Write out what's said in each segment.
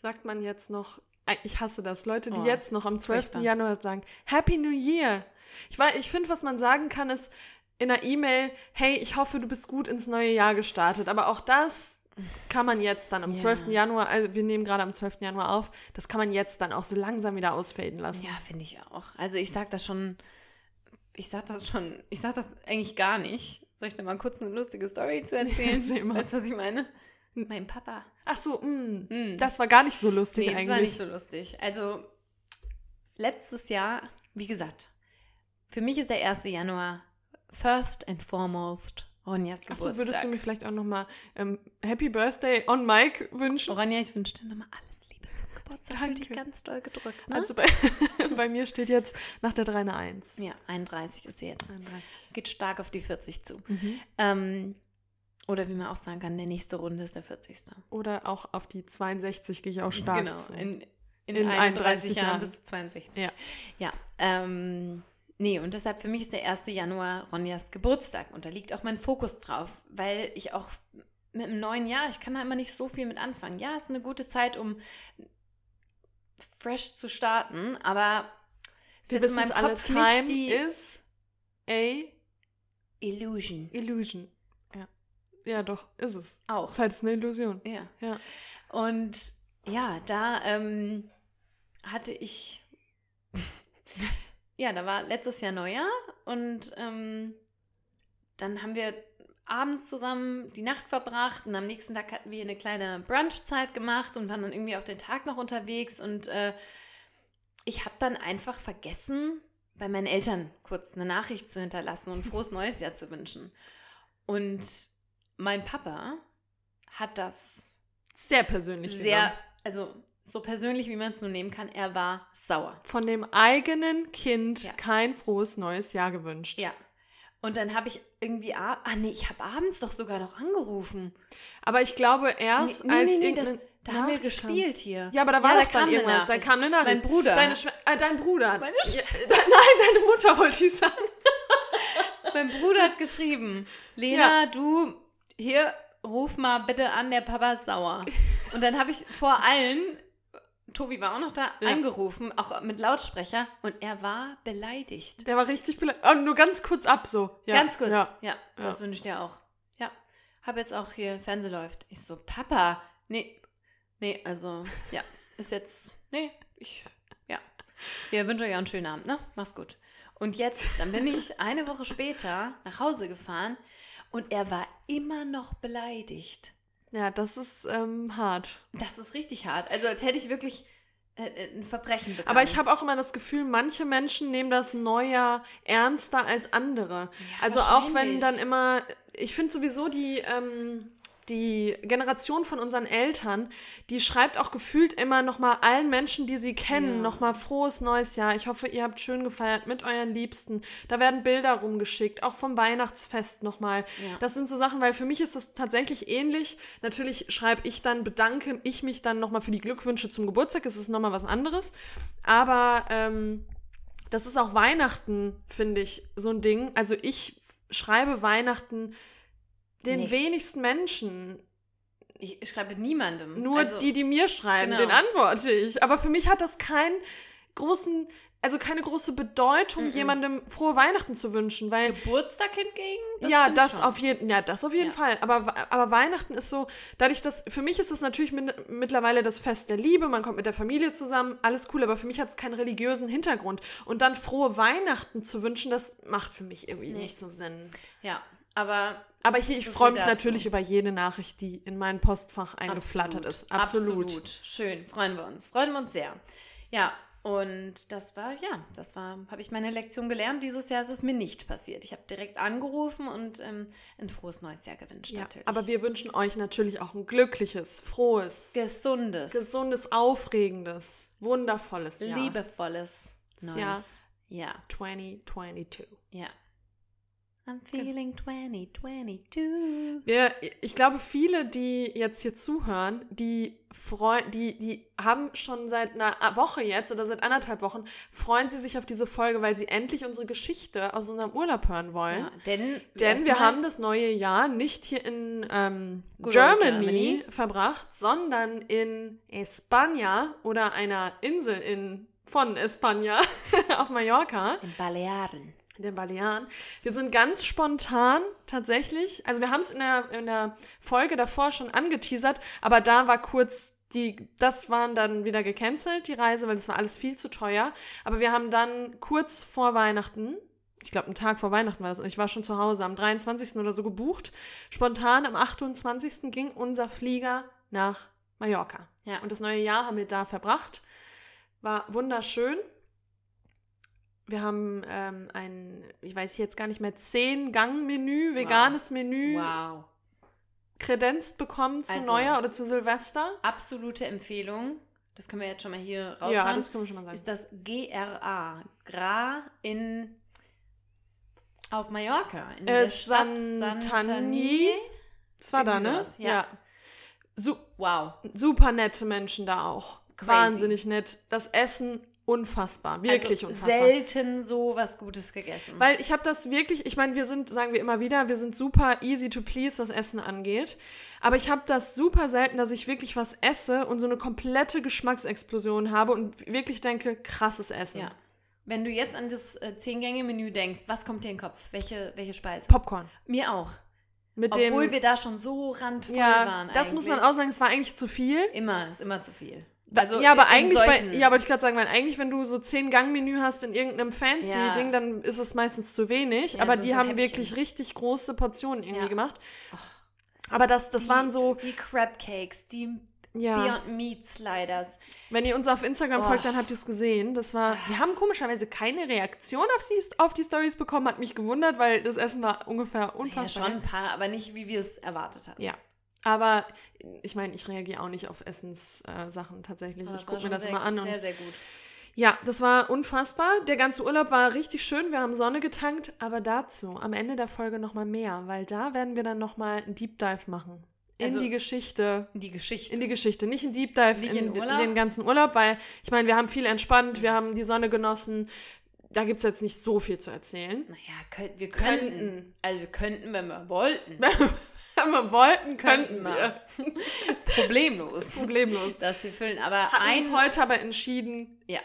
sagt man jetzt noch, ich hasse das, Leute, die Oh, jetzt noch am 12. furchtbar. Januar sagen, Happy New Year. Ich, ich finde, was man sagen kann, ist in einer E-Mail, hey, ich hoffe, du bist gut ins neue Jahr gestartet. Aber auch das kann man jetzt dann am Ja. 12. Januar, also wir nehmen gerade am 12. Januar auf, das kann man jetzt dann auch so langsam wieder ausfaden lassen. Ja, finde ich auch. Also ich sag das schon, ich sag das schon, ich sag das eigentlich gar nicht. Soll ich dir mal kurz eine lustige Story zu erzählen? Erzähl mal. Weißt du, was ich meine? Mein Papa. Ach so, mh, Mm. das war gar nicht so lustig Nee, das eigentlich. war nicht so lustig. Also, letztes Jahr, wie gesagt, für mich ist der 1. Januar first and foremost Ronjas Ach so, Geburtstag. würdest du mir vielleicht auch nochmal ähm, Happy Birthday on Mike wünschen? Ronja, ich wünsche dir nochmal alles Liebe zum Geburtstag. Danke. ganz doll gedrückt, ne? Also bei, bei mir steht jetzt nach der 3 eine 1. ja, 31 ist sie jetzt. 31. Geht stark auf die 40 zu. Mhm. Ähm, oder wie man auch sagen kann, der nächste Runde ist der 40. Oder auch auf die 62 gehe ich auch stark genau, zu. in, in, In 31 31 Jahren Jahren. bis zu 62. Ja. Ja, ähm, nee, und deshalb für mich ist der 1. Januar Ronjas Geburtstag und da liegt auch mein Fokus drauf, weil ich auch mit dem neuen Jahr, ich kann da immer nicht so viel mit anfangen. Ja, es ist eine gute Zeit, um fresh zu starten, aber ist wissen alle, Kopf Time is a Illusion. illusion. Ja. doch, ist es. Auch. Zeit ist eine Illusion. Ja. Ja. Und ja, da ähm, hatte ich, ja, da war letztes Jahr Neujahr und ähm, dann haben wir abends zusammen die Nacht verbracht und am nächsten Tag hatten wir eine kleine Brunchzeit gemacht und waren dann irgendwie auch den Tag noch unterwegs und äh, ich habe dann einfach vergessen, bei meinen Eltern kurz eine Nachricht zu hinterlassen und frohes neues Jahr zu wünschen. Und mein Papa hat das Sehr persönlich. sehr, genommen. also so persönlich, wie man es nur nehmen kann, er war sauer. Von dem eigenen Kind Ja. kein frohes neues Jahr gewünscht. Ja. Und dann habe ich irgendwie, ah, nee, ich habe abends doch sogar noch angerufen. Aber ich glaube, erst Nee, nee, als nee, das- Da haben wir kam. gespielt hier. Ja, aber da war da doch dann kam irgendwas. Da kam eine Nachricht. Mein Bruder. Deine äh, dein Bruder. hat- Meine Ja, Schwester. nein, deine Mutter wollte ich sagen. Mein Bruder hat geschrieben, Lena, du, hier, ruf mal bitte an, der Papa ist sauer. Und dann habe ich vor allen, Tobi war auch noch da, Ja. angerufen, auch mit Lautsprecher, und er war beleidigt. Der war richtig beleidigt. Oh, nur ganz kurz ab so. Ja, Ganz kurz. Ja. Ja, das ich dir auch. Ja. Hab jetzt auch hier Fernseh läuft. Ich so, Papa, nee, nee, also, ja, ist jetzt, nee, ich, ja. Wir wünschen euch einen schönen Abend, ne? Mach's gut. Und jetzt, dann bin ich eine Woche später nach Hause gefahren und er war immer noch beleidigt. ja, das ist ähm, hart. Das ist richtig hart. Also, als hätte ich wirklich äh, äh, ein Verbrechen begangen. Aber ich habe auch immer das Gefühl, manche Menschen nehmen das Neujahr ernster als andere. Ja, also auch wenn dann immer, ich finde sowieso die, ähm, die Generation von unseren Eltern, die schreibt auch gefühlt immer nochmal allen Menschen, die sie kennen, Ja. nochmal frohes neues Jahr. Ich hoffe, ihr habt schön gefeiert mit euren Liebsten. Da werden Bilder rumgeschickt, auch vom Weihnachtsfest nochmal. Ja. Das sind so Sachen, weil für mich ist das tatsächlich ähnlich. Natürlich schreibe ich dann, bedanke ich mich dann nochmal für die Glückwünsche zum Geburtstag. Es ist nochmal was anderes. Aber ähm, das ist auch Weihnachten, finde ich, so ein Ding. Also ich schreibe Weihnachten den Nee. wenigsten Menschen. Ich schreibe niemandem. Nur also, die, die mir schreiben, genau. den antworte ich. Aber für mich hat das keinen großen, also keine große Bedeutung, Mm-mm. jemandem frohe Weihnachten zu wünschen, weil Geburtstag hingegen? ja, finde ich das schon. auf jeden, ja, das auf jeden Ja. Fall. Aber, aber Weihnachten ist so, dadurch, dass, für mich ist es natürlich mit, mittlerweile das Fest der Liebe, man kommt mit der Familie zusammen, alles cool, aber für mich hat es keinen religiösen Hintergrund. Und dann frohe Weihnachten zu wünschen, das macht für mich irgendwie Nee. nicht so Sinn. Ja, aber Aber hier, ich freue mich dazu. natürlich über jede Nachricht, die in mein Postfach eingeflattert ist. Absolut. Absolut. Schön, freuen wir uns. Freuen wir uns sehr. Ja, und das war, ja, das war, habe ich meine Lektion gelernt. Dieses Jahr ist es mir nicht passiert. Ich habe direkt angerufen und ähm, ein frohes neues Jahr gewünscht, Ja, natürlich. aber wir wünschen euch natürlich auch ein glückliches, frohes, Gesundes, gesundes, aufregendes, wundervolles Jahr. liebevolles neues Jahr Jahr. 2022. Ja. I'm feeling 2022. Wir, ich glaube, viele, die jetzt hier zuhören, die, freu die, die haben schon seit einer Woche jetzt oder seit anderthalb Wochen, freuen sie sich auf diese Folge, weil sie endlich unsere Geschichte aus unserem Urlaub hören wollen. Ja, denn denn wir haben das neue Jahr nicht hier in ähm, Germany, Germany. verbracht, sondern in España oder einer Insel in, von España auf Mallorca in Balearen. In den Balearen. Wir sind ganz spontan tatsächlich, also wir haben es in der, in der Folge davor schon angeteasert, aber da war kurz die, das waren dann wieder gecancelt, die Reise, weil das war alles viel zu teuer. Aber wir haben dann kurz vor Weihnachten, ich glaube, einen Tag vor Weihnachten war das, ich war schon zu Hause, am 23. oder so gebucht. Spontan am 28. ging unser Flieger nach Mallorca. Ja. Und das neue Jahr haben wir da verbracht. War wunderschön. Wir haben ähm, ein, ich weiß jetzt gar nicht mehr, zehn Gang-Menü, veganes Menü Wow. kredenzt bekommen zu Also- Neujahr oder zu Silvester. Absolute Empfehlung. Das können wir jetzt schon mal hier Ja, raushauen. das können wir schon mal sagen. ist das GRA. Gra in auf Mallorca. In Äh, der Stadt Santani? Das war da, ne? sowas, ja. Su Wow. super nette Menschen da auch. Crazy. Wahnsinnig nett. Das Essen unfassbar. Wirklich also unfassbar. selten so was Gutes gegessen. Weil ich habe das wirklich, ich meine, wir sind, sagen wir immer wieder, wir sind super easy to please, was Essen angeht. Aber ich habe das super selten, dass ich wirklich was esse und so eine komplette Geschmacksexplosion habe und wirklich denke, krasses Essen. ja. Wenn du jetzt an das äh, Zehn-Gänge-Menü denkst, was kommt dir in den Kopf? Welche, welche Speise? Popcorn. Mir auch. Mit Obwohl dem, wir da schon so randvoll ja, waren. das muss man eigentlich. auch sagen, es war eigentlich zu viel. Immer, ist immer zu viel. Also, ja, aber eigentlich, bei, ja, wollte ich gerade sagen, weil eigentlich, wenn du so zehn Gang-Menü hast in irgendeinem fancy Ja. Ding, dann ist es meistens zu wenig. Ja, aber die so haben Häppchen. wirklich richtig große Portionen irgendwie Ja. gemacht. Aber das, das die, waren so, Die Crab Cakes, die ja. Beyond Meat Sliders. Wenn ihr uns auf Instagram Oh. folgt, dann habt ihr es gesehen. Das war, wir haben komischerweise keine Reaktion auf die, auf die Stories bekommen, hat mich gewundert, weil das Essen war ungefähr Ja, unfassbar. schon ein paar, aber nicht, wie wir es erwartet hatten. Ja. Aber ich meine, ich reagiere auch nicht auf Essenssachen äh, tatsächlich. Ich gucke mir das sehr, immer an. Sehr, und sehr gut. Ja, das war unfassbar. Der ganze Urlaub war richtig schön. Wir haben Sonne getankt, aber dazu am Ende der Folge nochmal mehr, weil da werden wir dann nochmal einen Deep Dive machen. In Also- die Geschichte. Die Geschichte. In die Geschichte, nicht ein Deep Dive in, in Urlaub? den ganzen Urlaub, weil ich meine, wir haben viel entspannt, wir haben die Sonne genossen. Da gibt es jetzt nicht so viel zu erzählen. naja, könnt, wir könnten. Könnten. Also wir könnten, wenn wir wollten. Wenn wir wollten, könnten Könnten wir. Problemlos. Problemlos. Das wir füllen. Aber Haben ein. uns heute aber entschieden, Ja,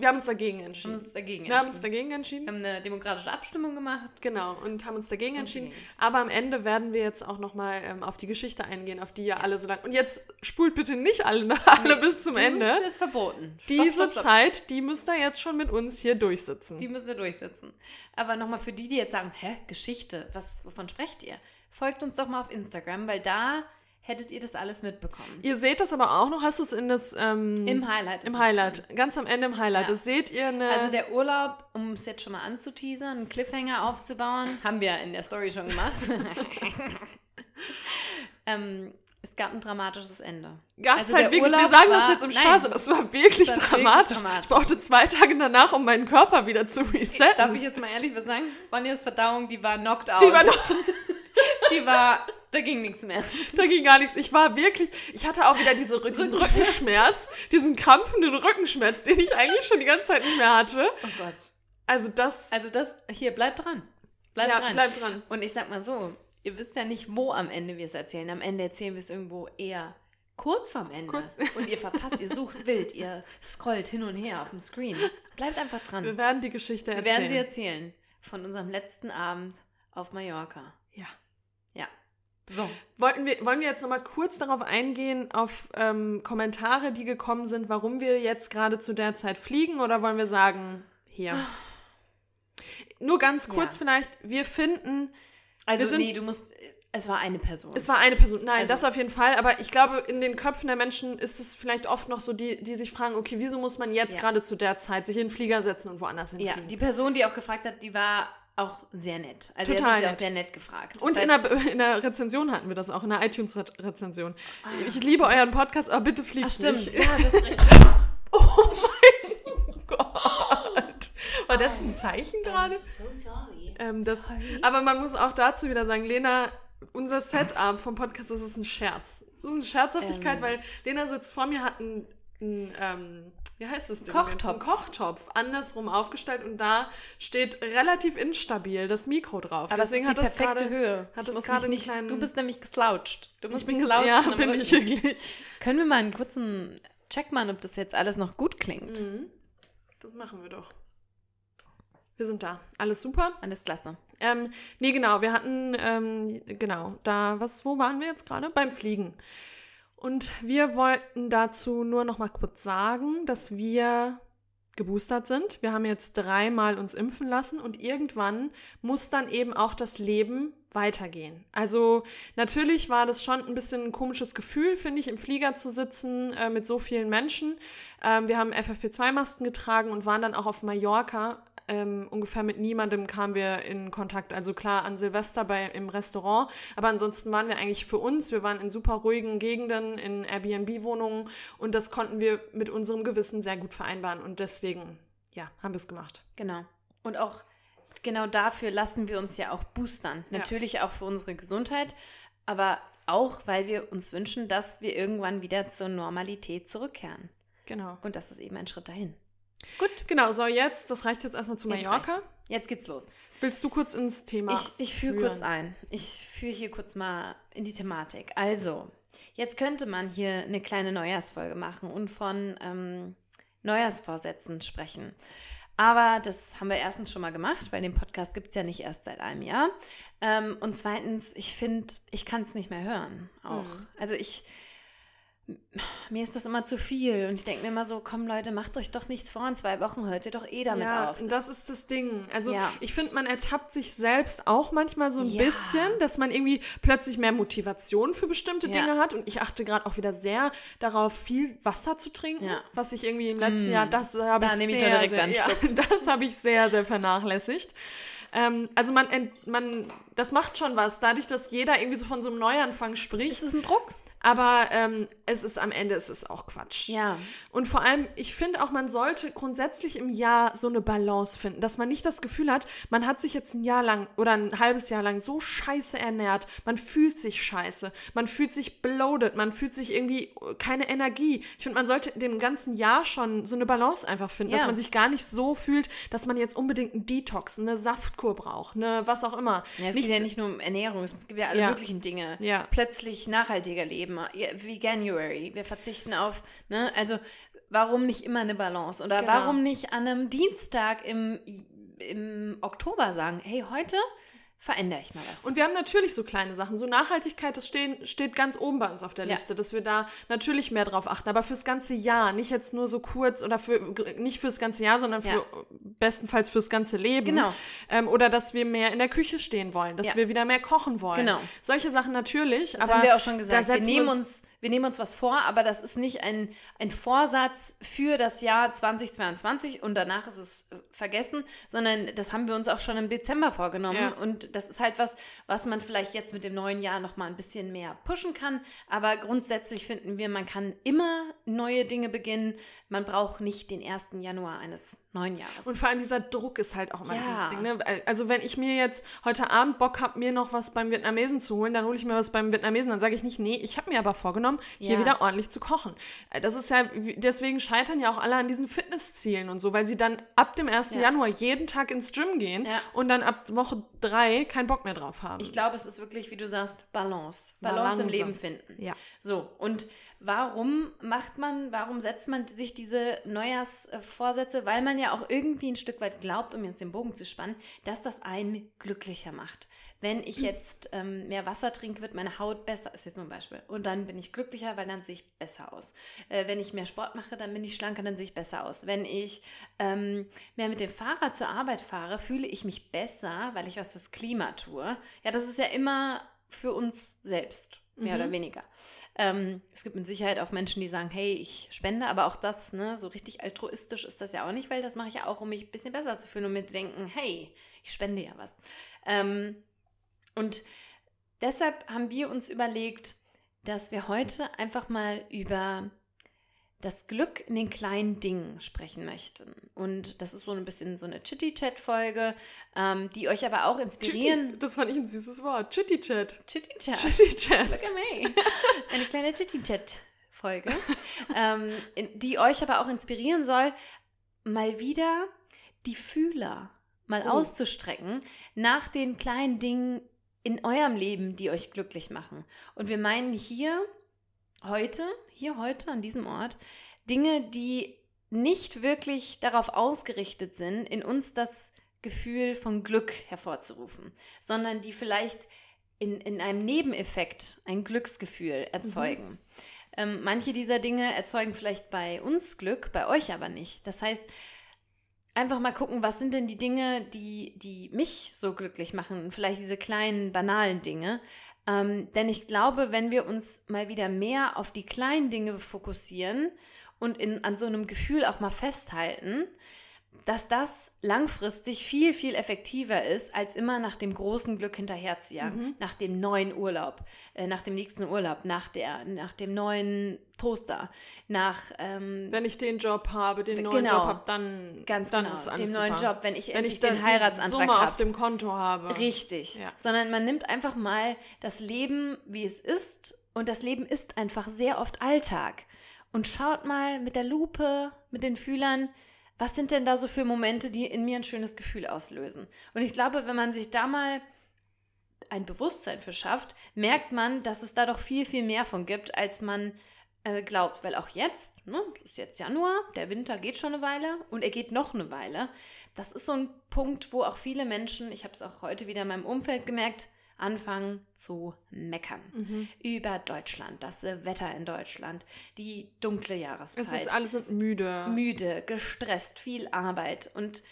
wir haben uns dagegen haben entschieden. uns dagegen Wir haben uns entschieden. dagegen Wir entschieden. haben eine demokratische Abstimmung gemacht. Genau, und haben uns dagegen entschieden. Entschieden. Aber am Ende werden wir jetzt auch nochmal ähm, auf die Geschichte eingehen, auf die ja alle so lang. Und jetzt spult bitte nicht alle, alle Nee, bis zum das Ende. ist jetzt verboten. Stopp, Diese stopp, stopp. Zeit, die müsst ihr jetzt schon mit uns hier durchsitzen. Die müssen wir durchsetzen. Aber nochmal für die, die jetzt sagen, hä, Geschichte, was, wovon sprecht ihr? Folgt uns doch mal auf Instagram, weil da hättet ihr das alles mitbekommen. Ihr seht das aber auch noch, hast du es in das ähm, Im Highlight. im Highlight, ganz am Ende im Highlight. Ja. Das seht ihr eine Also der Urlaub, um es jetzt schon mal anzuteasern, einen Cliffhanger aufzubauen, haben wir in der Story schon gemacht. ähm, es gab ein dramatisches Ende. gab also es halt wirklich, wir Urlaub sagen das war- jetzt im Spaß, aber es war wirklich, es war dramatisch. dramatisch. Ich brauchte zwei Tage danach, um meinen Körper wieder zu resetten. Darf ich jetzt mal ehrlich was sagen? Ronjas Verdauung, die war knocked out. Die war noch, Die war- da ging nichts mehr. da ging gar nichts. Ich war wirklich, ich hatte auch wieder diese, diesen Rückenschmerz, diesen krampfenden Rückenschmerz, den ich eigentlich schon die ganze Zeit nicht mehr hatte. Oh Gott. Also das, Also das, hier, bleibt dran. Bleibt ja, dran. bleib dran. Und ich sag mal so, ihr wisst ja nicht, wo am Ende wir es erzählen. Am Ende erzählen wir es irgendwo eher kurz vorm Ende. Kurz. Und ihr verpasst, ihr sucht wild, ihr scrollt hin und her auf dem Screen. Bleibt einfach dran. Wir werden die Geschichte Wir erzählen. werden sie erzählen von unserem letzten Abend auf Mallorca. Ja. Ja. So. Wollten wir, wollen wir jetzt nochmal kurz darauf eingehen, auf ähm, Kommentare, die gekommen sind, warum wir jetzt gerade zu der Zeit fliegen oder wollen wir sagen, hier? Nur ganz kurz Ja. vielleicht, wir finden, Also Wir sind- nee, du musst. Es war eine Person. es war eine Person, nein, Also- das auf jeden Fall, aber ich glaube, in den Köpfen der Menschen ist es vielleicht oft noch so, die, die sich fragen, okay, wieso muss man jetzt Ja. gerade zu der Zeit sich in den Flieger setzen und woanders ja, hinfliegen? die Person, die auch gefragt hat, die war auch sehr nett. Also Total er hat auch sehr nett gefragt. und in der, in der Rezension hatten wir das auch, in der iTunes-Rezension. Ah. Ich liebe euren Podcast, aber bitte fliegt Ach, stimmt. nicht. Ja, du hast recht. Oh Gott. War das ein Zeichen gerade? so sorry. Ähm, das, Sorry. aber man muss auch dazu wieder sagen, Lena, unser Setup vom Podcast, das ist ein Scherz. Das ist eine Scherzhaftigkeit, Ähm. weil Lena sitzt vor mir, hat ein, ein ähm, wie heißt das Ding? Kochtopf. Ein Kochtopf, andersrum aufgestellt und da steht relativ instabil das Mikro drauf. Aber Deswegen es ist die hat das perfekte gerade, Höhe. hat Ich das gerade nicht, kleinen- Du bist nämlich geslouched. Du musst Ich bin, dich ges slouchen ja, bin Rücken. ich wirklich. Können wir mal einen kurzen Check machen, ob das jetzt alles noch gut klingt? Mhm. Das machen wir doch. Wir sind da. Alles super. Alles klasse. Ähm, nee, genau, wir hatten, ähm, genau, da, was, wo waren wir jetzt gerade? Beim Fliegen. Und wir wollten dazu nur noch mal kurz sagen, dass wir geboostert sind. Wir haben jetzt dreimal uns impfen lassen und irgendwann muss dann eben auch das Leben weitergehen. Also natürlich war das schon ein bisschen ein komisches Gefühl, finde ich, im Flieger zu sitzen äh, mit so vielen Menschen. Ähm, wir haben FFP2-Masken getragen und waren dann auch auf Mallorca. Ähm, ungefähr mit niemandem kamen wir in Kontakt. Also klar an Silvester bei, im Restaurant, aber ansonsten waren wir eigentlich für uns. Wir waren in super ruhigen Gegenden, in Airbnb-Wohnungen und das konnten wir mit unserem Gewissen sehr gut vereinbaren und deswegen, ja, haben wir es gemacht. Genau. Und auch genau dafür lassen wir uns ja auch boostern. Ja. Natürlich auch für unsere Gesundheit, aber auch, weil wir uns wünschen, dass wir irgendwann wieder zur Normalität zurückkehren. Genau. Und das ist eben ein Schritt dahin. Gut. Genau, so jetzt, das reicht jetzt erstmal zu Jetzt Mallorca. reicht's. Jetzt geht's los. Willst du kurz ins Thema? Ich, ich führe führen? kurz ein. Ich führe hier kurz mal in die Thematik. Also, jetzt könnte man hier eine kleine Neujahrsfolge machen und von ähm, Neujahrsvorsätzen sprechen. Aber das haben wir erstens schon mal gemacht, weil den Podcast gibt es ja nicht erst seit einem Jahr. Ähm, und zweitens, ich finde, ich kann es nicht mehr hören. Auch. Mhm. Also ich. Mir ist das immer zu viel und ich denke mir immer so, komm Leute, macht euch doch nichts vor, in zwei Wochen hört ihr doch eh damit ja, auf. und das ist das Ding. Also Ja. ich finde, man ertappt sich selbst auch manchmal so ein Ja. bisschen, dass man irgendwie plötzlich mehr Motivation für bestimmte. Dinge hat. Und ich achte gerade auch wieder sehr darauf, viel Wasser zu trinken, was ich irgendwie im letzten Mm. Jahr, das habe Da ich nehme ich sehr, sehr, das habe ich sehr, sehr vernachlässigt. Ähm, also man, man, das macht schon was, dadurch, dass jeder irgendwie so von so einem Neuanfang spricht. ist es ein Druck? Aber ähm, es ist am Ende es ist auch Quatsch. Ja. Und vor allem, ich finde auch, man sollte grundsätzlich im Jahr so eine Balance finden, dass man nicht das Gefühl hat, man hat sich jetzt ein Jahr lang oder ein halbes Jahr lang so scheiße ernährt, man fühlt sich scheiße, man fühlt sich bloated, man fühlt sich irgendwie keine Energie. Ich finde, man sollte dem ganzen Jahr schon so eine Balance einfach finden, Ja. dass man sich gar nicht so fühlt, dass man jetzt unbedingt einen Detox, eine Saftkur braucht, eine was auch immer. Ja, es nicht, geht ja nicht nur um Ernährung, es gibt ja alle Ja. möglichen Dinge. Ja. Plötzlich nachhaltiger leben, wie January. Wir verzichten auf, ne, also warum nicht immer eine Balance? Oder Genau. warum nicht an einem Dienstag im, im Oktober sagen, hey, heute verändere ich mal was. Und wir haben natürlich so kleine Sachen. So Nachhaltigkeit, das stehen, steht ganz oben bei uns auf der Ja. Liste, dass wir da natürlich mehr drauf achten. Aber fürs ganze Jahr, nicht jetzt nur so kurz oder für nicht fürs ganze Jahr, sondern für Ja. bestenfalls fürs ganze Leben. Genau. Ähm, oder dass wir mehr in der Küche stehen wollen, dass Ja. wir wieder mehr kochen wollen. Genau. Solche Sachen natürlich. das aber haben wir auch schon gesagt. Wir nehmen, uns, wir nehmen uns was vor, aber das ist nicht ein, ein Vorsatz für das Jahr 2022 und danach ist es äh, vergessen, sondern das haben wir uns auch schon im Dezember vorgenommen. Ja. Und das ist halt was, was man vielleicht jetzt mit dem neuen Jahr nochmal ein bisschen mehr pushen kann. Aber grundsätzlich finden wir, man kann immer neue Dinge beginnen. Man braucht nicht den 1. Januar eines neuen Jahres. Und vor allem dieser Druck ist halt auch immer Ja. dieses Ding. Ne? Also wenn ich mir jetzt heute Abend Bock habe, mir noch was beim Vietnamesen zu holen, dann hole ich mir was beim Vietnamesen. Dann sage ich nicht, nee, ich habe mir aber vorgenommen, hier Ja. wieder ordentlich zu kochen. Äh, Das ist ja, deswegen scheitern ja auch alle an diesen Fitnesszielen und so, weil sie dann ab dem 1. Ja. Januar jeden Tag ins Gym gehen und dann ab Woche drei keinen Bock mehr drauf haben. Ich glaube, es ist wirklich, wie du sagst, Balance. Balance, im Balance. Leben finden. Ja. So, und warum macht man, warum setzt man sich diese Neujahrsvorsätze? Weil man ja auch irgendwie ein Stück weit glaubt, um jetzt den Bogen zu spannen, dass das einen glücklicher macht. Wenn ich jetzt ähm, mehr Wasser trinke, wird meine Haut besser, ist jetzt nur ein Beispiel. Und dann bin ich glücklicher, weil dann sehe ich besser aus. Äh, wenn ich mehr Sport mache, dann bin ich schlanker, dann sehe ich besser aus. Wenn ich ähm, mehr mit dem Fahrrad zur Arbeit fahre, fühle ich mich besser, weil ich was fürs Klima tue. Ja, das ist ja immer für uns selbst, mehr Mhm. oder weniger. Ähm, es gibt mit Sicherheit auch Menschen, die sagen, hey, ich spende, aber auch das, ne, so richtig altruistisch ist das ja auch nicht, weil das mache ich ja auch, um mich ein bisschen besser zu fühlen und mir zu denken, hey, ich spende ja was. Ähm, und deshalb haben wir uns überlegt, dass wir heute einfach mal über das Glück in den kleinen Dingen sprechen möchten. Und das ist so ein bisschen so eine Chitty-Chat-Folge, ähm, die euch aber auch inspirieren. Chitty, das fand ich ein süßes Wort. Chitty-Chat. Chitty-Chat. Chitty-Chat. Look at me. Eine kleine Chitty-Chat-Folge, ähm, die euch aber auch inspirieren soll, mal wieder die Fühler mal Oh. auszustrecken nach den kleinen Dingen in eurem Leben, die euch glücklich machen. Und wir meinen hier heute, hier heute an diesem Ort, Dinge, die nicht wirklich darauf ausgerichtet sind, in uns das Gefühl von Glück hervorzurufen, sondern die vielleicht in, in einem Nebeneffekt ein Glücksgefühl erzeugen. Ähm, manche dieser Dinge erzeugen vielleicht bei uns Glück, bei euch aber nicht. Das heißt, einfach mal gucken, was sind denn die Dinge, die, die mich so glücklich machen? Vielleicht diese kleinen, banalen Dinge. Ähm, denn ich glaube, wenn wir uns mal wieder mehr auf die kleinen Dinge fokussieren und in, an so einem Gefühl auch mal festhalten, dass das langfristig viel, viel effektiver ist, als immer nach dem großen Glück hinterherzujagen, Mhm. nach dem neuen Urlaub, äh, nach dem nächsten Urlaub, nach, der, nach dem neuen Toaster, nach ähm, Wenn ich den Job habe, den neuen Genau. Job habe, dann, ganz dann genau, ist alles dem neuen super. Job, wenn ich Wenn endlich ich den Heiratsantrag Summe auf dem Konto habe. Richtig. Ja. Sondern man nimmt einfach mal das Leben, wie es ist. Und das Leben ist einfach sehr oft Alltag. Und schaut mal mit der Lupe, mit den Fühlern, was sind denn da so für Momente, die in mir ein schönes Gefühl auslösen. Und ich glaube, wenn man sich da mal ein Bewusstsein für schafft, merkt man, dass es da doch viel, viel mehr von gibt, als man äh, glaubt. Weil auch jetzt, ne, es ist jetzt Januar, der Winter geht schon eine Weile und er geht noch eine Weile. Das ist so ein Punkt, wo auch viele Menschen, ich habe es auch heute wieder in meinem Umfeld gemerkt, anfangen zu meckern Mhm. über Deutschland, das Wetter in Deutschland, die dunkle Jahreszeit Es ist, alle sind müde. müde, gestresst, viel Arbeit. Und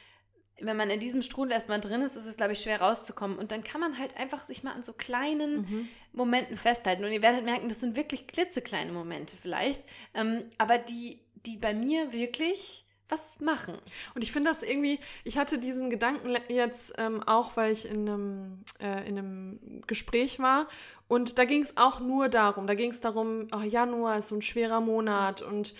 wenn man in diesem Strudel erstmal drin ist, ist es, glaube ich, schwer rauszukommen. Und dann kann man halt einfach sich mal an so kleinen Mhm. Momenten festhalten. Und ihr werdet merken, das sind wirklich klitzekleine Momente vielleicht, ähm, aber die, die bei mir wirklich was machen. Und ich finde das irgendwie, ich hatte diesen Gedanken jetzt ähm, auch, weil ich in einem, äh, in einem Gespräch war. Und da ging es auch nur darum. Da ging es darum, oh, Januar ist so ein schwerer Monat und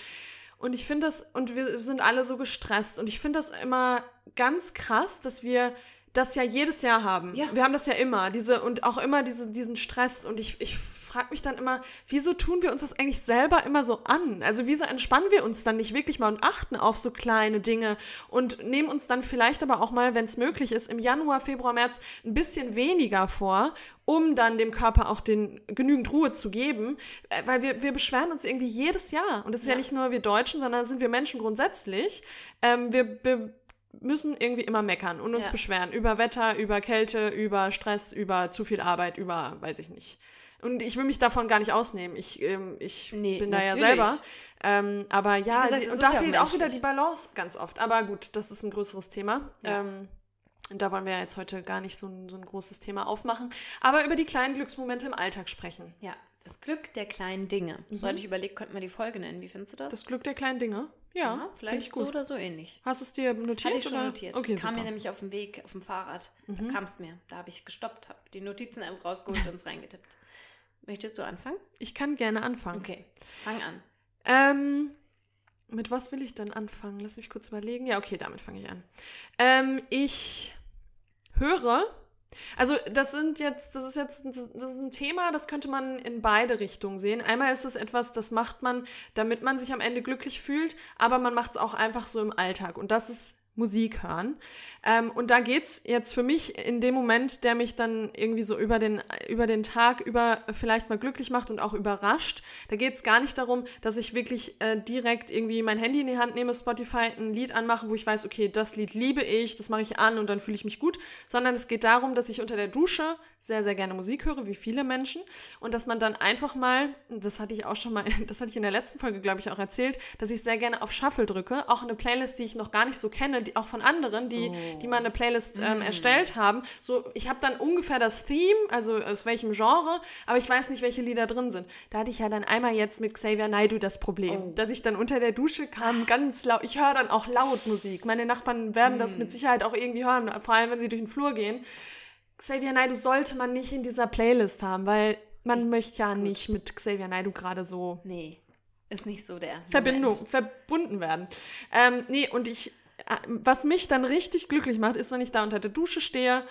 und ich finde das, und wir sind alle so gestresst. Und ich finde das immer ganz krass, dass wir das ja jedes Jahr haben. Ja. Wir haben das ja immer, diese und auch immer diese, diesen Stress. Und ich, ich frage mich dann immer, wieso tun wir uns das eigentlich selber immer so an? Also wieso entspannen wir uns dann nicht wirklich mal und achten auf so kleine Dinge und nehmen uns dann vielleicht aber auch mal, wenn es möglich ist, im Januar, Februar, März ein bisschen weniger vor, um dann dem Körper auch den genügend Ruhe zu geben, Äh, weil wir, wir beschweren uns irgendwie jedes Jahr. Und das ist ja, Ja. nicht nur wir Deutschen, sondern sind wir Menschen grundsätzlich. Ähm, wir, wir müssen irgendwie immer meckern und uns Ja. beschweren über Wetter, über Kälte, über Stress, über zu viel Arbeit, über weiß ich nicht. Und ich will mich davon gar nicht ausnehmen. Ich, ähm, ich Nee, bin da ja natürlich. selber. Ähm, aber ja, gesagt, die, und da ja fehlt auch wieder die Balance ganz oft. Aber gut, das ist ein größeres Thema. Ja. Ähm, und da wollen wir ja jetzt heute gar nicht so ein, so ein großes Thema aufmachen. Aber über die kleinen Glücksmomente im Alltag sprechen. Ja, das Glück der kleinen Dinge. So hatte ich überlegt, könnten wir die Folge nennen. Wie findest du das? Das Glück der kleinen Dinge. Ja, finde vielleicht so oder so ähnlich. Hast du es dir notiert? Hatte ich schon oder? notiert. Okay, kam mir super. Mhm. nämlich auf dem Weg, auf dem Fahrrad. Da kam es mir. Da habe ich gestoppt, habe die Notizen rausgeholt und es reingetippt. Möchtest du anfangen? Ich kann gerne anfangen. Okay, fang an. Ähm, mit was will ich dann anfangen? Lass mich kurz überlegen. Ja, okay, damit fange ich an. Ähm, ich höre, also das sind jetzt, das ist jetzt, das ist ein Thema, das könnte man in beide Richtungen sehen. Einmal ist es etwas, das macht man, damit man sich am Ende glücklich fühlt, aber man macht es auch einfach so im Alltag. Und das ist Musik hören. Ähm, und da geht's jetzt für mich in dem Moment, der mich dann irgendwie so über den, über den Tag über vielleicht mal glücklich macht und auch überrascht. Da geht's gar nicht darum, dass ich wirklich äh, direkt irgendwie mein Handy in die Hand nehme, Spotify ein Lied anmache, wo ich weiß, okay, das Lied liebe ich, das mache ich an und dann fühle ich mich gut, sondern es geht darum, dass ich unter der Dusche sehr, sehr gerne Musik höre, wie viele Menschen. Und dass man dann einfach mal, das hatte ich auch schon mal, das hatte ich in der letzten Folge, glaube ich, auch erzählt, dass ich sehr gerne auf Shuffle drücke, auch eine Playlist, die ich noch gar nicht so kenne, die, auch von anderen, die, Oh. die mal eine Playlist ähm, Mm. erstellt haben. So, ich habe dann ungefähr das Theme, also aus welchem Genre, aber ich weiß nicht, welche Lieder drin sind. Da hatte ich ja dann einmal jetzt mit Xavier Naidoo das Problem, Oh. dass ich dann unter der Dusche kam, ganz laut, ich höre dann auch laut Musik. Meine Nachbarn werden das Mm. mit Sicherheit auch irgendwie hören, vor allem wenn sie durch den Flur gehen. Xavier Naidoo sollte man nicht in dieser Playlist haben, weil man möchte ja Gut. nicht mit Xavier Naidoo gerade so. Nee. ist nicht so der Verbindung, Moment. verbunden werden. Ähm, nee, und ich, äh, was mich dann richtig glücklich macht, ist, wenn ich da unter der Dusche stehe,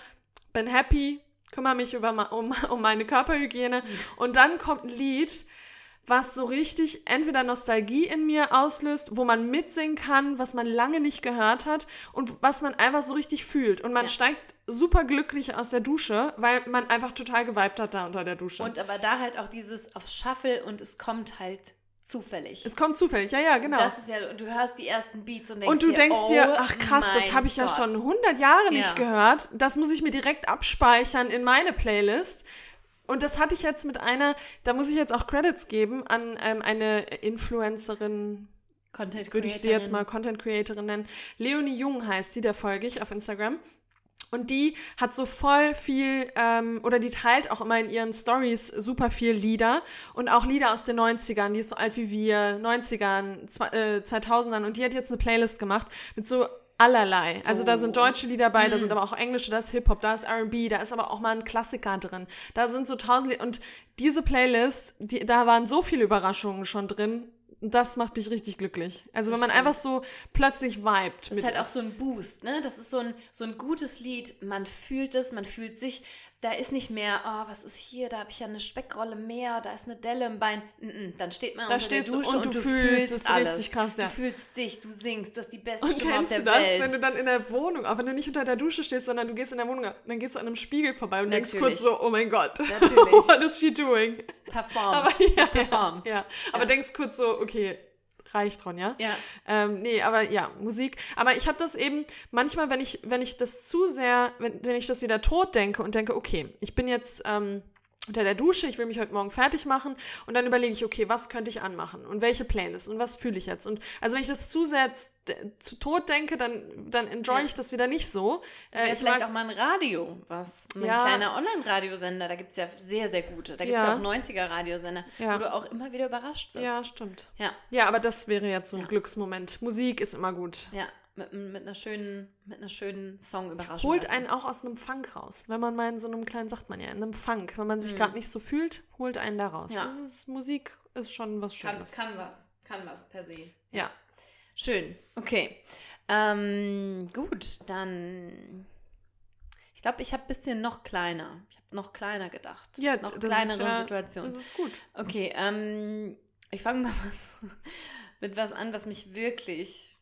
bin happy, kümmere mich über, um, um meine Körperhygiene und dann kommt ein Lied, was so richtig entweder Nostalgie in mir auslöst, wo man mitsingen kann, was man lange nicht gehört hat und was man einfach so richtig fühlt. Und man Ja. steigt super glücklich aus der Dusche, weil man einfach total geweibt hat da unter der Dusche. Und aber da halt auch dieses auf Shuffle und es kommt halt zufällig. es kommt zufällig, ja, ja, genau. Das ist ja, und du hörst die ersten Beats und denkst Und du dir, denkst oh dir, ach krass, das habe ich ja Gott. schon 100 Jahre nicht Ja. gehört. Das muss ich mir direkt abspeichern in meine Playlist. Und das hatte ich jetzt mit einer, da muss ich jetzt auch Credits geben an ähm, eine Influencerin, Content würde ich sie jetzt mal Content Creatorin nennen. Leonie Jung heißt die, der folge ich auf Instagram. Und die hat so voll viel, ähm, oder die teilt auch immer in ihren Stories super viel Lieder und auch Lieder aus den 90ern, die ist so alt wie wir, 90ern, zwei, äh, 2000ern. Und die hat jetzt eine Playlist gemacht mit so allerlei. Also da sind Oh. deutsche Lieder dabei, da Mm. sind aber auch englische, da ist Hip-Hop, da ist R&B, da ist aber auch mal ein Klassiker drin. Da sind so tausend Lieder. Und diese Playlist, die, da waren so viele Überraschungen schon drin. Das macht mich richtig glücklich. Also wenn man einfach so plötzlich vibet. Das ist halt auch so ein Boost, ne? Das ist so ein, so ein gutes Lied. Man fühlt es, man fühlt sich. Da ist nicht mehr, oh, was ist hier? Da habe ich ja eine Speckrolle mehr, da ist eine Delle im Bein. Mm -mm, dann steht man Da unter der stehst du Dusche und du fühlst, ist alles. richtig krass, ja. Du fühlst dich, du singst, du hast die beste Und Stimme auf kennst der du das, Welt. wenn du dann in der Wohnung, auch wenn du nicht unter der Dusche stehst, sondern du gehst in der Wohnung, dann gehst du an einem Spiegel vorbei und denkst Natürlich. kurz so, oh mein Gott, Natürlich. what is she doing? Perform. Aber ja, performst. ja. aber Ja. denkst kurz so, okay, reicht Ron, ja? ja. Ähm, nee, aber ja, Musik. Aber ich habe das eben manchmal, wenn ich, wenn ich das zu sehr, wenn, wenn ich das wieder tot denke und denke, okay, ich bin jetzt ähm, unter der Dusche, ich will mich heute Morgen fertig machen und dann überlege ich, okay, was könnte ich anmachen und welche Playlist und was fühle ich jetzt? Und also wenn ich das zu sehr zu, tot denke, dann, dann enjoy Ja. ich das wieder nicht so. Äh, ich vielleicht mag, auch mal ein Radio, was. Ein Ja. kleiner Online-Radiosender, da gibt es ja sehr, sehr gute. Da gibt es Ja. auch 90er-Radiosender, Ja. wo du auch immer wieder überrascht wirst. ja, stimmt. Ja, Ja, aber das wäre jetzt so ein. Glücksmoment. Musik ist immer gut. ja. Mit, mit, einer schönen, mit einer schönen Song überraschen. Holt lassen. einen auch aus einem Funk raus. Wenn man mal in so einem kleinen, sagt man ja, in einem Funk, wenn man sich Mhm. gerade nicht so fühlt, holt einen da raus. Ja. Ist, Musik ist schon was Kann, Schönes. kann was. Kann was per se. Ja. Schön. Okay. Ähm, gut, dann. Ich glaube, ich habe ein bisschen noch kleiner. Ich habe noch kleiner gedacht. Ja, noch das ist kleinere ja- Situationen. Das ist gut. Okay, ähm, ich fange mal was, mit was an, was mich wirklich.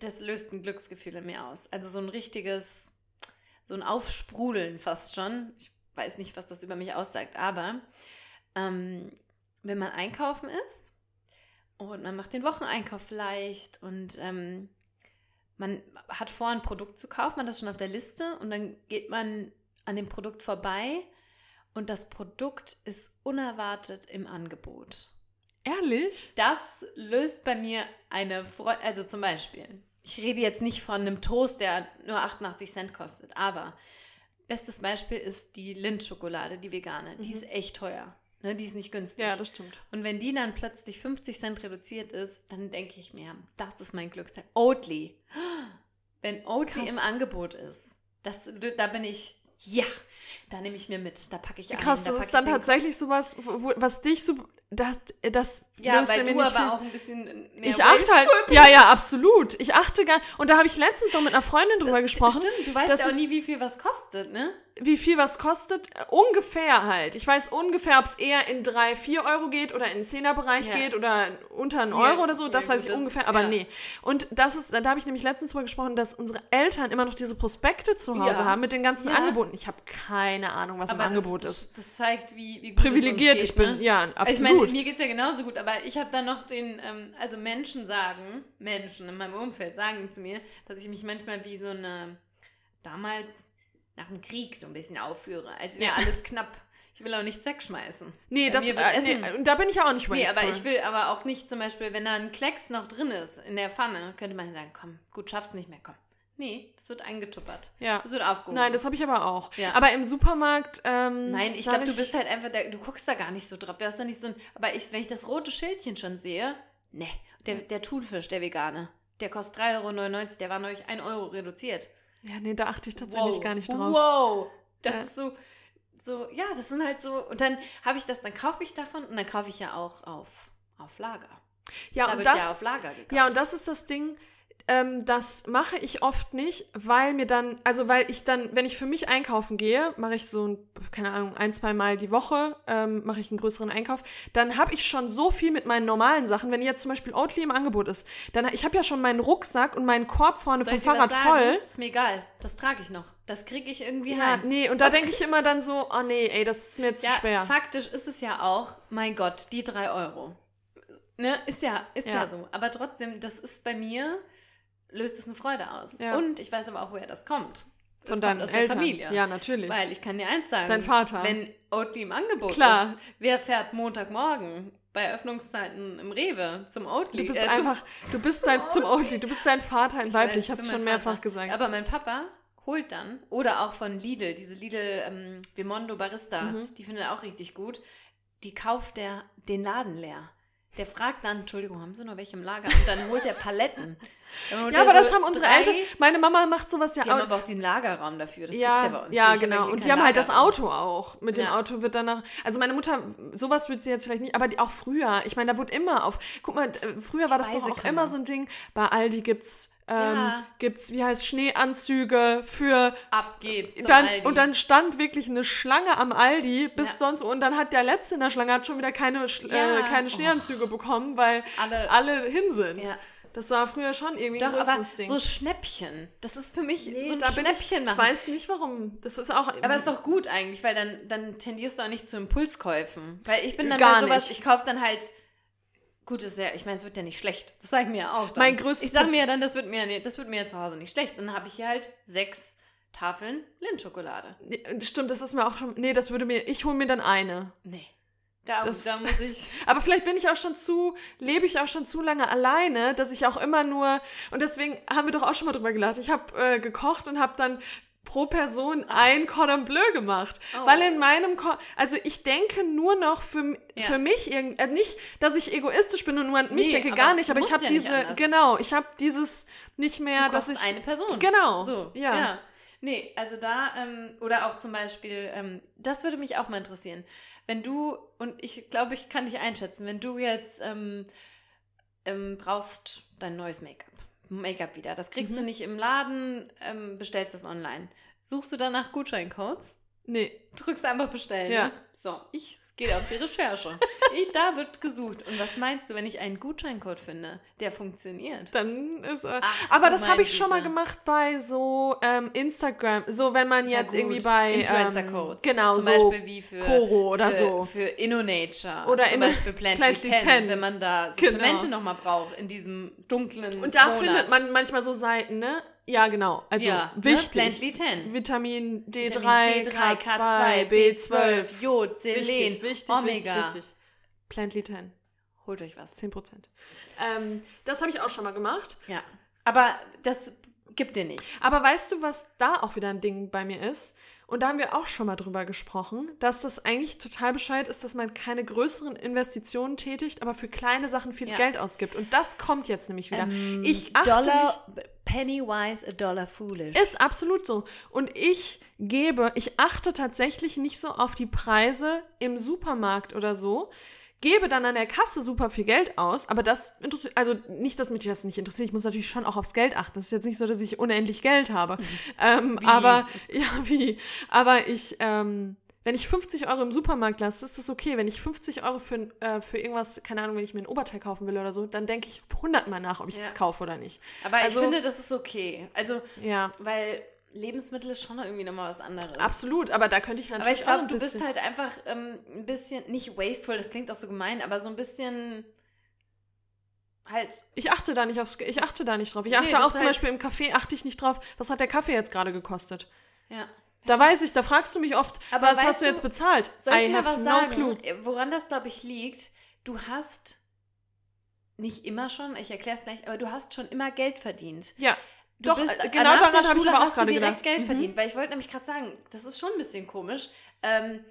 Das löst ein Glücksgefühl in mir aus. Also so ein richtiges, so ein Aufsprudeln fast schon. Ich weiß nicht, was das über mich aussagt, aber ähm, wenn man einkaufen ist und man macht den Wocheneinkauf vielleicht und ähm, man hat vor, ein Produkt zu kaufen, man hat das schon auf der Liste und dann geht man an dem Produkt vorbei und das Produkt ist unerwartet im Angebot. Ehrlich? Das löst bei mir eine Freude, also zum Beispiel, ich rede jetzt nicht von einem Toast, der nur 88 Cent kostet, aber bestes Beispiel ist die Lindt-Schokolade, die vegane. Die Mhm. ist echt teuer. Ne? Die ist nicht günstig. Ja, das stimmt. Und wenn die dann plötzlich 50 Cent reduziert ist, dann denke ich mir, das ist mein Glücksteil. Oatly. Wenn Oatly Krass. im Angebot ist, das, da bin ich, ja, da nehme ich mir mit, da packe ich ein. Krass, da das ist dann tatsächlich sowas, wo- was dich so, das, das Ja, löst weil mir du nicht aber viel- auch ein bisschen mehr Ich achte halt, ja, ja, absolut. Ich achte gar, und da habe ich letztens noch mit einer Freundin drüber bist. gesprochen. Stimmt, du weißt ja auch nie, wie viel was kostet, ne? Wie viel was kostet? Äh, Ungefähr halt. Ich weiß ungefähr, ob es eher in 3, 4 Euro geht oder in den 10er-Bereich Ja. geht oder unter einen Ja, Euro oder so. ja, Das gut, weiß ich das- ungefähr, aber ja. nee. Und das ist, da habe ich nämlich letztens drüber gesprochen, dass unsere Eltern immer noch diese Prospekte zu Hause Ja. haben mit den ganzen Ja. Angeboten. Ich habe keine Ahnung, was im Angebot das, ist. Das, zeigt, wie, wie gut Privilegiert uns ich geht, bin, ne? ja, Also Ich absolut. meine, mir geht es ja genauso gut, aber ich habe dann noch den, ähm, also Menschen sagen, Menschen in meinem Umfeld sagen zu mir, dass ich mich manchmal wie so eine, damals nach dem Krieg so ein bisschen aufführe, als wäre Ja. alles knapp. Ich will auch nichts wegschmeißen. nee, bei das, äh, nee, da bin ich auch nicht Nee, aber ich will aber auch nicht zum Beispiel, wenn da ein Klecks noch drin ist in der Pfanne, könnte man sagen, komm, gut, schaffst nicht mehr, komm. Nee, das wird eingetuppert. Ja. Das wird aufgehoben. Nein, das habe ich aber auch. Ja. Aber im Supermarkt. Ähm, Nein, ich glaube, du bist halt einfach, der, du guckst da gar nicht so drauf. Du hast da nicht so ein. Aber ich, wenn ich das rote Schildchen schon sehe, ne, der, der Thunfisch, der vegane, der kostet 3,99 Euro, der war neulich 1 Euro reduziert. Ja, nee, da achte ich tatsächlich Wow. gar nicht drauf. Wow! Das Ja. ist so, so, ja, das sind halt so. Und dann habe ich das, dann kaufe ich davon und dann kaufe ich ja auch auf auf Lager. Ja, da und das, ja auf Lager gekauft. Ja, und das ist das Ding, ähm, das mache ich oft nicht, weil mir dann, also weil ich dann, wenn ich für mich einkaufen gehe, mache ich so, ein, keine Ahnung, ein, zwei Mal die Woche, ähm, mache ich einen größeren Einkauf, dann habe ich schon so viel mit meinen normalen Sachen. Wenn jetzt zum Beispiel Oatly im Angebot ist, dann, ich habe ja schon meinen Rucksack und meinen Korb vorne Soll vom Fahrrad voll. Ist mir egal. Das trage ich noch. Das kriege ich irgendwie Ja, heim. nee, und da denke ich immer dann so, oh nee, ey, das ist mir jetzt Ja, zu schwer. faktisch ist es ja auch, mein Gott, die drei Euro. Ne? Ist ja, ist ja. Ja. so. Aber trotzdem, das ist bei mir, löst es eine Freude aus. Ja. Und ich weiß aber auch, woher das kommt. Das Von deinen Eltern. der Familie. Ja, natürlich. Weil ich kann dir eins sagen. Dein Vater. Wenn Oatly im Angebot Klar. ist, wer fährt Montagmorgen bei Öffnungszeiten im Rewe zum Oatly? du bist äh, einfach, du bist dein, zum Oatly, du bist dein Vater in Ich weiblich, weiß, ich hab's bin schon mehrfach Vater. gesagt. Aber mein Papa holt dann, oder auch von Lidl, diese Lidl ähm, Vimondo Barista, Mhm. die findet er auch richtig gut, die kauft der den Laden leer. Der fragt dann, Entschuldigung, haben Sie noch welche im Lager? Und dann holt er Paletten. Ja, er aber so das haben unsere Eltern, meine Mama macht sowas ja Die haben auch. aber auch den Lagerraum dafür. Das ja, gibt's ja bei uns. ja. Ich genau. Und die haben halt das. Auto auch. Mit dem Ja. Auto wird danach. Also meine Mutter, sowas wird sie jetzt vielleicht nicht, aber die, auch früher. Ich meine, da wurde immer auf. Guck mal, äh, früher war das doch auch immer so ein Ding. Bei Aldi gibt's, ähm, Ja. gibt's, wie heißt Schneeanzüge für. Ab geht's zum Dann, Aldi. und dann stand wirklich eine Schlange am Aldi bis Ja. sonst und dann hat der letzte in der Schlange hat schon wieder keine, Sch Ja. äh, keine Oh. Schneeanzüge bekommen, weil Alle- alle hin sind. Das war früher schon irgendwie ein Doch, aber größeres Ding. so Schnäppchen. Das ist für mich Nee, so ein ich, Schnäppchen ich machen. weiß nicht warum. Das ist auch. Aber ist doch gut eigentlich, weil dann, dann tendierst du auch nicht zu Impulskäufen. Weil ich bin dann Gar bei sowas, nicht. ich kaufe dann halt. Gut, ist ja, ich meine, es wird ja nicht schlecht. Das sage ich mir ja auch. Dann. Mein größtes Ich sage mir ja dann, das wird mir, nee, das wird mir ja zu Hause nicht schlecht. Dann habe ich hier halt sechs Tafeln Lindschokolade. Nee, Stimmt, das ist mir auch schon. Nee, das würde mir. Ich hole mir dann eine. Nee. Da, Das- da muss ich. Aber vielleicht bin ich auch schon zu, lebe ich auch schon zu lange alleine, dass ich auch immer nur. Und deswegen haben wir doch auch schon mal drüber gelacht. Ich habe äh, gekocht und habe dann pro Person ein Cordon Bleu gemacht. Oh. Weil in meinem. Ko also ich denke nur noch für, Ja. für mich. irgend- Äh, nicht, dass ich egoistisch bin und nur an mich Nee, denke, gar nicht. Aber ich habe ja diese. Genau, ich habe dieses nicht mehr, Du dass ich. eine Person. Genau, So, ja. ja. Nee, also da, ähm, oder auch zum Beispiel, ähm, das würde mich auch mal interessieren. Wenn du, und ich glaube, ich kann dich einschätzen, wenn du jetzt ähm, ähm, brauchst dein neues Make-up. Make-up wieder. Das kriegst Mhm. du nicht im Laden, ähm, bestellst es online. Suchst du danach Gutscheincodes? Nee. Drückst einfach bestellen. Ja. Ne? So, ich gehe auf die Recherche. ich, da wird gesucht. Und was meinst du, wenn ich einen Gutscheincode finde, der funktioniert? Dann ist. Äh, Ach, aber das habe ich schon mal Güte. gemacht bei so ähm, Instagram. So, wenn man Ja, jetzt gut. irgendwie bei. Ähm, Influencer-Codes. genau, Zum so. Beispiel wie für, Koro oder für, so. Für InnoNature. Oder zum Inno- Beispiel Plantly 10, 10. wenn man da Supplemente Genau. nochmal braucht in diesem dunklen Und da Monat. findet man manchmal so Seiten, ne? Ja, genau. Also ja, wichtig. Ne? Plantly 10. Vitamin D3, Vitamin D3, K2, B12. Jod, Selen, Wichtig, wichtig, Omega. wichtig, wichtig. Plantly 10, Holt euch was. 10%. Ähm, das habe ich auch schon mal gemacht. Ja. Aber das gibt dir nichts. Aber weißt du, was da auch wieder ein Ding bei mir ist? Und da haben wir auch schon mal drüber gesprochen, dass das eigentlich total bescheuert ist, dass man keine größeren Investitionen tätigt, aber für kleine Sachen viel Ja. Geld ausgibt. Und das kommt jetzt nämlich wieder. Ähm, ich achte Dollar, penny wise, a dollar foolish. Ist absolut so. Und ich gebe, ich achte tatsächlich nicht so auf die Preise im Supermarkt oder so, gebe dann an der Kasse super viel Geld aus, aber das interessiert, also nicht, dass mich das nicht interessiert, ich muss natürlich schon auch aufs Geld achten. Das ist jetzt nicht so, dass ich unendlich Geld habe. Ähm, Wie? aber, ja, wie? Aber ich, ähm, wenn ich 50 Euro im Supermarkt lasse, ist das okay. Wenn ich 50 Euro für, äh, für irgendwas, keine Ahnung, wenn ich mir ein Oberteil kaufen will oder so, dann denke ich hundertmal nach, ob ich Ja. es kaufe oder nicht. Aber also- ich finde, das ist okay. Also, Ja, weil Lebensmittel ist schon noch irgendwie nochmal was anderes. absolut. Aber da könnte ich natürlich Aber ich auch glaube, ein du bist bisschen- halt einfach ähm, ein bisschen, nicht wasteful, das klingt auch so gemein, aber so ein bisschen halt, Ich achte da nicht aufs, ich achte da nicht drauf. Ich Nee, achte auch zum halt- Beispiel im Kaffee achte ich nicht drauf, was hat der Kaffee jetzt gerade gekostet. ja. Da weiß ich, da fragst du mich oft, Aber was hast du jetzt bezahlt? Soll ich I mal was no sagen? clue. Woran das, glaube ich, liegt, du hast nicht immer schon, ich erkläre es gleich, aber du hast schon immer Geld verdient. Ja, Du doch, bist, äh, genau daran habe ich Schule aber auch hast du gerade direkt gedacht. Geld Mhm. verdient, weil ich wollte nämlich gerade sagen, das ist schon ein bisschen komisch, ähm,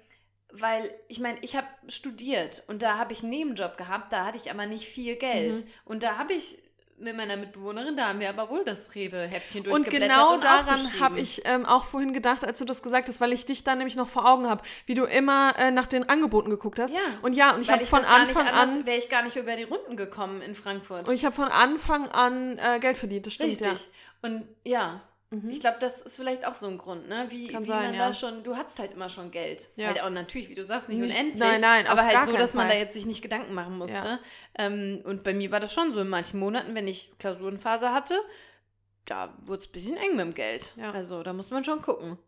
weil ich meine, ich habe studiert und da habe ich einen Nebenjob gehabt, da hatte ich aber nicht viel Geld Mhm. und da habe ich mit meiner Mitbewohnerin, da haben wir aber wohl das Rewe-Heftchen Und durchgeblättert genau und daran habe ich ähm, auch vorhin gedacht, als du das gesagt hast, weil ich dich da nämlich noch vor Augen habe, wie du immer äh, nach den Angeboten geguckt hast. Ja, Und ja, und ich habe von Anfang anders, an wäre ich gar nicht über die Runden gekommen in Frankfurt. und ich habe von Anfang an äh, Geld verdient. Das stimmt Richtig. Und ja, ja. Mhm. ich glaube, das ist vielleicht auch so ein Grund, ne? Wie, Kann wie sein, man ja. da schon, du hattest halt immer schon Geld. Ja. Halt auch natürlich, wie du sagst, nicht, Nicht- unendlich. nein, nein, aber halt so, dass man Fall. da jetzt sich nicht Gedanken machen musste. Ja. Ähm, und bei mir war das schon so in manchen Monaten, wenn ich Klausurenphase hatte, da wurde es ein bisschen eng mit dem Geld. Ja. Also da musste man schon gucken.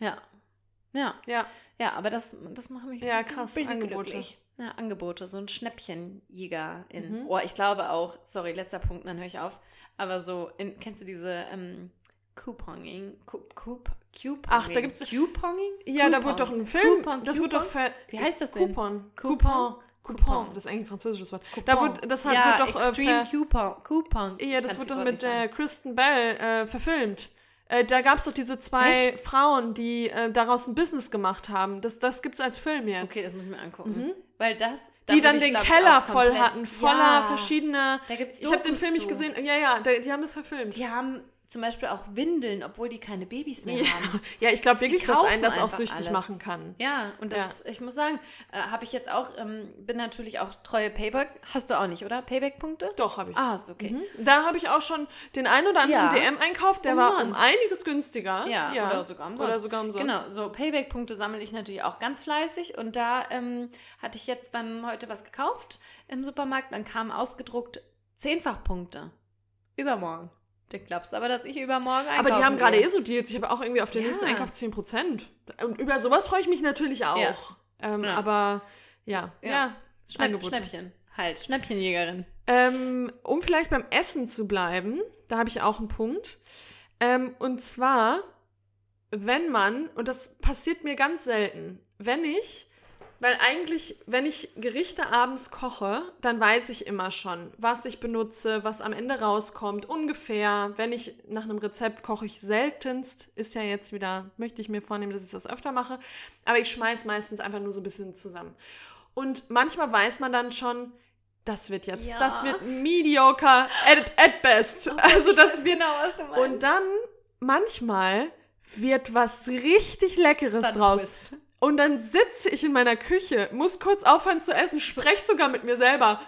Ja. Ja. ja. Ja, aber das, das macht mich Ja, krass, Angebote. glücklich. Ja, Angebote, so ein Schnäppchenjäger in. Mhm. Oh, ich glaube auch, sorry, letzter Punkt, dann höre ich auf. Aber so, in, kennst du diese ähm, Couponing? Coup, coup, Couponing? Ach, da gibt's- Couponing? Ja, da Coupon. wird doch ein Film. Coupon, das wird doch ver Wie heißt das denn? Coupon. Coupon? Coupon. Das ist eigentlich ein französisches Wort. Coupon. Da wird, das hat, ja, wird doch. Äh, Extreme ver Coupon. Coupon. ja, das wird doch mit äh, Kristen Bell äh, verfilmt. Äh, da gab es doch diese zwei Frauen, die äh, daraus ein Business gemacht haben. Das, das gibt es als Film jetzt. Okay, das muss ich mir angucken. Mhm. Weil das. da die dann ich, den glaub Keller voll hatten, voller ja, verschiedene. Da gibt's Ich habe den Film nicht gesehen. Ja, ja, da, die haben das verfilmt. Die haben zum Beispiel auch Windeln, obwohl die keine Babys mehr Ja, haben. ja ich glaube wirklich, dass einen das auch süchtig alles. machen kann. Ja, und das, ich muss sagen, äh, habe ich jetzt auch, ähm, bin natürlich auch treue Payback. Hast du auch nicht, oder? Payback-Punkte? Doch, habe ich. Ah, ist okay. Mhm. Da habe ich auch schon den einen oder anderen Ja. DM-Einkauf, der war um Umsonst. einiges günstiger. Ja, oder sogar umsonst. Oder sogar umsonst. Genau, so Payback-Punkte sammle ich natürlich auch ganz fleißig. Und da ähm, hatte ich jetzt beim heute was gekauft im Supermarkt. Dann kamen ausgedruckt Zehnfachpunkte. Übermorgen. Du glaubst aber, dass ich übermorgen einkaufen Aber die haben gerade eh so Deals. Ich habe auch irgendwie auf den Ja. nächsten Einkauf 10%. Und über sowas freue ich mich natürlich auch. Ja. Ähm, Ja. Aber ja, ja. Angebote. Schnäppchen. Halt, Schnäppchenjägerin. Ähm, um vielleicht beim Essen zu bleiben, da habe ich auch einen Punkt. Ähm, und zwar, wenn man, und das passiert mir ganz selten, wenn ich, weil eigentlich, wenn ich Gerichte abends koche, dann weiß ich immer schon, was ich benutze, was am Ende rauskommt, ungefähr. Wenn ich nach einem Rezept koche ich seltenst, ist ja jetzt wieder, möchte ich mir vornehmen, dass ich das öfter mache, aber ich schmeiß meistens einfach nur so ein bisschen zusammen. Und manchmal weiß man dann schon, das wird jetzt, Ja. das wird mediocre at, at best. Oh also das wird genau, was du meinst. und dann manchmal wird was richtig Leckeres draus. Suntwist. Und dann sitze ich in meiner Küche, muss kurz aufhören zu essen, spreche sogar mit mir selber.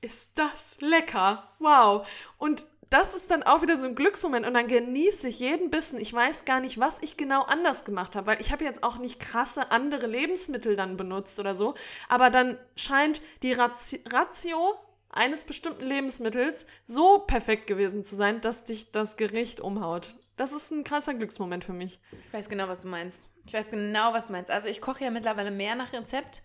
Ist das lecker? Wow. Und das ist dann auch wieder so ein Glücksmoment und dann genieße ich jeden Bissen. Ich weiß gar nicht, was ich genau anders gemacht habe, weil ich habe jetzt auch nicht krasse andere Lebensmittel dann benutzt oder so, aber dann scheint die Ratio, eines bestimmten Lebensmittels so perfekt gewesen zu sein, dass dich das Gericht umhaut. Das ist ein krasser Glücksmoment für mich. Ich weiß genau, was du meinst. Ich weiß genau, was du meinst. Also ich koche ja mittlerweile mehr nach Rezept,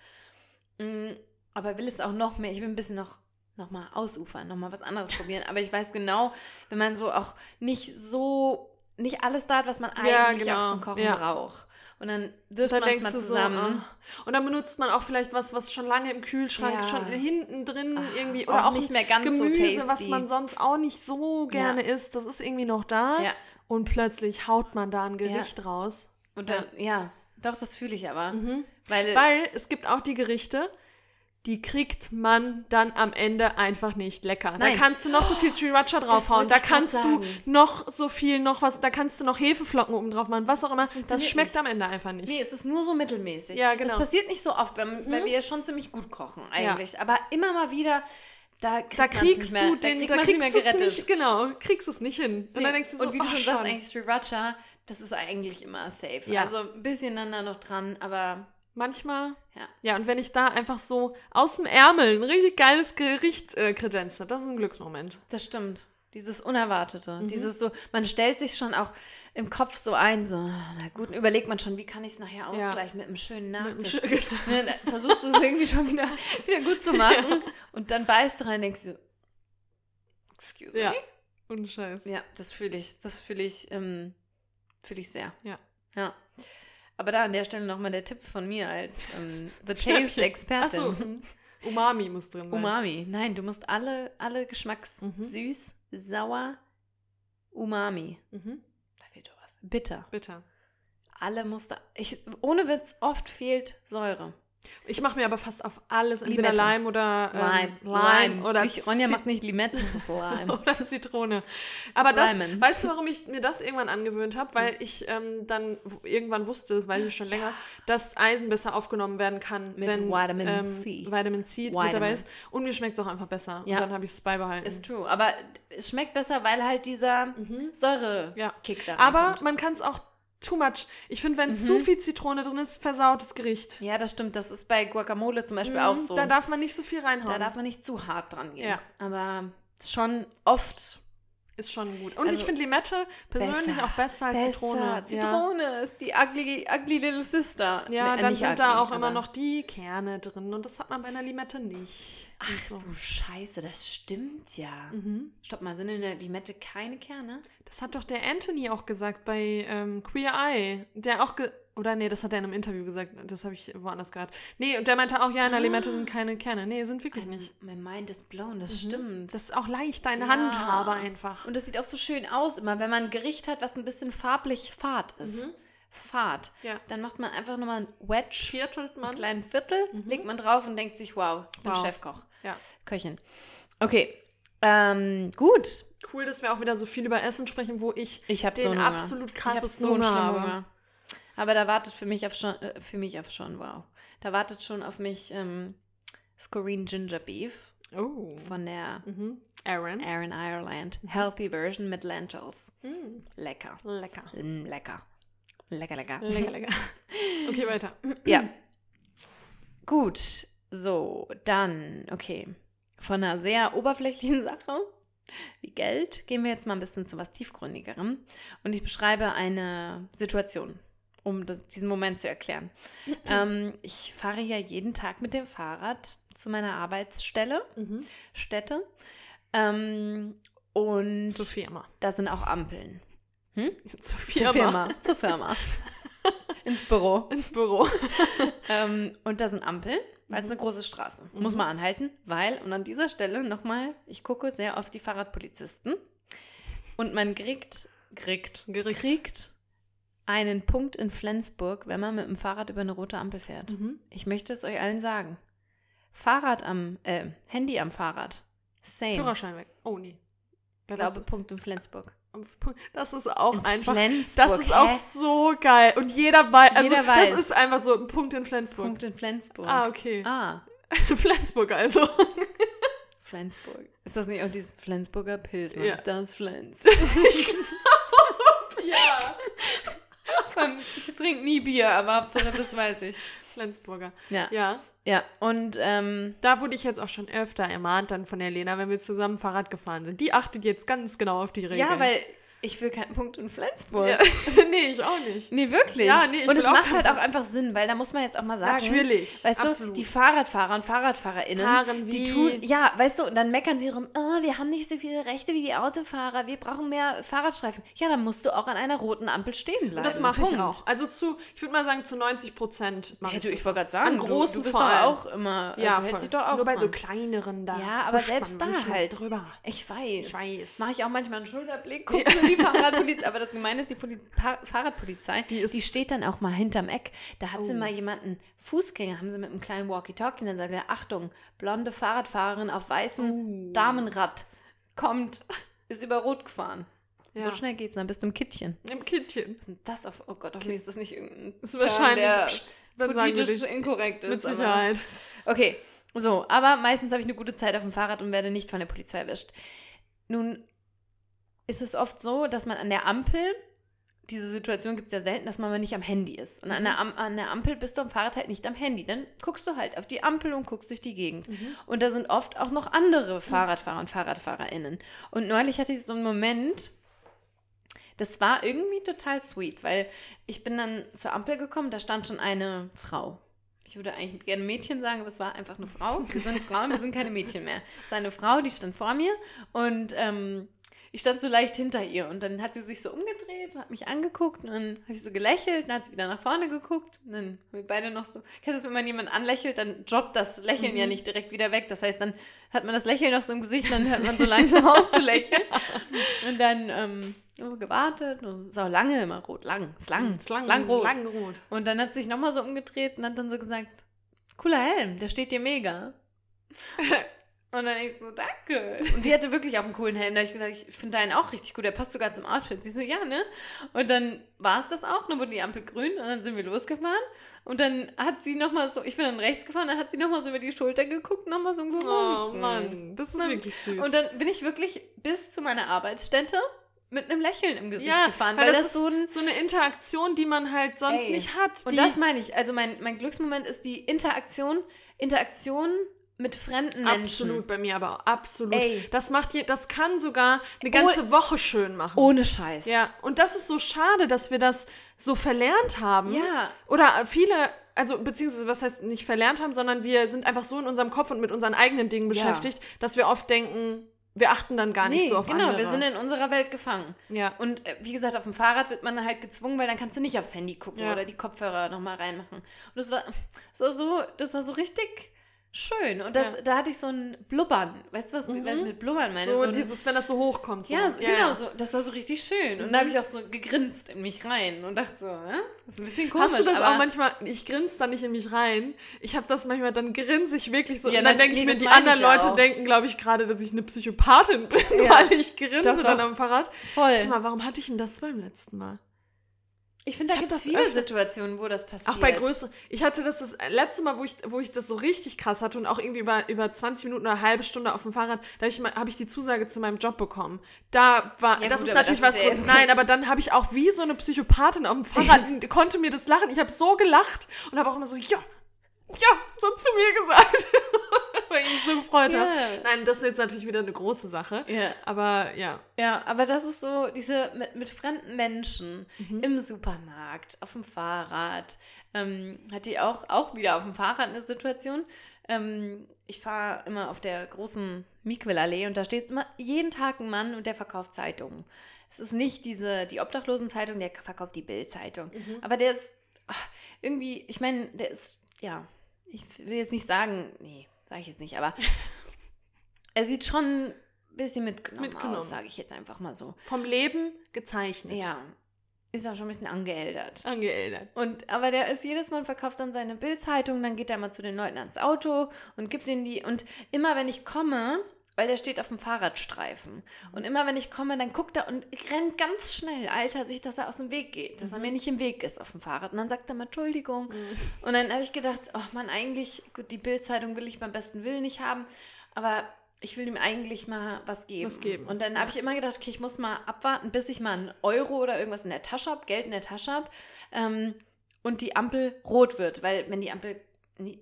mm, aber will es auch noch mehr. Ich will ein bisschen noch, noch mal ausufern, noch mal was anderes probieren. Aber ich weiß genau, wenn man so auch nicht so, nicht alles da hat, was man Ja, eigentlich genau. auch zum Kochen Ja. braucht. Und dann wirft Dann man es mal zusammen. so, ah. und dann benutzt man auch vielleicht was, was schon lange im Kühlschrank, Ja. schon hinten drin Ah, irgendwie, auch oder auch nicht mehr ganz so Gemüse, was tasty. man sonst auch nicht so gerne isst, das ist irgendwie noch da. Ja. Und plötzlich haut man da ein Gericht raus. Und dann, ja, doch, das fühle ich aber. Mhm. Weil, Weil es gibt auch die Gerichte, die kriegt man dann am Ende einfach nicht lecker. Nein. Da kannst du noch so viel Sriracha draufhauen, da kannst du sagen. noch so viel, noch was, da kannst du noch Hefeflocken oben drauf machen, was auch immer. Das, funktioniert schmeckt nicht. am Ende einfach nicht. Nee, es ist nur so mittelmäßig. Ja, Das genau. passiert nicht so oft, weil, weil wir ja schon ziemlich gut kochen eigentlich. Aber immer mal wieder, da, da kriegst du den, kriegt da kriegst nicht du mehr es gerettet. nicht, genau, kriegst es nicht hin. Und Nee. dann denkst du so, und wie du ach, schon sagst, eigentlich Sriracha, das ist eigentlich immer safe. Ja. Also ein bisschen dann da noch dran, aber Manchmal, ja. ja, und wenn ich da einfach so aus dem Ärmel ein richtig geiles Gericht äh, kredenze, das ist ein Glücksmoment. Das stimmt. Dieses Unerwartete. Mhm. Dieses so, man stellt sich schon auch im Kopf so ein, so, na gut, überlegt man schon, wie kann ich es nachher Ja. ausgleichen mit einem schönen einem Nachtisch. Sch- Ne, dann versuchst du es irgendwie schon wieder, wieder gut zu machen und dann beißt du rein und denkst du, excuse Ja. me? Ohne Scheiß. Ja, das fühle ich. Das fühle ich, ähm, fühle ich sehr. Ja. Ja. Aber da an der Stelle nochmal der Tipp von mir als ähm, The. Taste-Expertin. Achso, mhm. Umami muss drin sein. Umami. Nein, du musst alle, alle Geschmacks Mhm. süß, sauer, Umami. Mhm. Da fehlt doch was. Bitter. Bitter. Alle musste. Ich, ohne Witz, oft fehlt Säure. Ich mache mir aber fast auf alles, entweder Limette. Lime oder ähm, Lime. Lime, oder nicht, Ronja Zit- macht nicht Limette. Lime. oder Zitrone. Aber das, Lemon. weißt du, warum ich mir das irgendwann angewöhnt habe? Weil ich ähm, dann irgendwann wusste, das weiß ich schon länger, dass Eisen besser aufgenommen werden kann, Mit wenn Vitamin ähm, C. Vitamin C mit Vitamin. dabei ist. Und mir schmeckt es auch einfach besser. Ja. Und dann habe ich es beibehalten. Ist true. Aber es schmeckt besser, weil halt dieser Säure-Kick Ja. da Aber reinkommt. man kann es auch too much. Ich finde, wenn zu viel Zitrone drin ist, versaut das Gericht. Ja, das stimmt. Das ist bei Guacamole zum Beispiel auch Mhm, so. Da darf man nicht so viel reinhauen. Da darf man nicht zu hart dran gehen. Ja. Aber schon oft ist schon gut. Und ich Also, finde Limette persönlich besser. auch besser als besser. Zitrone. Ja. Zitrone ist die ugly, ugly little sister. Ja, Nee, dann sind da ugly, auch immer noch die Kerne drin und das hat man bei einer Limette nicht. Ach so. du Scheiße, das stimmt ja. Mhm. Stopp mal, sind in der Limette keine Kerne? Das hat doch der Anthony auch gesagt bei ähm, Queer Eye. Der auch oder nee, das hat er in einem Interview gesagt. Das habe ich woanders gehört. Nee, und der meinte auch, ja, in der Limette sind keine Kerne. Nee, sind wirklich nicht. Mein Mind is blown, das stimmt. Das ist auch leichter in der Ja. Handhabe einfach. Und das sieht auch so schön aus immer, wenn man ein Gericht hat, was ein bisschen farblich fad ist. Fad. Ja. Dann macht man einfach nochmal ein Wedge, Viertelt einen man. kleinen Viertel, legt man drauf und denkt sich, wow, ich bin Wow. Chefkoch. Ja. Köchin. Okay. Ähm, gut. Cool, dass wir auch wieder so viel über Essen sprechen, wo ich Ich den so einen absolut Ich krassesten so einen Hunger habe. Hunger. Aber da wartet für mich auf schon, äh, für mich auf schon, wow. Da wartet schon auf mich ähm, Scorine Ginger Beef Oh. von der Mhm. Aaron. Aaron Ireland. Healthy Version mit Lentils. Mm, Lecker. lecker. Mm, lecker. Lecker, lecker. Lecker, lecker. Okay, weiter. Ja. Gut. So, dann, okay. Von einer sehr oberflächlichen Sache wie Geld gehen wir jetzt mal ein bisschen zu was tiefgründigerem. Und ich beschreibe eine Situation, um diesen Moment zu erklären. ähm, ich fahre ja jeden Tag mit dem Fahrrad zu meiner Arbeitsstelle, Mhm. Stätte. Ähm, und Zur Firma. da sind auch Ampeln. Zur Zur Firma. Firma. Zur Firma. Ins Büro. Ins Büro. Ähm, und da sind Ampeln, weil es eine große Straße. Muss man anhalten, weil, und an dieser Stelle nochmal, ich gucke sehr auf die Fahrradpolizisten und man kriegt, kriegt, Gerickt. kriegt einen Punkt in Flensburg, wenn man mit dem Fahrrad über eine rote Ampel fährt. Mhm. Ich möchte es euch allen sagen. Fahrrad am, äh, Handy am Fahrrad. Same. Führerschein weg. Oh, nee. Ich glaube, das, ist, Punkt in Flensburg. das ist auch Ins einfach. Flensburg, Das ist auch hä? so geil. Und jeder weiß. Also, Jeder weiß. Das ist einfach so ein Punkt in Flensburg. Punkt in Flensburg. Ah, okay. Ah, Flensburg also. Flensburg. Ist das nicht auch dieses Flensburger Pilsner? Ja. Das Flens. ja. Ich trinke nie Bier, aber Hauptsache das weiß ich. Flensburger. Ja. Ja, Ja. und ähm, Da wurde ich jetzt auch schon öfter ermahnt dann von der Lena, wenn wir zusammen Fahrrad gefahren sind. Die achtet jetzt ganz genau auf die Regeln. ja, weil ich will keinen Punkt in Flensburg. Ja. nee, ich auch nicht. Nee, wirklich. Ja, nee, ich und es macht halt auch einfach Sinn, weil da muss man jetzt auch mal sagen. Natürlich. Weißt absolut. du, die Fahrradfahrer und Fahrradfahrerinnen, Fahren die tun, ja, weißt du, und dann meckern sie rum, oh, wir haben nicht so viele Rechte wie die Autofahrer, wir brauchen mehr Fahrradstreifen. Ja, dann musst du auch an einer roten Ampel stehen bleiben. Und das mache ich auch. Also zu, ich würde mal sagen, zu 90 Prozent mache Ja, ich du, ich wollte gerade sagen, An großen du, bist doch auch immer, äh, Ja, voll. dich doch auch Nur bei so kleineren da. Ja, aber selbst da halt. Drüber. Ich weiß. Ich weiß. Mache ich auch manchmal einen Schulterblick, gucke nur die Fahrradpolizei. Aber das Gemeine ist, die Poli pa Fahrradpolizei, Die die, ist- steht dann auch mal hinterm Eck. Da hat sie Oh. mal jemanden, Fußgänger, haben sie mit einem kleinen Walkie-Talkie, dann sagt er, Achtung, blonde Fahrradfahrerin auf weißem Oh. Damenrad kommt, ist über Rot gefahren. Ja. So schnell geht's, dann bist du im Kittchen. Im Kittchen. Was ist denn das auf, oh Gott, hoffentlich ist das nicht irgendein Das ist Term, wahrscheinlich. der wir politisch inkorrekt ist. Mit aber- Sicherheit. Okay, so, aber meistens habe ich eine gute Zeit auf dem Fahrrad und werde nicht von der Polizei erwischt. Nun ist es oft so, dass man an der Ampel, diese Situation gibt es ja selten, dass man mal nicht am Handy ist. Und an der, Am an der Ampel bist du am Fahrrad halt nicht am Handy. Dann guckst du halt auf die Ampel und guckst durch die Gegend. Und da sind oft auch noch andere Fahrradfahrer und FahrradfahrerInnen. Und neulich hatte ich so einen Moment, das war irgendwie total sweet, weil ich bin dann zur Ampel gekommen, da stand schon eine Frau. Ich würde eigentlich gerne Mädchen sagen, aber es war einfach eine Frau. Wir sind Frauen, wir sind keine Mädchen mehr. Es war eine Frau, die stand vor mir und ähm, ich stand so leicht hinter ihr. Und dann hat sie sich so umgedreht und hat mich angeguckt und dann habe ich so gelächelt, dann hat sie wieder nach vorne geguckt und dann haben wir beide noch so. Kennst du das, wenn man jemanden anlächelt, dann droppt das Lächeln ja nicht direkt wieder weg. Das heißt, dann hat man das Lächeln noch so im Gesicht, dann hört man so langsam auf zu lächeln. Und dann ähm, gewartet und auch lange immer rot, lang, ist lang, Ist lang, lang rot. Lang rot. Und dann hat sie sich nochmal so umgedreht und hat dann so gesagt, cooler Helm, der steht dir mega. Und dann ich so, danke. Und die hatte wirklich auch einen coolen Helm. Da habe ich gesagt, ich finde deinen auch richtig gut. Der passt sogar zum Outfit. Sie so, ja, ne? Und dann war es das auch. Dann wurde die Ampel grün und dann sind wir losgefahren. Und dann hat sie nochmal so, ich bin dann rechts gefahren, dann hat sie nochmal so über die Schulter geguckt, nochmal so gewunken. Oh Mann, das ist wirklich süß. Und dann bin ich wirklich bis zu meiner Arbeitsstätte mit einem Lächeln im Gesicht ja, gefahren. weil Weil, das, das, ist so ein. so eine Interaktion, die man halt sonst Ey, nicht hat. Und das meine ich. Also mein, mein Glücksmoment ist die Interaktion, Interaktion mit fremden Menschen. Absolut bei mir, aber absolut. Ey. Das macht je, das kann sogar eine ganze Woche schön machen. Ohne Scheiß. Ja, und das ist so schade, dass wir das so verlernt haben. Ja. Oder viele, also beziehungsweise was heißt nicht verlernt haben, sondern wir sind einfach so in unserem Kopf und mit unseren eigenen Dingen Ja. beschäftigt, dass wir oft denken, wir achten dann gar nicht Nee, so auf genau, andere. wir sind in unserer Welt gefangen. ja. Und äh, wie gesagt, auf dem Fahrrad wird man halt gezwungen, weil dann kannst du nicht aufs Handy gucken Ja. oder die Kopfhörer nochmal reinmachen. Und das war, das war so, das war so richtig schön. Und das, Ja. da hatte ich so ein Blubbern. Weißt du, was, Mhm. was ich mit Blubbern meine? so, ein- dieses, wenn das so hochkommt. So. ja, so, genau, so, das war so richtig schön. Und Mhm. da habe ich auch so gegrinst in mich rein und dachte so, hä? das ist ein bisschen komisch. Hast du das auch manchmal, ich grinse da nicht in mich rein. Ich habe das manchmal, dann grinse ich wirklich so. Ja, und dann na, denke ich nee, mir, das die anderen ich Leute auch. denken, glaube ich, gerade, dass ich eine Psychopathin bin, Ja. weil ich grinse Doch, dann doch. am Fahrrad. voll. Warte mal, warum hatte ich denn das beim letzten Mal? Ich finde, da gibt es viele öfter- Situationen, wo das passiert. Auch bei größeren. Ich hatte das das letzte Mal, wo ich, wo ich das so richtig krass hatte und auch irgendwie über, über 20 Minuten oder eine halbe Stunde auf dem Fahrrad, da habe ich, hab ich die Zusage zu meinem Job bekommen. Da war, Ja, das gut, ist natürlich das was Großes. Nein, aber dann habe ich auch wie so eine Psychopathin auf dem Fahrrad, konnte mir das lachen. Ich habe so gelacht und habe auch immer so, ja, ja, so zu mir gesagt. Weil ich mich so gefreut Ja. habe. Nein, das ist jetzt natürlich wieder eine große Sache. Ja. Aber ja. Ja, aber das ist so, diese mit, mit fremden Menschen Mhm. im Supermarkt, auf dem Fahrrad. Ähm, hatte ich auch, auch wieder auf dem Fahrrad eine Situation. Ähm, ich fahre immer auf der großen Miquelallee und da steht immer jeden Tag ein Mann und der verkauft Zeitungen. Es ist nicht diese, die Obdachlosenzeitung, der verkauft die Bildzeitung. Mhm. Aber der ist ach, irgendwie, ich meine, der ist, ja, ich will jetzt nicht sagen, nee, sage ich jetzt nicht, aber er sieht schon ein bisschen mitgenommen, Mitgenommen. aus, sage ich jetzt einfach mal so. Vom Leben gezeichnet. Ja, ist auch schon ein bisschen angeeldert. Angeeldert. Und, aber der ist jedes Mal und verkauft dann seine Bildzeitung, dann geht er mal zu den Leuten ans Auto und gibt ihnen die. Und immer wenn ich komme, weil der steht auf dem Fahrradstreifen. Und immer wenn ich komme, dann guckt er und rennt ganz schnell, alter sich, dass er aus dem Weg geht, dass er mir nicht im Weg ist auf dem Fahrrad. Und dann sagt er mal Entschuldigung. Und dann habe ich gedacht, oh Mann, eigentlich, gut, die Bildzeitung will ich beim besten Willen nicht haben, aber ich will ihm eigentlich mal was geben. Was geben, Und dann habe ich immer gedacht, okay, ich muss mal abwarten, bis ich mal einen Euro oder irgendwas in der Tasche habe, Geld in der Tasche habe ähm, und die Ampel rot wird, weil wenn die Ampel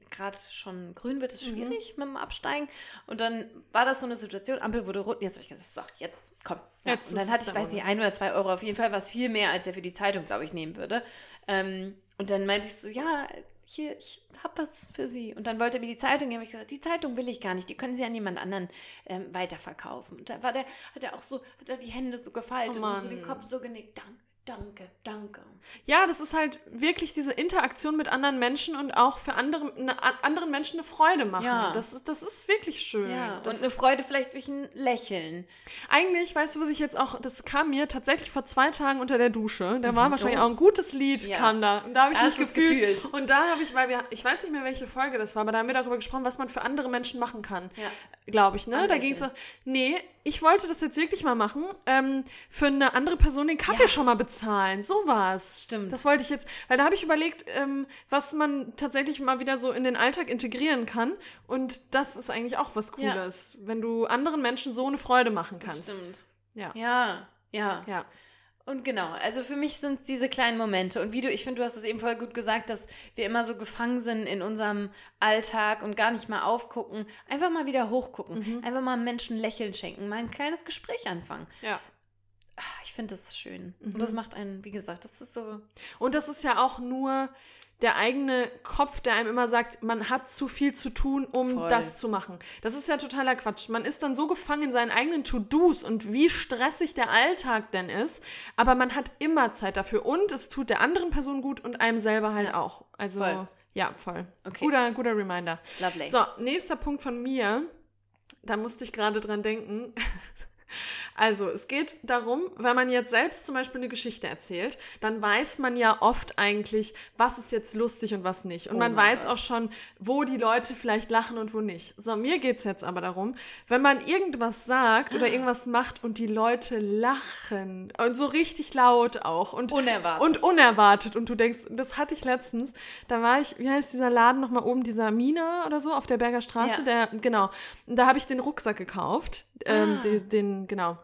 gerade schon grün wird, ist Mhm. schwierig mit dem Absteigen. Und dann war das so eine Situation, Ampel wurde rot, jetzt habe ich gedacht, so, jetzt komm. Ja, Jetzt und dann hatte es ich, weiß nicht, ein oder zwei Euro, auf jeden Fall was viel mehr, als er für die Zeitung, glaube ich, nehmen würde. Ähm, und dann meinte ich so, ja, hier, ich habe was für Sie. Und dann wollte er mir die Zeitung geben. Ich gesagt, die Zeitung will ich gar nicht, die können Sie an jemand anderen ähm, weiterverkaufen. Und da war der, hat er auch so, hat er die Hände so gefaltet Oh und so den. Kopf so genickt. Danke, danke, danke. Ja, das ist halt wirklich diese Interaktion mit anderen Menschen und auch für andere, eine, anderen Menschen eine Freude machen. Ja. Das, ist- das ist wirklich schön. Ja, das und eine Freude vielleicht durch ein Lächeln. eigentlich, weißt du, was ich jetzt auch, das kam mir tatsächlich vor zwei Tagen unter der Dusche. Da war wahrscheinlich Oh. auch ein gutes Lied, Ja. kam da. Und da habe ich Hast mich gefühlt. gefühlt? Und da habe ich, weil wir, ich weiß nicht mehr, welche Folge das war, aber da haben wir darüber gesprochen, was man für andere Menschen machen kann. Ja. Glaube ich, ne? Da Anlächeln. ging es so, nee, ich wollte das jetzt wirklich mal machen, ähm, für eine andere Person den Kaffee schon mal bezahlen. Sowas. Stimmt. Das wollte ich jetzt, weil da habe ich überlegt, ähm, was man tatsächlich mal wieder so in den Alltag integrieren kann. Und das ist eigentlich auch was Ja. Cooles, wenn du anderen Menschen so eine Freude machen Das kannst. stimmt. Ja. Ja, ja. Ja. Und genau, also für mich sind es diese kleinen Momente. Und wie du, ich finde, du hast es eben voll gut gesagt, dass wir immer so gefangen sind in unserem Alltag und gar nicht mal aufgucken. Einfach mal wieder hochgucken. Mhm. Einfach mal Menschen Lächeln schenken, mal ein kleines Gespräch anfangen. ja. Ah, Ich finde das schön. Mhm. Und das macht einen, wie gesagt, das ist so. Und das ist ja auch nur der eigene Kopf, der einem immer sagt, man hat zu viel zu tun, um Voll. das zu machen. Das ist ja totaler Quatsch. Man ist dann so gefangen in seinen eigenen To-Dos und wie stressig der Alltag denn ist, aber man hat immer Zeit dafür und es tut der anderen Person gut und einem selber halt auch. Also Voll. ja, voll. Okay. Guter, guter Reminder. Lovely. So, nächster Punkt von mir. Da musste ich gerade dran denken. Also, es geht darum, wenn man jetzt selbst zum Beispiel eine Geschichte erzählt, dann weiß man ja oft eigentlich, was ist jetzt lustig und was nicht. Und Oh man weiß Gott. auch schon, wo die Leute vielleicht lachen und wo nicht. So, mir geht es jetzt aber darum, wenn man irgendwas sagt oder irgendwas macht und die Leute lachen und so richtig laut auch und Unerwartet. und unerwartet und du denkst, das hatte ich letztens, da war ich, wie heißt dieser Laden nochmal oben, dieser Mina oder so auf der Berger Straße, Ja. der, genau, und da habe ich den Rucksack gekauft, ähm, Ah. den, den, genau.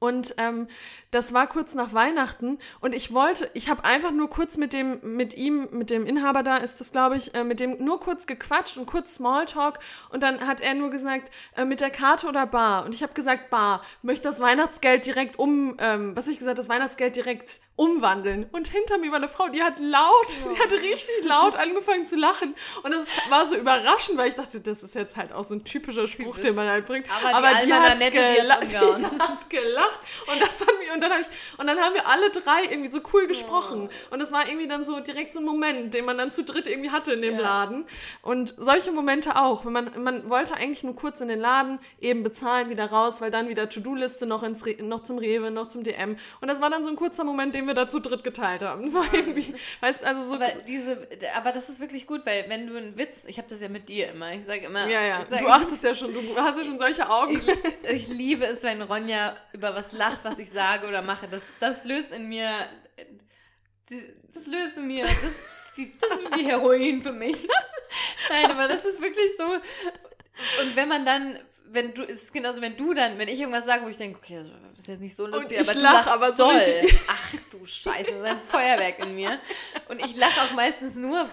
Und ähm, das war kurz nach Weihnachten und ich wollte, ich habe einfach nur kurz mit dem, mit ihm, mit dem Inhaber da ist das, glaube ich, äh, mit dem nur kurz gequatscht und kurz Smalltalk und dann hat er nur gesagt, äh, mit der Karte oder Bar? Und ich habe gesagt, Bar, möchte das Weihnachtsgeld direkt um, ähm, was habe ich gesagt, das Weihnachtsgeld direkt umwandeln. Und hinter mir war eine Frau, die hat laut, die hat richtig laut angefangen zu lachen. Und das war so überraschend, weil ich dachte, das ist jetzt halt auch so ein typischer Spruch, Typisch. den man halt bringt. Aber die Alma hat, Nanette, die gela die hat gelacht. Und das hat mich und dann habe ich und dann haben wir alle drei irgendwie so cool gesprochen. Und das war irgendwie dann so direkt so ein Moment, den man dann zu dritt irgendwie hatte in dem Ja. Laden. Und solche Momente auch, wenn man man wollte eigentlich nur kurz in den Laden eben bezahlen, wieder raus, weil dann wieder To-Do-Liste noch ins Re noch zum Rewe, noch zum DM und das war dann so ein kurzer Moment, den wir da zu dritt geteilt haben. So irgendwie, weißt also so Aber diese, aber das ist wirklich gut, weil wenn du einen Witz, ich habe das ja mit dir immer, ich sage immer, ja, ja, sag, du achtest ja schon, du hast ja schon solche Augen. ich, ich liebe es, wenn Ronja über was lacht, was ich sage oder mache. Das, das löst in mir, das löst in mir, das, das ist wie Heroin für mich. Nein, aber das ist wirklich so. Und wenn man dann, wenn du, es ist genauso, wenn du dann, wenn ich irgendwas sage, wo ich denke, okay, das ist jetzt nicht so lustig, ich aber du lach lachst aber so doll. Ach du Scheiße, das ist ein Feuerwerk in mir. Und ich lache auch meistens nur,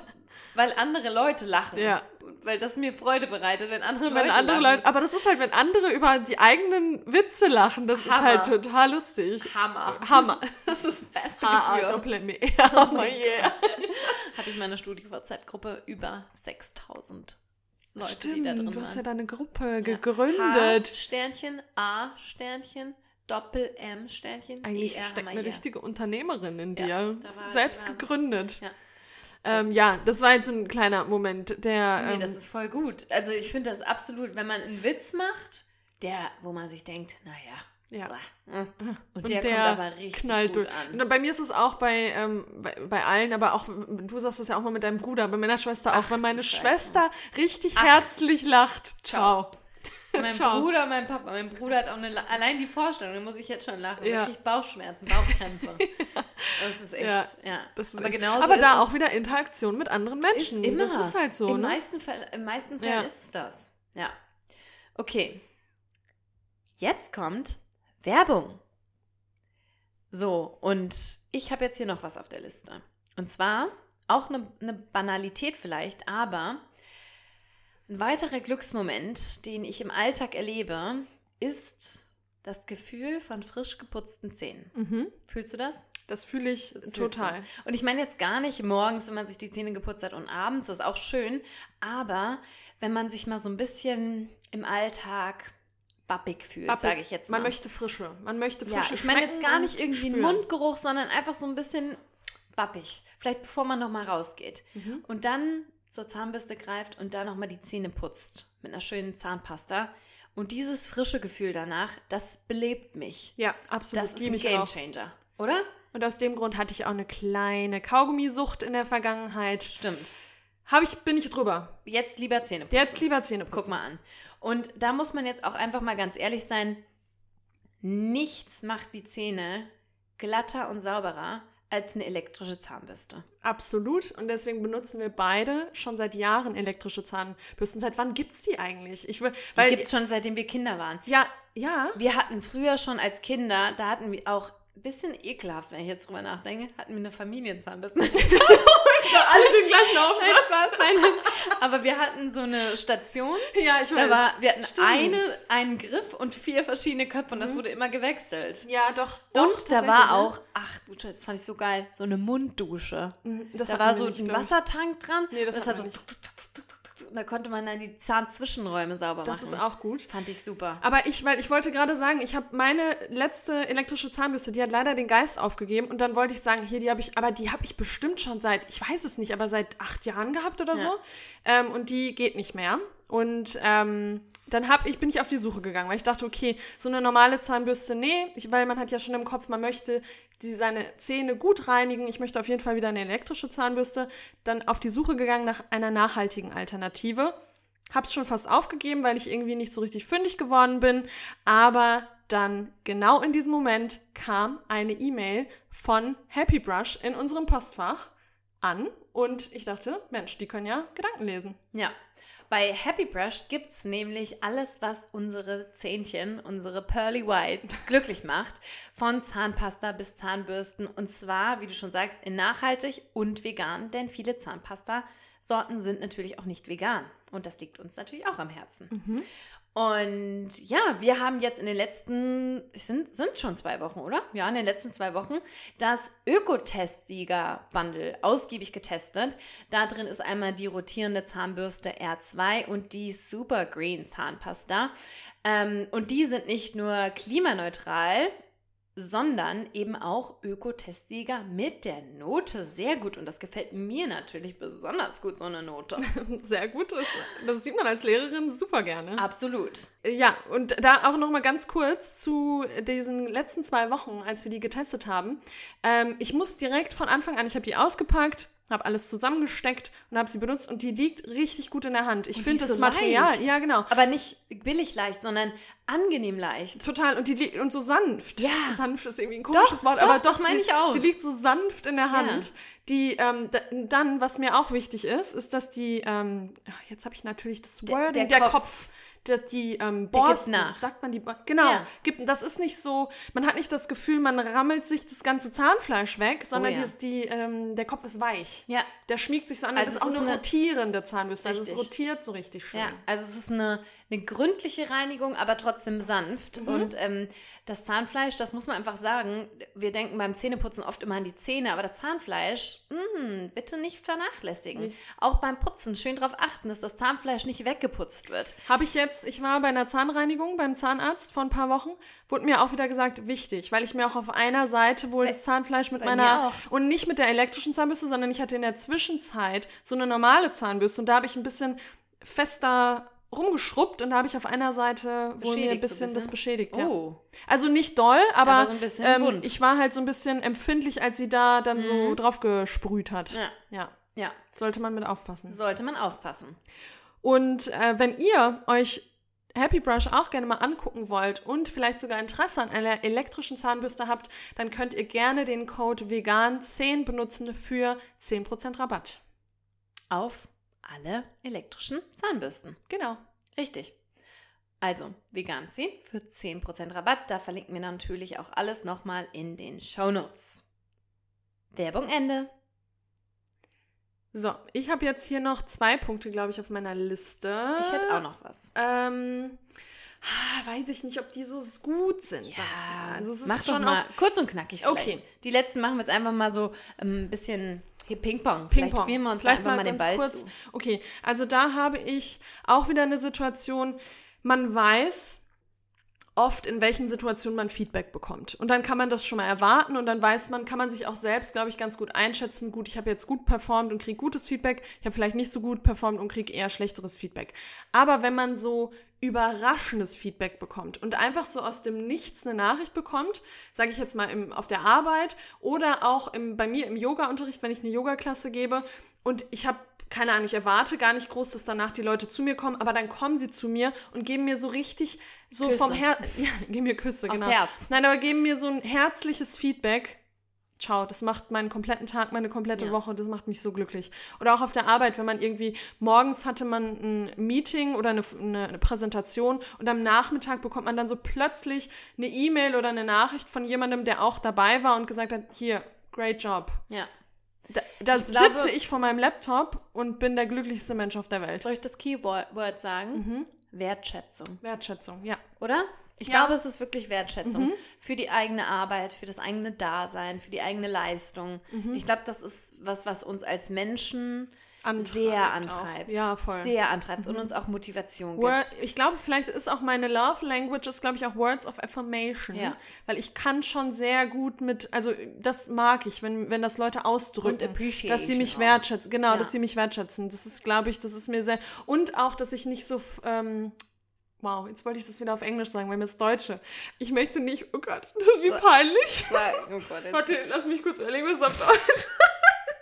weil andere Leute lachen. Ja. Weil das mir Freude bereitet, wenn andere wenn Leute andere lachen. Leute, aber das ist halt, wenn andere über die eigenen Witze lachen, das ist Hammer. halt total lustig. Hammer. Hammer. Das ist Beste H-A Gefühl. doppel M E. Hammer, yeah. Hatte ich meine StudiVZ-Gruppe über 6000 Leute, die da drin Stimmt, du hast ja deine Gruppe H, gegründet. Sternchen, A, Sternchen, Doppel M, Sternchen, Eigentlich ER steckt eine hier. richtige Unternehmerin in dir. Ja, Selbst gegründet. Ja. Ähm, ja, das war jetzt so ein kleiner Moment, der. Nee, ähm, das ist voll gut. Also ich finde das absolut, wenn man einen Witz macht, der, wo man sich denkt, naja, Ja. und, und der, der kommt aber richtig knallt gut durch. an. Und bei mir ist es auch bei, ähm, bei, bei allen, aber auch, du sagst es ja auch mal mit deinem Bruder, bei meiner Schwester auch, Ach, wenn meine. Schwester richtig Ach. herzlich lacht. Ciao. Mein Ciao. Bruder, mein Papa, mein Bruder hat auch eine, allein die Vorstellung, da muss ich jetzt schon lachen, Ja. da kriege ich Bauchschmerzen, Bauchkrämpfe. Das ist echt, Ja, ja. Ist aber echt- aber da auch wieder Interaktion mit anderen Menschen. Ist immer. Das ist halt so, Im ne? meisten Fall, Im meisten Fällen Ja. ist es das. Ja. Okay. Jetzt kommt Werbung. So, und ich habe jetzt hier noch was auf der Liste. Und zwar auch eine, eine Banalität vielleicht, aber ein weiterer Glücksmoment, den ich im Alltag erlebe, ist das Gefühl von frisch geputzten Zähnen. Mhm. Fühlst du das? Das fühle ich Das total. Und ich meine jetzt gar nicht morgens, wenn man sich die Zähne geputzt hat und abends, das ist auch schön, aber wenn man sich mal so ein bisschen im Alltag bappig fühlt, sage ich jetzt mal. Man möchte Frische. Man möchte ja, Frische ich meine jetzt gar nicht irgendwie einen spüren. Mundgeruch, sondern einfach so ein bisschen bappig. Vielleicht bevor man nochmal rausgeht. Mhm. Und dann zur Zahnbürste greift und da nochmal die Zähne putzt mit einer schönen Zahnpasta. Und dieses frische Gefühl danach, das belebt mich. Ja, absolut. Das ist ein. Gamechanger, oder? Und aus dem Grund hatte ich auch eine kleine Kaugummisucht in der Vergangenheit. Stimmt. Habe ich, bin ich drüber. Jetzt lieber Zähne putzen. Jetzt lieber Zähne putzen. Guck mal an. Und da muss man jetzt auch einfach mal ganz ehrlich sein, nichts macht die Zähne glatter und sauberer als eine elektrische Zahnbürste. Absolut. Und deswegen benutzen wir beide schon seit Jahren elektrische Zahnbürsten. Seit wann gibt's die eigentlich? Ich will, Die weil gibt es schon seitdem wir Kinder waren. ja, ja. Wir hatten früher schon als Kinder, da hatten wir auch ein bisschen ekelhaft, wenn ich jetzt drüber nachdenke, hatten wir eine Familienzahnbürste. Nein, Alle den gleichen Aufsatz. Spaß, nein, nein. Aber wir hatten so eine Station, Ja, ich weiß. da war, wir hatten Stimmt. eine, einen Griff und vier verschiedene Köpfe und das wurde immer gewechselt. ja, doch, doch. Und da war ne? auch, ach du Scheiße, das fand ich so geil, so eine Munddusche. Mhm, Das da war so nicht, ein. Wassertank dran. Nee, das hatten hat so nicht. Da konnte man dann die Zahnzwischenräume sauber Das machen. ist auch gut. Fand ich super. Aber ich, weil ich wollte gerade sagen, ich habe meine letzte elektrische Zahnbürste, die hat leider den Geist aufgegeben und dann wollte ich sagen, hier, die habe ich, aber die habe ich bestimmt schon seit, ich weiß es nicht, aber seit acht Jahren gehabt oder Ja. so. Ähm, und die geht nicht mehr. Und ähm, dann hab ich, bin ich auf die Suche gegangen, weil ich dachte, okay, so eine normale Zahnbürste, nee, ich, weil man hat ja schon im Kopf, man möchte die, seine Zähne gut reinigen. Ich möchte auf jeden Fall wieder eine elektrische Zahnbürste. Dann auf die Suche gegangen nach einer nachhaltigen Alternative. Hab's schon fast aufgegeben, weil ich irgendwie nicht so richtig fündig geworden bin. Aber dann genau in diesem Moment kam eine E-Mail von Happy Brush in unserem Postfach an und ich dachte, Mensch, die können ja Gedanken lesen. Ja. Bei Happy Brush gibt es nämlich alles, was unsere Zähnchen, unsere Pearly Whites glücklich macht. Von Zahnpasta bis Zahnbürsten. Und zwar, wie du schon sagst, in nachhaltig und vegan. Denn viele Zahnpasta-Sorten sind natürlich auch nicht vegan. Und das liegt uns natürlich auch am Herzen. Mhm. Und ja, wir haben jetzt in den letzten, sind, sind schon zwei Wochen, oder? Ja, in den letzten zwei Wochen das Ökotest-Sieger-Bundle ausgiebig getestet. Da drin ist einmal die rotierende Zahnbürste R2 und die Super Green Zahnpasta. Ähm, und die sind nicht nur klimaneutral, sondern eben auch Ökotestsieger mit der Note sehr gut. Und das gefällt mir natürlich besonders gut, so eine Note. Sehr gut, das, das sieht man als Lehrerin super gerne. Absolut. Ja, und da auch noch mal ganz kurz zu diesen letzten zwei Wochen, als wir die getestet haben. Ähm, ich muss direkt von Anfang an, ich habe die ausgepackt, habe alles zusammengesteckt und habe sie benutzt und die liegt richtig gut in der Hand. Ich finde das so Material, leicht. ja genau, Aber nicht billig leicht, sondern angenehm leicht. total und die liegt und so sanft. Ja. sanft ist irgendwie ein komisches Doch, Wort, doch, aber das doch, meine sie, ich auch. Sie liegt so sanft in der Ja. Hand. Die ähm, da, dann, was mir auch wichtig ist, ist, dass die ähm, jetzt habe ich natürlich das Der- Wording, der der, Kopf. Kopf. Dass die ähm, Borsten, nach. sagt man die, genau, Ja. gibt, das ist nicht so, man hat nicht das Gefühl, man rammelt sich das ganze Zahnfleisch weg, sondern Oh ja. die, die, ähm, der Kopf ist weich. Ja. Der schmiegt sich so an. Also das ist auch eine, eine- rotierende Zahnbürste. Also es rotiert so richtig schön. Ja, also es ist eine, eine gründliche Reinigung, aber trotzdem sanft. Mhm. Und ähm, das Zahnfleisch, das muss man einfach sagen, wir denken beim Zähneputzen oft immer an die Zähne, aber das Zahnfleisch, mh, bitte nicht vernachlässigen. Nicht. Auch beim Putzen schön darauf achten, dass das Zahnfleisch nicht weggeputzt wird. Habe ich jetzt, ich war bei einer Zahnreinigung beim Zahnarzt vor ein paar Wochen, wurde mir auch wieder gesagt, wichtig, weil ich mir auch auf einer Seite wohl das Zahnfleisch mit bei meiner, und nicht mit der elektrischen Zahnbürste, sondern ich hatte in der Zwischenzeit so eine normale Zahnbürste und da habe ich ein bisschen fester rumgeschrubbt und da habe ich auf einer Seite wohl mir ein so bisschen, das beschädigt. Ja. Oh, Also nicht doll, aber, Aber so ein bisschen ähm, wund. ich war halt so ein bisschen empfindlich, als sie da dann so Mhm. drauf gesprüht hat. ja, ja. ja, Sollte man mit aufpassen. sollte man aufpassen. Und äh, wenn ihr euch Happy Brush auch gerne mal angucken wollt und vielleicht sogar Interesse an einer elektrischen Zahnbürste habt, dann könnt ihr gerne den Code vegan10 benutzen für 10% Rabatt. Auf alle elektrischen Zahnbürsten. Genau. Richtig. Also, vegan 10 für 10% Rabatt. Da verlinken wir natürlich auch alles nochmal in den Show Notes. Werbung Ende. So, ich habe jetzt hier noch zwei Punkte, glaube ich, auf meiner Liste. Ich hätte auch noch was. Ähm, ah, weiß ich nicht, ob die so gut sind. mal. Also es ist mach doch schon mal kurz und knackig vielleicht. Okay. Die letzten machen wir jetzt einfach mal so ein bisschen hier Ping-Pong. Ping-Pong. Vielleicht spielen wir uns Vielleicht einfach mal, den Ball kurz. zu. Okay, also da habe ich auch wieder eine Situation, man weiß oft, in welchen Situationen man Feedback bekommt. Und dann kann man das schon mal erwarten und dann weiß man, kann man sich auch selbst, glaube ich, ganz gut einschätzen. Gut, ich habe jetzt gut performt und kriege gutes Feedback. Ich habe vielleicht nicht so gut performt und kriege eher schlechteres Feedback. Aber wenn man so überraschendes Feedback bekommt und einfach so aus dem Nichts eine Nachricht bekommt, sage ich jetzt mal im, auf der Arbeit oder auch im, bei mir im Yoga-Unterricht, wenn ich eine Yoga-Klasse gebe und ich habe keine Ahnung, ich erwarte gar nicht groß, dass danach die Leute zu mir kommen, aber dann kommen sie zu mir und geben mir so richtig so Küsse. vom Herz, ja, geben mir Küsse, Aufs genau. Herz. Nein, aber geben mir so ein herzliches Feedback. Ciao, das macht meinen kompletten Tag, meine komplette Ja. Woche, das macht mich so glücklich. Oder auch auf der Arbeit, wenn man irgendwie, morgens hatte man ein Meeting oder eine, eine, eine Präsentation und am Nachmittag bekommt man dann so plötzlich eine E-Mail oder eine Nachricht von jemandem, der auch dabei war und gesagt hat, hier, great job. Ja. Da, da Ich glaube- sitze ich vor meinem Laptop und bin der glücklichste Mensch auf der Welt. Soll ich das Keyword sagen? Mhm. Wertschätzung. Wertschätzung, ja. Oder? Ich Ja. glaube, es ist wirklich Wertschätzung Mhm. für die eigene Arbeit, für das eigene Dasein, für die eigene Leistung. Mhm. Ich glaube, das ist was, was uns als Menschen Antreibt sehr auch. antreibt. Ja, voll. Mhm. Sehr antreibt und uns auch Motivation Word, gibt. ich glaube, vielleicht ist auch meine Love Language, ist glaube ich auch Words of Affirmation. Ja. Weil ich kann schon sehr gut mit, also das mag ich, wenn, wenn das Leute ausdrücken. Dass sie mich auch. wertschätzen. Genau, Ja. dass sie mich wertschätzen. Das ist, glaube ich, das ist mir sehr. Und auch, dass ich nicht so, ähm, Wow, jetzt wollte ich das wieder auf Englisch sagen, weil mir das Deutsche. Ich möchte nicht, oh Gott, das ist wie peinlich. Oh Gott, jetzt. Warte, lass mich kurz überlegen, was auf Deutsch.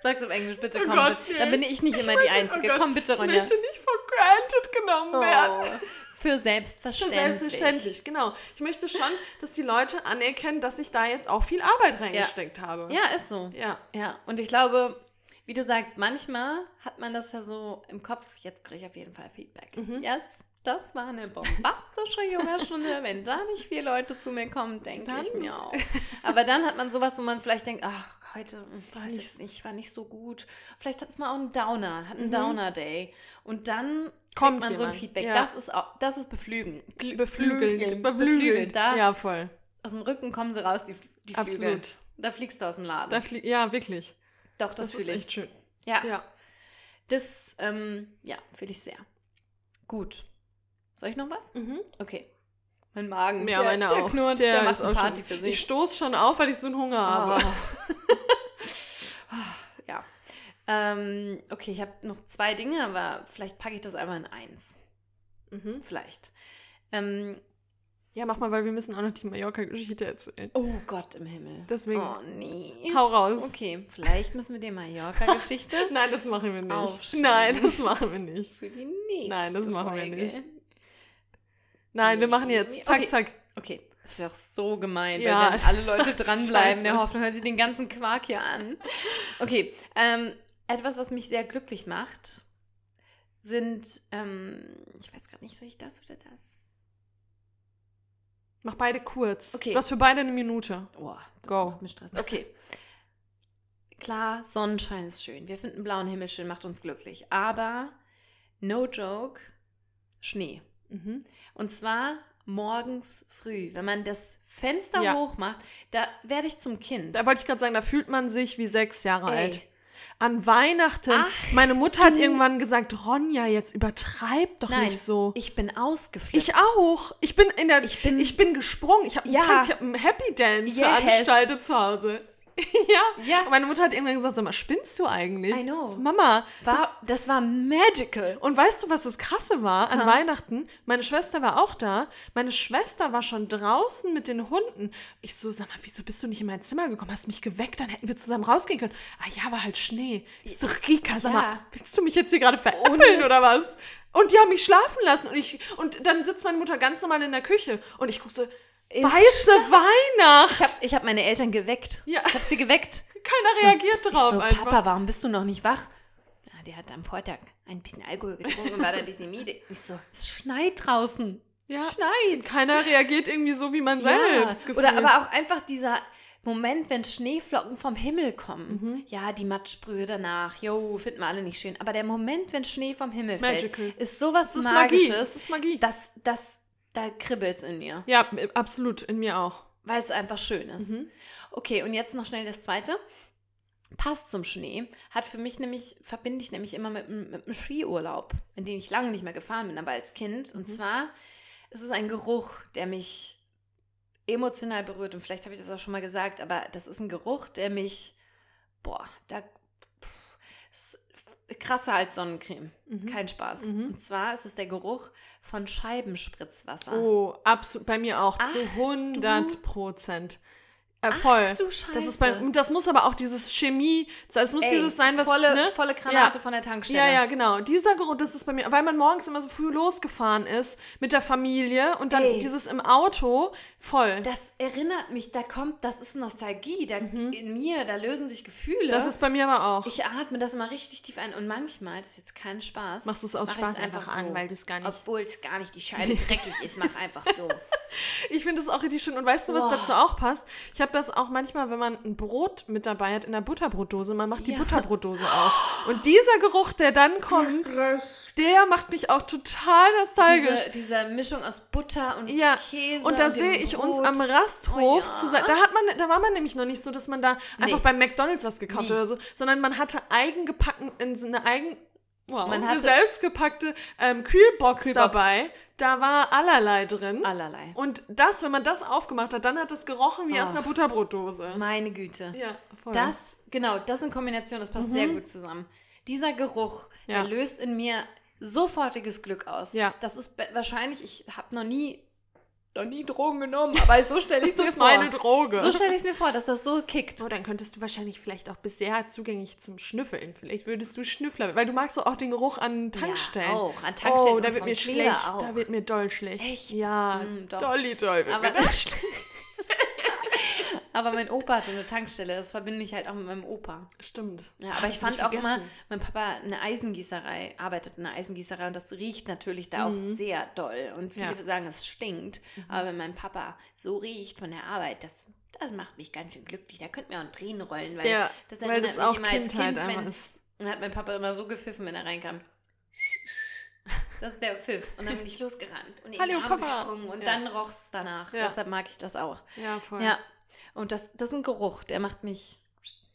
Sag's auf Englisch, bitte, Oh komm. Gott, nee. Da bin ich nicht immer die Einzige. Oh komm bitte, Ronja. Ich möchte nicht for granted genommen werden. Oh, für selbstverständlich. Selbstverständlich, genau. Ich möchte schon, dass die Leute anerkennen, dass ich da jetzt auch viel Arbeit reingesteckt habe. Ja, ist so. Ja. Ja, und ich glaube, wie du sagst, manchmal hat man das ja so im Kopf, jetzt kriege ich auf jeden Fall Feedback. Mhm. Jetzt, das war eine bombastische Yogastunde. Wenn da nicht vier Leute zu mir kommen, denke ich mir auch. Aber dann hat man sowas, wo man vielleicht denkt, ach, heute hm, War weiß nicht- ich nicht, war nicht so gut. Vielleicht hat es mal auch einen Downer, hat einen Mhm. Downer-Day. Und dann Kommt man so ein jemand, Feedback. ja. Das ist auch, das ist beflügen. Beflügeln. Beflügelt. Beflügelt. Da Ja, voll. aus dem Rücken kommen sie raus, die, die Flügel. Absolut. Da fliegst du aus dem Laden. Da flie ja, wirklich. Doch, das, Das, ist fühle ich. echt schön. Ja, Ja. das, ähm, ja, fühle ich sehr. Gut. Soll ich noch was? Mhm. Okay. Mein Magen, Ja, der, meine der auch. knurrt, der, macht ist eine Party schon. für Ich sich. stoße schon auf, weil ich so einen Hunger habe. Oh. ja. Ähm, okay, ich habe noch zwei Dinge, aber vielleicht packe ich das einfach in eins. Mhm. Vielleicht. Ähm, Ja, mach mal, weil wir müssen auch noch die Mallorca-Geschichte erzählen. oh Gott im Himmel. Deswegen- Oh nee. Hau raus. Okay, vielleicht müssen wir die Mallorca-Geschichte Nein, das machen wir nicht. Nein, das machen wir nicht. für die nächste Nein, das machen wir Folge. nicht. Nein, wir machen jetzt. Zack, Okay. zack. Okay, das wäre auch so gemein, Ja. wenn dann alle Leute dranbleiben, der Hoffnung, hören sich den ganzen Quark hier an. Okay, ähm, etwas, was mich sehr glücklich macht, sind, ähm, ich weiß gerade nicht, soll ich das oder das? Mach beide kurz. Okay. Du hast für beide eine Minute. Boah, das Go. macht mir Stress. Okay. Klar, Sonnenschein ist schön. Wir finden blauen Himmel schön, macht uns glücklich. Aber, no joke, Schnee. Mhm. Und zwar morgens früh. Wenn man das Fenster Ja. hochmacht, da werde ich zum Kind. Da wollte ich gerade sagen, da fühlt man sich wie sechs Jahre Ey. alt. An Weihnachten. Ach, meine Mutter hat irgendwann gesagt, Ronja, jetzt übertreib doch Nein, nicht so. ich bin ausgeflippt. Ich auch. Ich bin in der. Ich bin- ich bin gesprungen. Ich habe einen Ja. Habe einen Happy Dance Yes. veranstaltet zu Hause. ja. Ja. Und meine Mutter hat irgendwann gesagt, sag mal, spinnst du eigentlich? I know. So, Mama. War, das, das, war magical. und weißt du, was das Krasse war an Ha. Weihnachten? Meine Schwester war auch da. Meine Schwester war schon draußen mit den Hunden. Ich so, sag mal, wieso bist du nicht in mein Zimmer gekommen? Hast mich geweckt, dann hätten wir zusammen rausgehen können. Ah ja, war halt Schnee. Ich so, Rika, sag Ja. mal, willst du mich jetzt hier gerade veräppeln oder was? Und die haben mich schlafen lassen und ich und dann sitzt meine Mutter ganz normal in der Küche und ich guck so, weiße Weihnacht. Ich habe ich hab meine Eltern geweckt. Ja. Ich habe sie geweckt. Keiner So, reagiert Ich drauf so, einfach. Papa, warum bist du noch nicht wach? Ja, der hat am Vortag ein bisschen Alkohol getrunken und war da ein bisschen müde. Ich so, es schneit draußen. Ja. Es schneit. Keiner reagiert irgendwie so wie man selbst. Ja. Oder aber auch einfach dieser Moment, wenn Schneeflocken vom Himmel kommen. Mhm. Ja, die Matschbrühe danach. Jo, finden wir alle nicht schön. Aber der Moment, wenn Schnee vom Himmel Magical. fällt, ist sowas das ist Magie. Magisches. Das ist Magie. Das, das, da kribbelt es in mir. Ja, absolut, in mir auch. Weil es einfach schön ist. Mhm. Okay, und jetzt noch schnell das zweite. Passt zum Schnee. Hat für mich nämlich, verbinde ich nämlich immer mit, einem- mit einem Skiurlaub, in den ich lange nicht mehr gefahren bin, aber als Kind. Und Mhm. zwar ist es ein Geruch, der mich emotional berührt. Und vielleicht habe ich das auch schon mal gesagt, aber das ist ein Geruch, der mich, boah, da pff, ist krasser als Sonnencreme. Mhm. Kein Spaß. Mhm. Und zwar ist es der Geruch von Scheibenspritzwasser. Oh, absolut. Bei mir auch. Ach, zu 100 Prozent. Äh, Ach, voll. du Scheiße. Das ist bei, das muss aber auch dieses Chemie, so, es muss Ey, dieses sein, was volle, ne? volle Granate Ja. von der Tankstelle. Ja, ja, genau. Dieser Geruch, das ist bei mir, weil man morgens immer so früh losgefahren ist mit der Familie und dann Ey. dieses im Auto voll. Das erinnert mich, da kommt, das ist Nostalgie, da, in mir, da lösen sich Gefühle. Mhm. Das ist bei mir aber auch. ich atme das immer richtig tief ein und manchmal, das ist jetzt kein Spaß. Machst du es aus mach Spaß ich's einfach an, weil du es gar nicht- Obwohl es gar nicht die Scheibe dreckig ist, mach einfach so. Ich finde das auch richtig schön. Und weißt du, was Boah. dazu auch passt? Ich habe das auch manchmal, wenn man ein Brot mit dabei hat in der Butterbrotdose, man macht die Ja. Butterbrotdose auf. Und dieser Geruch, der dann kommt, der macht mich auch total nostalgisch. Diese, diese Mischung aus Butter und Ja, Käse. und da sehe ich uns Brot. am Rasthof Oh ja. zusammen. Da hat man, da war man nämlich noch nicht so, dass man da einfach Nee. beim McDonalds was gekauft Nie. oder so, sondern man hatte so eine eigen, wow, Man eine hatte- selbstgepackte ähm, Kühlbox, Kühlbox. dabei. Da war allerlei drin. Allerlei. Und das, wenn man das aufgemacht hat, dann hat das gerochen wie aus Oh. einer Butterbrotdose. Meine Güte. Ja, voll. Das, genau, das in Kombination, das passt sehr gut zusammen. Dieser Geruch, Mhm. Ja. der löst in mir sofortiges Glück aus. Ja. Das ist wahrscheinlich, ich habe noch nie, noch nie Drogen genommen, aber so stelle ich es Das mir ist vor. meine Droge. So stelle ich es mir vor, dass das so kickt. Oh, dann könntest du wahrscheinlich vielleicht auch bisher zugänglich zum Schnüffeln. Vielleicht würdest du Schnüffler, weil du magst auch den Geruch an Tankstellen. Ja, auch. An Tankstellen Oh, da wird mir Kleber schlecht. auch. Da wird mir doll schlecht. Echt? Ja, Mm, doch. dolly doll wird Aber, mir doll schlecht. Aber mein Opa hatte eine Tankstelle, das verbinde ich halt auch mit meinem Opa. Stimmt. Ja, Ach, aber ich das hab fand auch vergessen. immer, mein Papa eine Eisengießerei, arbeitet in einer Eisengießerei und das riecht natürlich da auch sehr doll. Und viele Mhm. Ja. sagen, es stinkt. Aber wenn mein Papa so riecht von der Arbeit, das, das macht mich ganz schön glücklich. Da könnte mir auch Tränen rollen, weil Ja, das weil das mich auch immer als Kindheit Kind, einfach wenn, ist. Und hat mein Papa immer so gepfiffen, wenn er reinkam. Das ist der Pfiff. Und dann bin ich losgerannt und in Hallo, den Arm Papa. gesprungen und Ja. dann roch es danach. Ja. Deshalb mag ich das auch. Ja, voll. Ja. Und das, das ist ein Geruch, der macht mich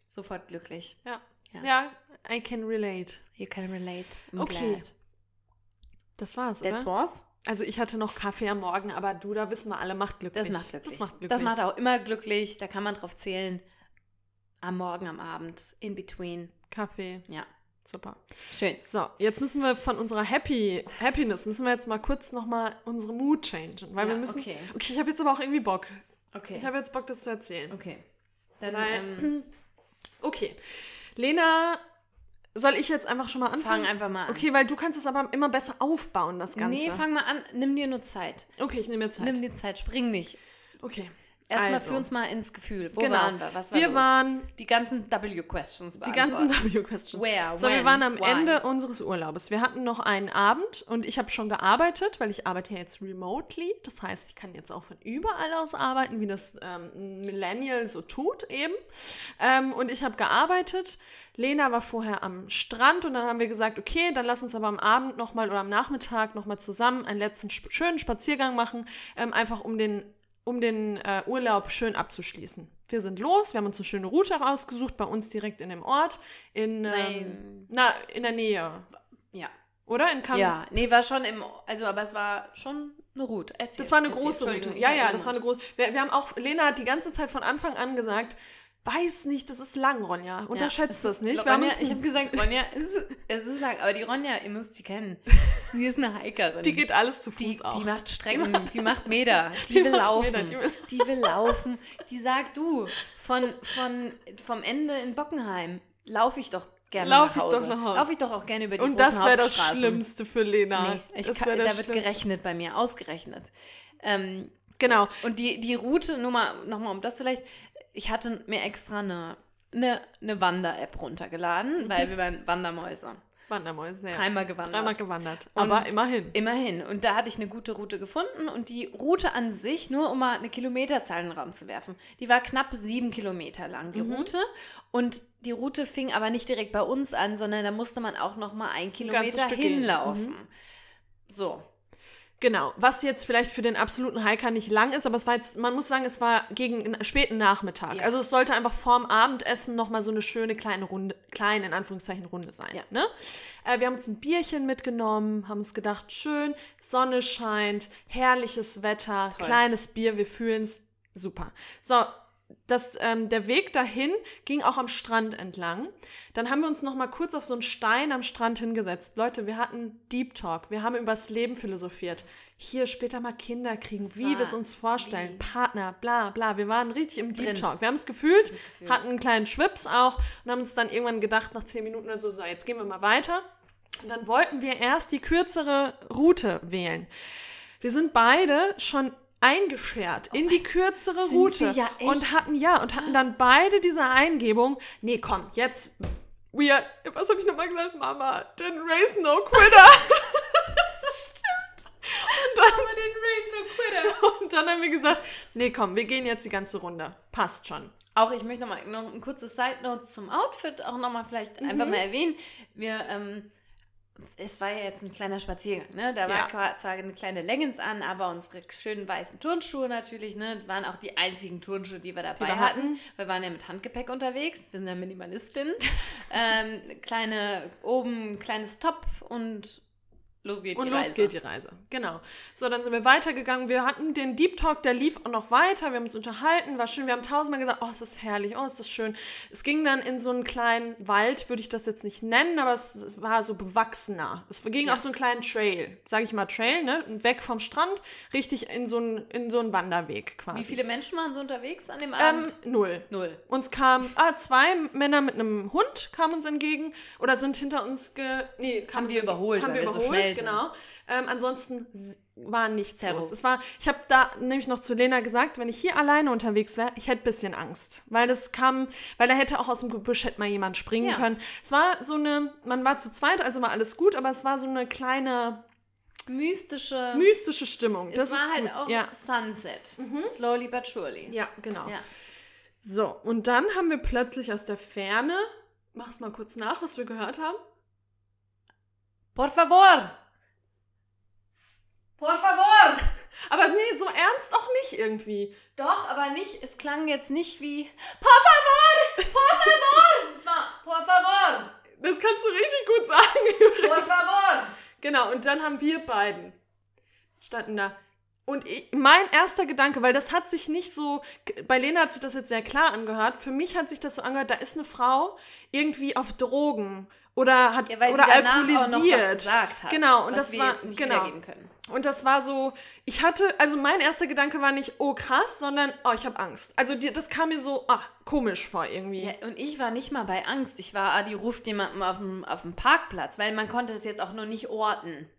sofort glücklich. Ja. Ja. ja, I can relate. You can relate. I'm Okay. glad. Das war's, That's oder? was? Also ich hatte noch Kaffee am Morgen, aber du, da wissen wir alle, macht glücklich. Das macht glücklich. Das macht glücklich. Das macht auch immer glücklich. Da kann man drauf zählen. Am Morgen, am Abend, in between. Kaffee. Ja, Super. schön. So, jetzt müssen wir von unserer Happy Happiness müssen wir jetzt mal kurz noch mal unsere Mood changen, weil Ja, wir müssen. okay. Okay, ich habe jetzt aber auch irgendwie Bock. Okay. Ich habe jetzt Bock, das zu erzählen. okay. Dann Weil- ähm, Okay, Lena, soll ich jetzt einfach schon mal anfangen? fang einfach mal an. Okay, weil du kannst es aber immer besser aufbauen, das Ganze. Nee, fang mal an. Nimm dir nur Zeit. okay, ich nehme mir Zeit. Nimm dir Zeit. Spring nicht. okay. Erstmal also, führ uns mal ins Gefühl. Wo genau. waren wir? Was war wir los? waren die ganzen W-Questions die ganzen. W-Questions. Where, So, wir when, waren am why? Ende unseres Urlaubes. Wir hatten noch einen Abend und ich habe schon gearbeitet, weil ich arbeite ja jetzt remotely. Das heißt, ich kann jetzt auch von überall aus arbeiten, wie das ähm, Millennial so tut eben. Ähm, und ich habe gearbeitet. Lena war vorher am Strand und dann haben wir gesagt, okay, dann lass uns aber am Abend nochmal oder am Nachmittag nochmal zusammen einen letzten sp schönen Spaziergang machen, ähm, einfach um den um den äh, Urlaub schön abzuschließen. Wir sind los, wir haben uns eine schöne Route rausgesucht, bei uns direkt in dem Ort, in, ähm, Nein. na, in der Nähe, Ja. oder? In Kam Ja, nee, war schon im, also aber es war schon eine Route. Erzähl, Das war eine erzähl. große Route. Ja, ja, das war eine große. Wir, wir haben auch, Lena hat die ganze Zeit von Anfang an gesagt, weiß nicht, das ist lang, Ronja. Unterschätzt Ja, das nicht. Ronja, ich habe gesagt, Ronja, es ist, es ist lang, aber die Ronja, ihr müsst sie kennen. Sie ist eine Hikerin. die geht alles zu Fuß die, auch. die macht Strecken, die macht, Meter, die, Die will laufen, Meter, die will- die will laufen. Die sagt, du, von, von, vom Ende in Bockenheim laufe ich doch gerne Lauf nach ich Hause. doch nach Hause. Laufe ich doch auch gerne über die Und das wäre das. Schlimmste für Lena. Nee, ich kann, da wird Schlimmste. gerechnet bei mir, ausgerechnet. Ähm, Genau. und die, die Route, nur mal, nochmal um das vielleicht, ich hatte mir extra eine, eine, eine Wander-App runtergeladen, weil wir waren Wandermäuse. Wandermäuse, ja. Dreimal gewandert. Dreimal gewandert. Und- Aber immerhin. Immerhin. Und da hatte ich eine gute Route gefunden und die Route an sich, nur um mal eine Kilometerzahl in den Raum zu werfen, die war knapp sieben Kilometer lang, die Route. Und die Route fing aber nicht direkt bei uns an, sondern da musste man auch noch mal ein Kilometer gehen. hinlaufen. So. Genau, was jetzt vielleicht für den absoluten Hiker nicht lang ist, aber es war jetzt, man muss sagen, es war gegen einen späten Nachmittag. Ja. Also es sollte einfach vorm Abendessen nochmal so eine schöne kleine Runde, kleine in Anführungszeichen Runde sein. Ja. Ne? Äh, wir haben uns ein Bierchen mitgenommen, haben uns gedacht, schön, Sonne scheint, herrliches Wetter, Toll. kleines Bier, wir fühlen es super. So, das, ähm, der Weg dahin ging auch am Strand entlang. Dann haben wir uns noch mal kurz auf so einen Stein am Strand hingesetzt. Leute, wir hatten Deep Talk. Wir haben über das Leben philosophiert. Hier später mal Kinder kriegen, Das wie wir es uns vorstellen. wie? Partner, bla bla. Wir waren richtig im Deep Drin. Talk. Wir haben es gefühlt, gefühlt. hatten einen kleinen Schwips auch und haben uns dann irgendwann gedacht, nach zehn Minuten oder so, so, jetzt gehen wir mal weiter. Und dann wollten wir erst die kürzere Route wählen. Wir sind beide schon eingeschert in die kürzere Oh Route ja und hatten ja und hatten dann beide diese Eingebung, nee, komm, jetzt we are, was habe ich nochmal gesagt, Mama, then race no quitter. Stimmt. Und dann, und dann haben wir gesagt, nee, komm, wir gehen jetzt die ganze Runde. Passt schon. Auch ich möchte noch mal noch ein kurzes Side Note zum Outfit auch noch mal vielleicht einfach Mhm. mal erwähnen. Wir, ähm, es war ja jetzt ein kleiner Spaziergang, ne? Da war Ja. zwar eine kleine Leggings an, aber unsere schönen weißen Turnschuhe natürlich, ne? Waren auch die einzigen Turnschuhe, die wir dabei wir hatten. hatten. Wir waren ja mit Handgepäck unterwegs, wir sind ja Minimalistin. ähm, kleine, oben ein kleines Top und los geht Und die los Reise. geht die Reise. Genau. So, dann sind wir weitergegangen. Wir hatten den Deep Talk, der lief auch noch weiter. Wir haben uns unterhalten, war schön. Wir haben tausendmal gesagt, oh, es ist herrlich, oh, es ist schön. Es ging dann in so einen kleinen Wald, würde ich das jetzt nicht nennen, aber es, es war so bewachsener. Es ging Ja. auf so einen kleinen Trail, sage ich mal Trail, ne? Weg vom Strand, richtig in so einen, in so einen Wanderweg quasi. Wie viele Menschen waren so unterwegs an dem Ähm, Abend? null. Null. Uns kamen, ah, zwei Männer mit einem Hund kamen uns entgegen oder sind hinter uns ge, nee, Haben wir überholt, haben wir wir so sind. genau. Ähm, ansonsten war nichts Terror. los. Es war, ich habe da nämlich noch zu Lena gesagt, wenn ich hier alleine unterwegs wäre, ich hätte ein bisschen Angst, weil das kam, weil da hätte auch aus dem Gebüsch hätte mal jemand springen Ja. können. Es war so eine, man war zu zweit, also war alles gut, aber es war so eine kleine Mystische. mystische Stimmung. es das war ist halt gut. auch ja. Sunset. Slowly but surely. ja, genau. Ja. So, und dann haben wir plötzlich aus der Ferne, mach's mal kurz nach, was wir gehört haben. Por favor! Por favor! Aber nee, so ernst auch nicht irgendwie. Doch, aber nicht, es klang jetzt nicht wie Por favor! Por favor! es war Por favor! Das kannst du richtig gut sagen. Por favor! genau, und dann haben wir beiden standen da. Und ich, mein erster Gedanke, weil das hat sich nicht so, bei Lena hat sich das jetzt sehr klar angehört, für mich hat sich das so angehört, da ist eine Frau irgendwie auf Drogen oder hat Ja, oder alkoholisiert. hat. Genau, und das war genau. Und das war so, ich hatte, also mein erster Gedanke war nicht, oh krass, sondern, oh, ich habe Angst. Also die, das kam mir so, ah, komisch vor irgendwie. Ja, und ich war nicht mal bei Angst. Ich war, ah, die ruft jemanden auf dem, auf dem Parkplatz, weil man konnte das jetzt auch noch nicht orten.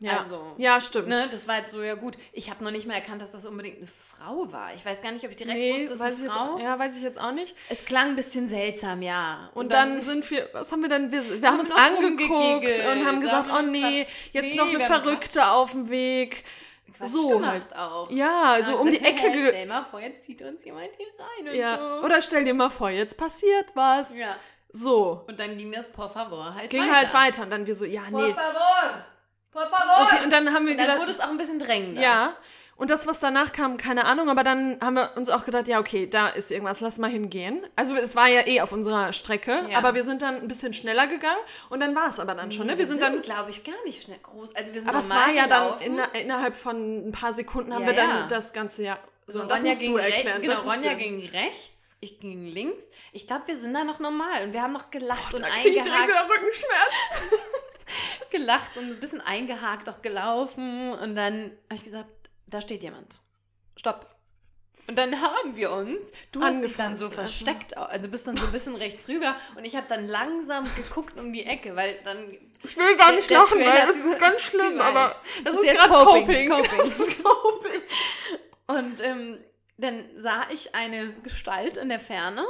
Ja, Also, ja stimmt. Ne, das war jetzt so, ja gut. Ich habe noch nicht mal erkannt, dass das unbedingt eine Frau war. Ich weiß gar nicht, ob ich direkt nee, wusste, dass weiß eine ich Frau. jetzt, ja, weiß ich jetzt auch nicht. Es klang ein bisschen seltsam, ja. Und, dann, sind wir, was haben wir dann? Wir, wir haben uns angeguckt und haben gesagt, oh nee, gequatscht. jetzt Nee, noch eine Verrückte auf dem Weg. Quatsch so gemacht halt. auch. Ja, so Ja, um die Ecke. "Hä, ge- Stell mal vor, jetzt zieht uns jemand hier rein und Ja. so. Oder stell dir mal vor, jetzt passiert was. ja. So. Und dann ging das por favor halt Ging weiter. halt weiter. Und dann wir so, ja, Por nee. favor! Por favor! Okay, und dann haben wir Und dann gedacht, wurde es auch ein bisschen drängender. Ja. Und das, was danach kam, keine Ahnung, aber dann haben wir uns auch gedacht, ja, okay, da ist irgendwas, lass mal hingehen. Also es war ja eh auf unserer Strecke, Ja. aber wir sind dann ein bisschen schneller gegangen und dann war es aber dann schon, ne? Wir sind dann, glaube ich, gar nicht schnell groß. Also wir sind aber es war ja dann inner, innerhalb von ein paar Sekunden haben Ja, wir dann ja. das ganze ja. So, So, das Ronja musst ging du rechts, erklären. genau, das Ronja ging rechts, ich ging links. Ich glaube, wir sind da noch normal und wir haben noch gelacht und Da krieg ich direkt wieder Rückenschmerz. gelacht und ein bisschen eingehakt auch gelaufen und dann habe ich gesagt, da steht jemand. Stopp. Und dann haben wir uns, du hast dich dann so versteckt, also bist dann so ein bisschen rechts rüber und ich habe dann langsam geguckt um die Ecke, weil dann Ich will gar Der- nicht der lachen, Trailer weil das ist ganz schlimm, aber das Das ist ist gerade Coping, Coping. Coping. Das ist Coping. Und ähm, dann sah ich eine Gestalt in der Ferne.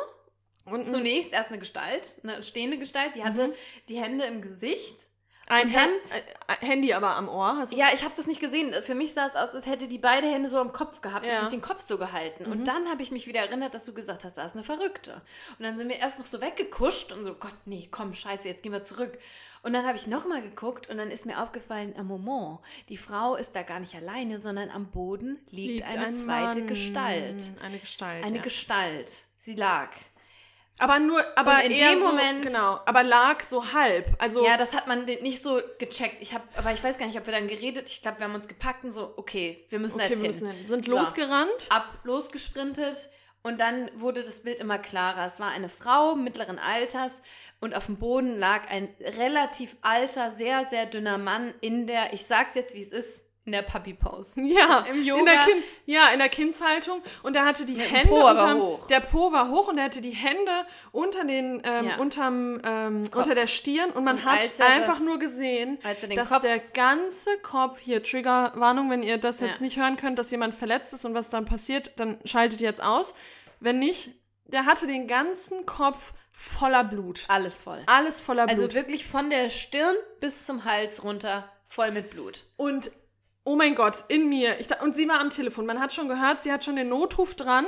Und Zunächst erst eine Gestalt, eine stehende Gestalt, die hatte Mhm. die Hände im Gesicht. Ein Hand, äh, Handy aber am Ohr. Hast Ja, ich habe das nicht gesehen. Für mich sah es aus, als hätte die beide Hände so am Kopf gehabt Ja. und sich den Kopf so gehalten. Mhm. Und dann habe ich mich wieder erinnert, dass du gesagt hast, da ist eine Verrückte. Und dann sind wir erst noch so weggekuscht und so, Gott, nee, komm, scheiße, jetzt gehen wir zurück. Und dann habe ich nochmal geguckt und dann ist mir aufgefallen, am Moment, die Frau ist da gar nicht alleine, sondern am Boden liegt, eine ein zweite Mann. Gestalt. Eine Gestalt. Eine ja. Gestalt. Sie lag. Aber nur, aber Und in dem so, Moment- genau, aber lag so halb. Also Ja, das hat man nicht so gecheckt. Ich habe, aber ich weiß gar nicht, ob wir dann geredet. Ich glaube, wir haben uns gepackt und so, okay, wir müssen okay, jetzt wir hin. hin. Sind So. losgerannt. Ab, losgesprintet und dann wurde das Bild immer klarer. Es war eine Frau mittleren Alters und auf dem Boden lag ein relativ alter, sehr, sehr dünner Mann in der, ich sag's jetzt, wie es ist, in der Puppy-Pose. Ja, Im In Yoga. der kind, ja, in der Kindshaltung. Und er hatte die Mit Hände Po unterm, hoch. Der Po war hoch und er hatte die Hände unter den, ähm, Ja. unterm, ähm, unter der Stirn und man Und hat einfach das- nur gesehen, dass Kopf der ganze Kopf, hier Triggerwarnung, wenn ihr das jetzt Ja. nicht hören könnt, dass jemand verletzt ist und was dann passiert, dann schaltet jetzt aus. Wenn nicht, der hatte den ganzen Kopf voller Blut. alles voll. Alles voller Blut. Also wirklich von der Stirn bis zum Hals runter, voll mit Blut. Und oh mein Gott, in mir. Ich, und sie war am Telefon. Man hat schon gehört, sie hat schon den Notruf dran.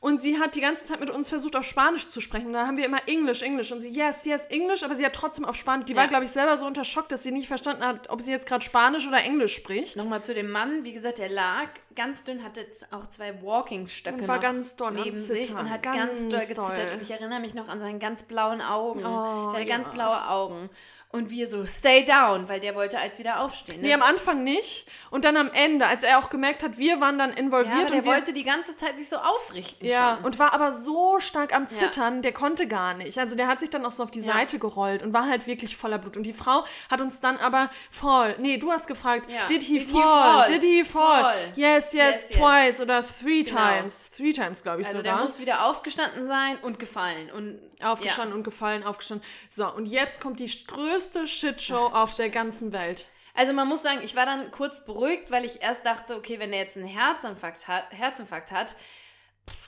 Und sie hat die ganze Zeit mit uns versucht, auf Spanisch zu sprechen. Da haben wir immer Englisch, Englisch. Und sie, yes, yes, Englisch, aber sie hat trotzdem auf Spanisch. Die war, Ja. glaube ich, selber so unter Schock, dass sie nicht verstanden hat, ob sie jetzt gerade Spanisch oder Englisch spricht. Nochmal zu dem Mann, wie gesagt, der lag ganz dünn, hatte auch zwei Walking-Stöcke Und war ganz doll neben sich und hat ganz ganz, doll gezittert. Und ich erinnere mich noch an seine ganz blauen Augen. Oh, er hatte ganz ja. blaue Augen. Und wir so, stay down, weil der wollte als wieder aufstehen. Ne? Nee, am Anfang nicht. Und dann am Ende, als er auch gemerkt hat, wir waren dann ja, involviert aber der wollte die ganze Zeit sich so aufrichten Ja, schon. und war aber so stark am Zittern, der konnte gar nicht. Also der hat sich dann auch so auf die Ja. Seite gerollt und war halt wirklich voller Blut. Und die Frau hat uns dann aber fall. Nee, du hast gefragt, Ja. did he Did he fall? fall? Did he fall? Fall. Yes, yes, Yes, yes. twice oder three Genau. times. Three times, glaube ich also der sogar. muss wieder aufgestanden sein und gefallen. Und Aufgestanden und gefallen, aufgestanden. So, und jetzt kommt die größte Shitshow auf der ganzen Welt. Also man muss sagen, ich war dann kurz beruhigt, weil ich erst dachte, okay, wenn er jetzt einen Herzinfarkt hat, Herzinfarkt hat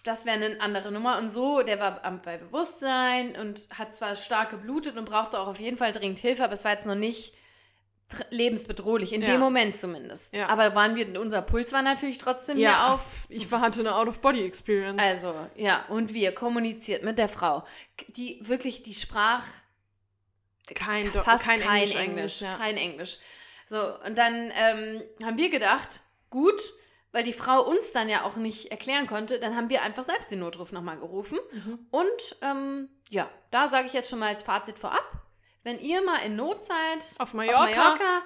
das wäre eine andere Nummer. Und so, der war bei Bewusstsein und hat zwar stark geblutet und brauchte auch auf jeden Fall dringend Hilfe, aber es war jetzt noch nicht lebensbedrohlich, in Ja. dem Moment zumindest. Ja. Aber waren wir, unser Puls war natürlich trotzdem mehr Ja, auf. ich hatte eine Out-of-Body-Experience. Also, ja, und wir kommuniziert mit der Frau, die wirklich, die sprach kein, Do fast kein, kein, Englisch, Englisch, Englisch ja. kein Englisch. So, und dann ähm, haben wir gedacht, gut, weil die Frau uns dann ja auch nicht erklären konnte, dann haben wir einfach selbst den Notruf nochmal gerufen. Mhm. Und ähm, ja, da sage ich jetzt schon mal als Fazit vorab, wenn ihr mal in Not seid, Auf Mallorca, auf Mallorca,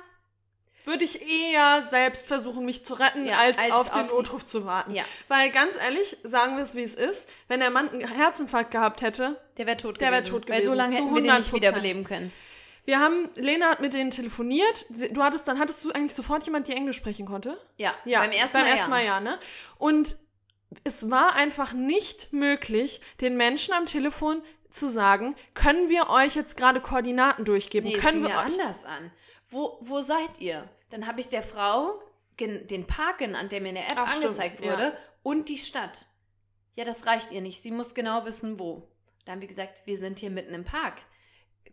würde ich eher selbst versuchen, mich zu retten, Ja, als, als auf den auf die- Notruf zu warten. Ja. Weil ganz ehrlich, sagen wir es, wie es ist, wenn der Mann einen Herzinfarkt gehabt hätte, der wäre tot Der wär gewesen. tot Weil so gewesen, lange hätten wir den nicht 100%. wiederbeleben können. wir haben, Lena hat mit denen telefoniert, du hattest dann, hattest du eigentlich sofort jemand, die Englisch sprechen konnte? Ja, Ja, beim ersten beim Mal, ersten ja. Mal ja, ne? Und es war einfach nicht möglich, den Menschen am Telefon zu sagen, können wir euch jetzt gerade Koordinaten durchgeben? Nee, können wir euch anders an. Wo, wo seid ihr? Dann habe ich der Frau den Park genannt, der mir in der App Ach, stimmt, angezeigt ja. wurde, und die Stadt. Ja, das reicht ihr nicht. Sie muss genau wissen, wo. Da haben wir gesagt, wir sind hier mitten im Park.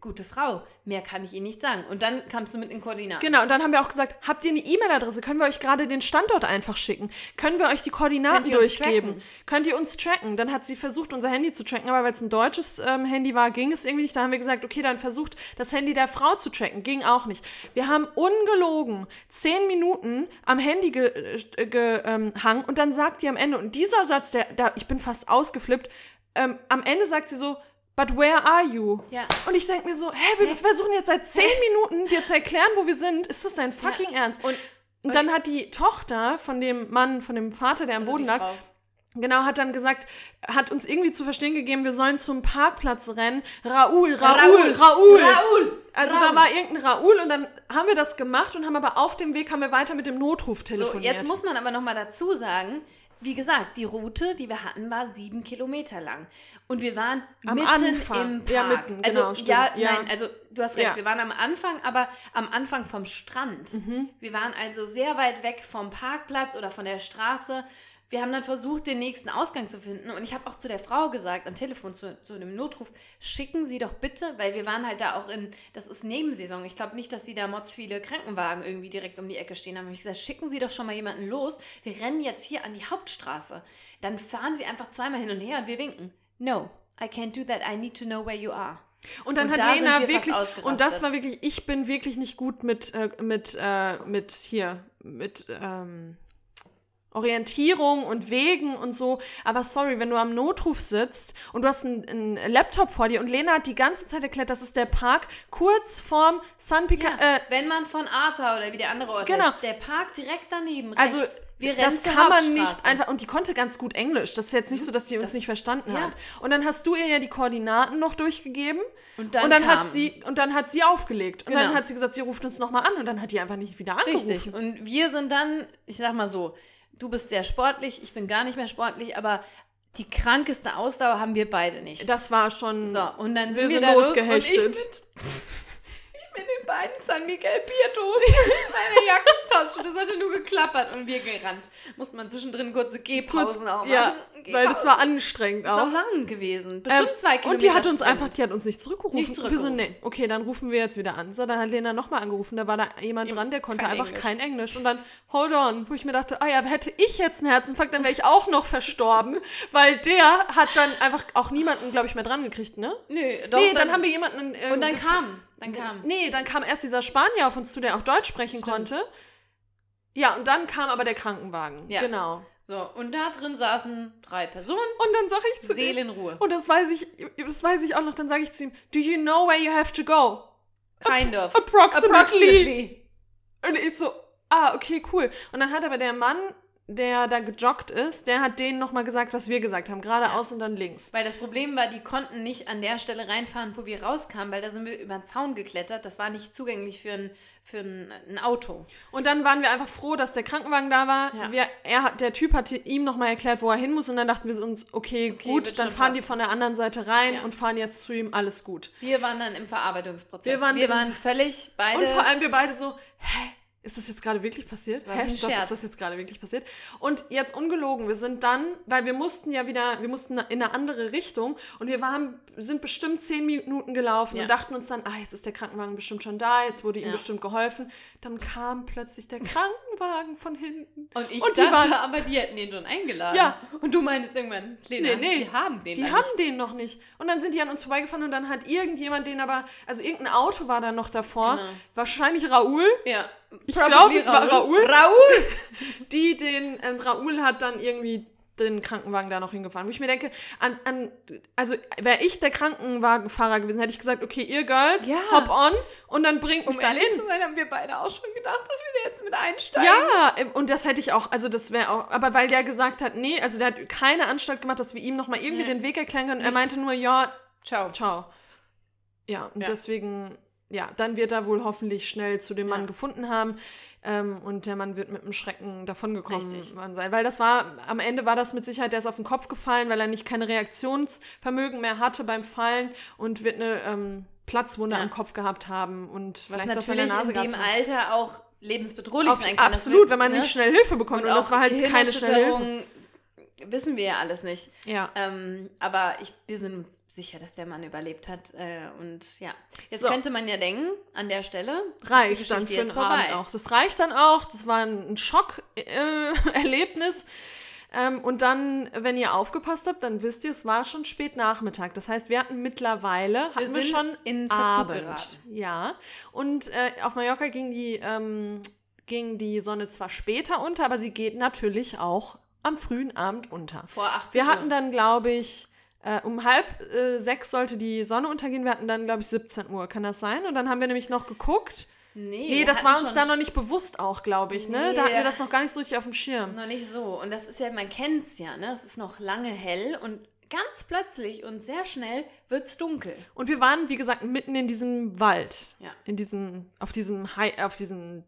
Gute Frau, mehr kann ich Ihnen nicht sagen. Und dann kamst du mit den Koordinaten. Genau, und dann haben wir auch gesagt, habt ihr eine E-Mail-Adresse? Können wir euch gerade den Standort einfach schicken? Können wir euch die Koordinaten Könnt durchgeben? Könnt ihr uns tracken? Dann hat sie versucht, unser Handy zu tracken, aber weil es ein deutsches ähm, Handy war, ging es irgendwie nicht. Da haben wir gesagt, okay, dann versucht das Handy der Frau zu tracken. Ging auch nicht. Wir haben ungelogen zehn Minuten am Handy gehangen ge, ge, ähm, und dann sagt die am Ende, und dieser Satz, der, der ich bin fast ausgeflippt, ähm, am Ende sagt sie so, But where are you? Ja. Und ich denke mir so, hä, wir versuchen jetzt seit zehn Minuten dir zu erklären, wo wir sind. Ist das dein fucking Ernst? Und, Und dann hat die Tochter von dem Mann, von dem Vater, der am also Boden lag, Frau. genau, hat dann gesagt, hat uns irgendwie zu verstehen gegeben, wir sollen zum Parkplatz rennen. Raoul, Raoul, Raoul, Raoul. Raoul, Also Raoul. da war irgendein Raoul und dann haben wir das gemacht und haben aber auf dem Weg haben wir weiter mit dem Notruf So, telefoniert. jetzt muss man aber nochmal dazu sagen, wie gesagt, die Route, die wir hatten, war sieben Kilometer lang. Und wir waren Am mitten Anfang. im Park. Ja, mitten, also, genau, stimmt. ja, Ja. nein, also du hast recht, Ja. wir waren am Anfang, aber am Anfang vom Strand. Mhm. Wir waren also sehr weit weg vom Parkplatz oder von der Straße. Wir haben dann versucht, den nächsten Ausgang zu finden. Und ich habe auch zu der Frau gesagt, am Telefon zu, zu dem Notruf, schicken Sie doch bitte, weil wir waren halt da auch in, das ist Nebensaison. Ich glaube nicht, dass die da mods viele Krankenwagen irgendwie direkt um die Ecke stehen haben. Hab ich gesagt, schicken Sie doch schon mal jemanden los. Wir rennen jetzt hier an die Hauptstraße. Dann fahren Sie einfach zweimal hin und her und wir winken. No, I can't do that. I need to know where you are. Und dann Und hat da Lena wir wirklich, und das war wirklich, ich bin wirklich nicht gut mit, äh, mit, äh, mit hier, mit ähm, Orientierung und Wegen und so. Aber sorry, wenn du am Notruf sitzt und du hast einen, einen Laptop vor dir und Lena hat die ganze Zeit erklärt, das ist der Park kurz vorm Sun Pica, Ja, äh, wenn man von Arta oder wie der andere Ort Genau. heißt, der Park direkt daneben, also rechts. Wir rennen das kann man nicht einfach und die konnte ganz gut Englisch. Das ist jetzt nicht so, dass sie uns Das- nicht verstanden ja. hat. Und dann hast du ihr ja die Koordinaten noch durchgegeben Und dann und dann hat sie und dann hat sie aufgelegt und dann Genau. hat sie gesagt, sie ruft uns noch mal an und dann hat die einfach nicht wieder angerufen. Richtig. Und wir sind dann, ich sag mal so, du bist sehr sportlich, ich bin gar nicht mehr sportlich, aber die krankeste Ausdauer haben wir beide nicht. Das war schon So, und dann sind wir, sind da los losgehechtet. Und ich, mit, mit den beiden San Miguel Piatos, meine Jacke Tasche. Das hatte nur geklappert und wir gerannt. Musste man zwischendrin kurze Gehpausen auch machen. Ja, weil das war anstrengend Das auch. auch lang gewesen. Bestimmt Ähm, zwei Kilometer. Und die hat uns Sprint. einfach, die hat uns nicht zurückgerufen. Nicht Wir so, zurückgerufen. nee, okay, dann rufen wir jetzt wieder an. So, dann hat Lena nochmal angerufen, da war da jemand dran, der konnte kein einfach Englisch. kein Englisch. Und dann, hold on, wo ich mir dachte, ah ja, hätte ich jetzt einen Herzinfarkt, dann wäre ich auch noch verstorben, weil der hat dann einfach auch niemanden, glaube ich, mehr dran gekriegt, ne? Nö, doch. nee, dann, haben wir jemanden. Äh, Und dann kam. Dann kam. Nee, dann kam erst dieser Spanier auf uns zu, der auch Deutsch sprechen Stimmt. konnte. Ja, und dann kam aber der Krankenwagen. Ja. Genau. So, und da drin saßen drei Personen. Und dann sage ich zu ihm, Seelenruhe. und das weiß ich, das weiß ich auch noch, dann sage ich zu ihm, do you know where you have to go? Kind of. Approximately. Und ich so, ah, okay, cool. Und dann hat aber der Mann, der da gejoggt ist, der hat denen nochmal gesagt, was wir gesagt haben. Geradeaus und dann links. Weil das Problem war, die konnten nicht an der Stelle reinfahren, wo wir rauskamen, weil da sind wir über den Zaun geklettert. Das war nicht zugänglich für ein, für ein, ein Auto. Und dann waren wir einfach froh, dass der Krankenwagen da war. Ja. Wir, er, der Typ hat ihm nochmal erklärt, wo er hin muss. Und dann dachten wir uns, okay, Okay, gut, dann fahren die von der anderen Seite rein Ja. und fahren jetzt zu ihm, alles gut. Wir waren dann im Verarbeitungsprozess. Wir waren wir waren völlig beide. Und vor allem wir beide so, hä? Ist das jetzt gerade wirklich passiert? Scherz. ist das jetzt gerade wirklich passiert? Und jetzt ungelogen, wir sind dann, weil wir mussten ja wieder, wir mussten in eine andere Richtung und wir waren, sind bestimmt zehn Minuten gelaufen Ja. und dachten uns dann, ah, jetzt ist der Krankenwagen bestimmt schon da, jetzt wurde ihm Ja. bestimmt geholfen. Dann kam plötzlich der Krankenwagen von hinten. und ich und die dachte waren- aber, die hätten den schon eingeladen. Ja. Und du meintest irgendwann, Lena, Nee, nee. die haben den Die haben nicht. den noch nicht. Und dann sind die an uns vorbeigefahren und dann hat irgendjemand den aber, also irgendein Auto war da noch davor, Genau. wahrscheinlich Raoul, Ja. Ich Probably glaub, es war Raoul. Raoul? die den, ähm, Raoul hat dann irgendwie den Krankenwagen da noch hingefahren. Wo ich mir denke, an, an also wäre ich der Krankenwagenfahrer gewesen, hätte ich gesagt, okay, ihr Girls, Ja. hop on und dann bringt mich Um dahin. zu sein, haben wir beide auch schon gedacht, dass wir da jetzt mit einsteigen. Ja, ähm, und das hätte ich auch, also das wäre auch, aber weil der gesagt hat, nee, also der hat keine Anstalt gemacht, dass wir ihm nochmal irgendwie Nee. den Weg erklären können. Er meinte nur, ja, Ciao. ciao. Ja, und Ja. deswegen, ja, dann wird er wohl hoffentlich schnell zu dem Mann Ja. gefunden haben. Ähm, und der Mann wird mit einem Schrecken davongekommen sein. Weil das war, am Ende war das mit Sicherheit, der ist auf den Kopf gefallen, weil er nicht kein Reaktionsvermögen mehr hatte beim Fallen und wird eine ähm, Platzwunde Ja. am Kopf gehabt haben und Was vielleicht das an der natürlich Nase in dem gehabt. Alter auch lebensbedrohlich Auf, sein kann. Das absolut, wenn man ne? nicht schnell Hilfe bekommt. Und, das auch war halt keine schnelle Hilfe. Wissen wir ja alles nicht. Ja. Ähm, aber ich, wir sind uns sicher, dass der Mann überlebt hat. Äh, und ja, jetzt So. könnte man ja denken, an der Stelle reicht dann für den Abend auch. Das reicht dann auch. Das war ein Schock-Erlebnis. ähm, und dann, wenn ihr aufgepasst habt, dann wisst ihr, es war schon spät Nachmittag. Das heißt, wir hatten mittlerweile, hatten wir, sind schon in Verzug Abend. geraten. Ja. Und äh, auf Mallorca ging die, ähm, ging die Sonne zwar später unter, aber sie geht natürlich auch am frühen Abend unter. Vor 18 Wir Uhr. hatten dann, glaube ich, äh, um halb äh, sechs sollte die Sonne untergehen. Wir hatten dann, glaube ich, 17 Uhr. Kann das sein? Und dann haben wir nämlich noch geguckt. Nee, Nee, wir das war uns dann noch nicht bewusst auch, glaube ich, ne? Da hatten wir das noch gar nicht so richtig auf dem Schirm. Noch nicht so. Und das ist ja, man kennt es ja, ne? Es ist noch lange hell und ganz plötzlich und sehr schnell wird es dunkel. Und wir waren, wie gesagt, mitten in diesem Wald. Ja. In diesem, auf diesem, Hi auf diesem,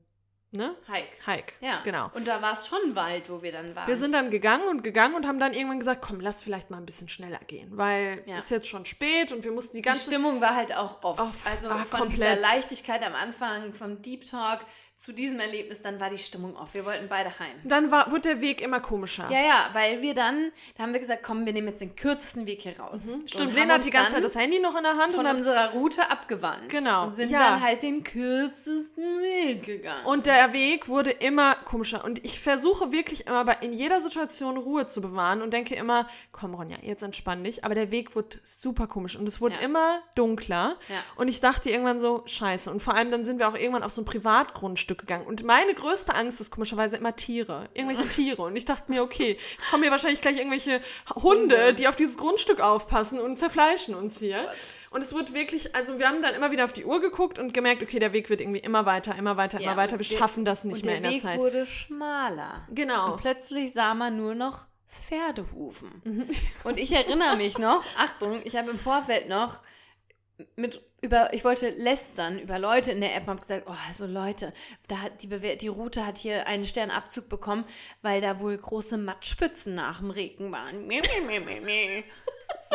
ne? Hike. Hike. Ja. Genau. Und da war es schon Wald, wo wir dann waren. Wir sind dann gegangen und gegangen und haben dann irgendwann gesagt, komm, lass vielleicht mal ein bisschen schneller gehen, weil Ja. ist jetzt schon spät und wir mussten die die ganze Stimmung war halt auch off. Off. Also Ah, von komplett. dieser Leichtigkeit am Anfang, vom Deep Talk zu diesem Erlebnis, dann war die Stimmung off. Wir wollten beide heim. Dann war, wurde der Weg immer komischer. Ja, ja, weil wir dann, da haben wir gesagt, komm, wir nehmen jetzt den kürzesten Weg hier raus. Mhm. Stimmt, Lena hat die ganze Zeit das Handy noch in der Hand von und unserer Route abgewandt. Genau, Und sind ja. dann halt den kürzesten Weg gegangen. Und der Weg wurde immer komischer. Und ich versuche wirklich immer bei, in jeder Situation Ruhe zu bewahren und denke immer, komm Ronja, jetzt entspann dich. Aber der Weg wurde super komisch und es wurde Ja. immer dunkler. Ja. Und ich dachte irgendwann so, scheiße. Und vor allem dann sind wir auch irgendwann auf so ein Privatgrundstück gegangen. Und meine größte Angst ist komischerweise immer Tiere. Irgendwelche Tiere. Und ich dachte mir, okay, jetzt kommen hier wahrscheinlich gleich irgendwelche Hunde, die auf dieses Grundstück aufpassen und zerfleischen uns hier. Und es wird wirklich, also wir haben dann immer wieder auf die Uhr geguckt und gemerkt, okay, der Weg wird irgendwie immer weiter, immer weiter, Ja, immer weiter. und Wir der- schaffen das nicht mehr der in der Weg Zeit. wurde schmaler. Genau. Und plötzlich sah man nur noch Pferdehufen. Mhm. Und ich erinnere mich noch, Achtung, ich habe im Vorfeld noch mit über, ich wollte lästern über Leute in der App und habe gesagt, oh, also Leute, da hat die, Bewer die Route hat hier einen Sternabzug bekommen, weil da wohl große Matschpfützen nach dem Regen waren.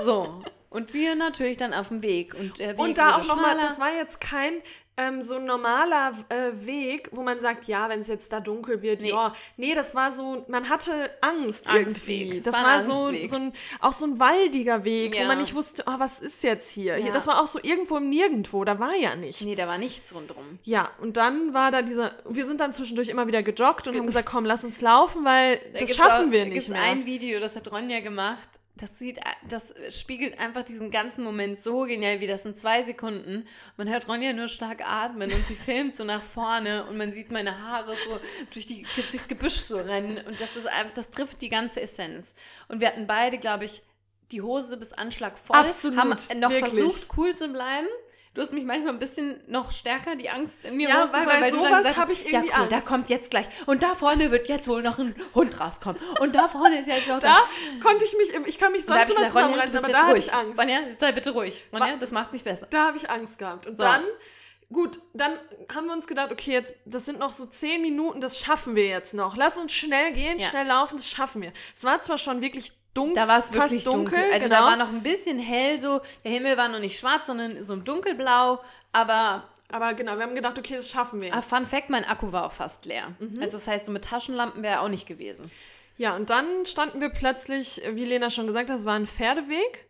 So. Und wir natürlich dann auf dem Weg. Und, der Weg Und da auch nochmal, das war jetzt kein ähm, so ein normaler äh, Weg, wo man sagt, ja, wenn es jetzt da dunkel wird, Nee. ja. Nee, das war so, man hatte Angst Angstweg. irgendwie. Es Das war war, so, so ein, auch so ein waldiger Weg, Ja. wo man nicht wusste, ah, was ist jetzt hier? Ja. Das war auch so irgendwo im Nirgendwo, da war ja nichts. Nee, da war nichts rundrum. ja, und dann war da dieser, wir sind dann zwischendurch immer wieder gejoggt und haben gesagt, komm, lass uns laufen, weil Da das schaffen auch, wir nicht gibt's mehr. ein Video, das hat Ronja gemacht. Das sieht, das spiegelt einfach diesen ganzen Moment so genial, wie das in zwei Sekunden. Man hört Ronja nur stark atmen und sie filmt so nach vorne und man sieht meine Haare so durch die, durchs Gebüsch so rennen und das ist einfach, das trifft die ganze Essenz. Und wir hatten beide, glaube ich, die Hose bis Anschlag voll, Absolut, haben noch wirklich. versucht, cool zu bleiben. Du hast mich manchmal ein bisschen noch stärker die Angst in mir Ja, weil bei dann sowas gesagt hab hast, ich irgendwie ja, cool, da Angst. kommt jetzt gleich und da vorne wird jetzt wohl noch ein Hund rauskommen und da vorne ist jetzt noch Da konnte ich mich, ich kann mich da sonst immer zusammenreißen, aber da hatte ruhig. ich Angst. Ronja, sei bitte ruhig. Ronja, das macht sich besser. Da habe ich Angst gehabt. Und So. dann, gut, dann haben wir uns gedacht, okay, jetzt, das sind noch so zehn Minuten, das schaffen wir jetzt noch. Lass uns schnell gehen, Ja. schnell laufen, das schaffen wir. Es war zwar schon wirklich dunkel, Da war es fast wirklich dunkel. Also genau, da war noch ein bisschen hell so. Der Himmel war noch nicht schwarz, sondern so ein dunkelblau. Aber aber genau, wir haben gedacht, okay, das schaffen wir ah, jetzt. Fun Fact, mein Akku war auch fast leer. Mhm. Also das heißt, so mit Taschenlampen wäre auch nicht gewesen. Ja, und dann standen wir plötzlich, wie Lena schon gesagt hat, es war ein Pferdeweg.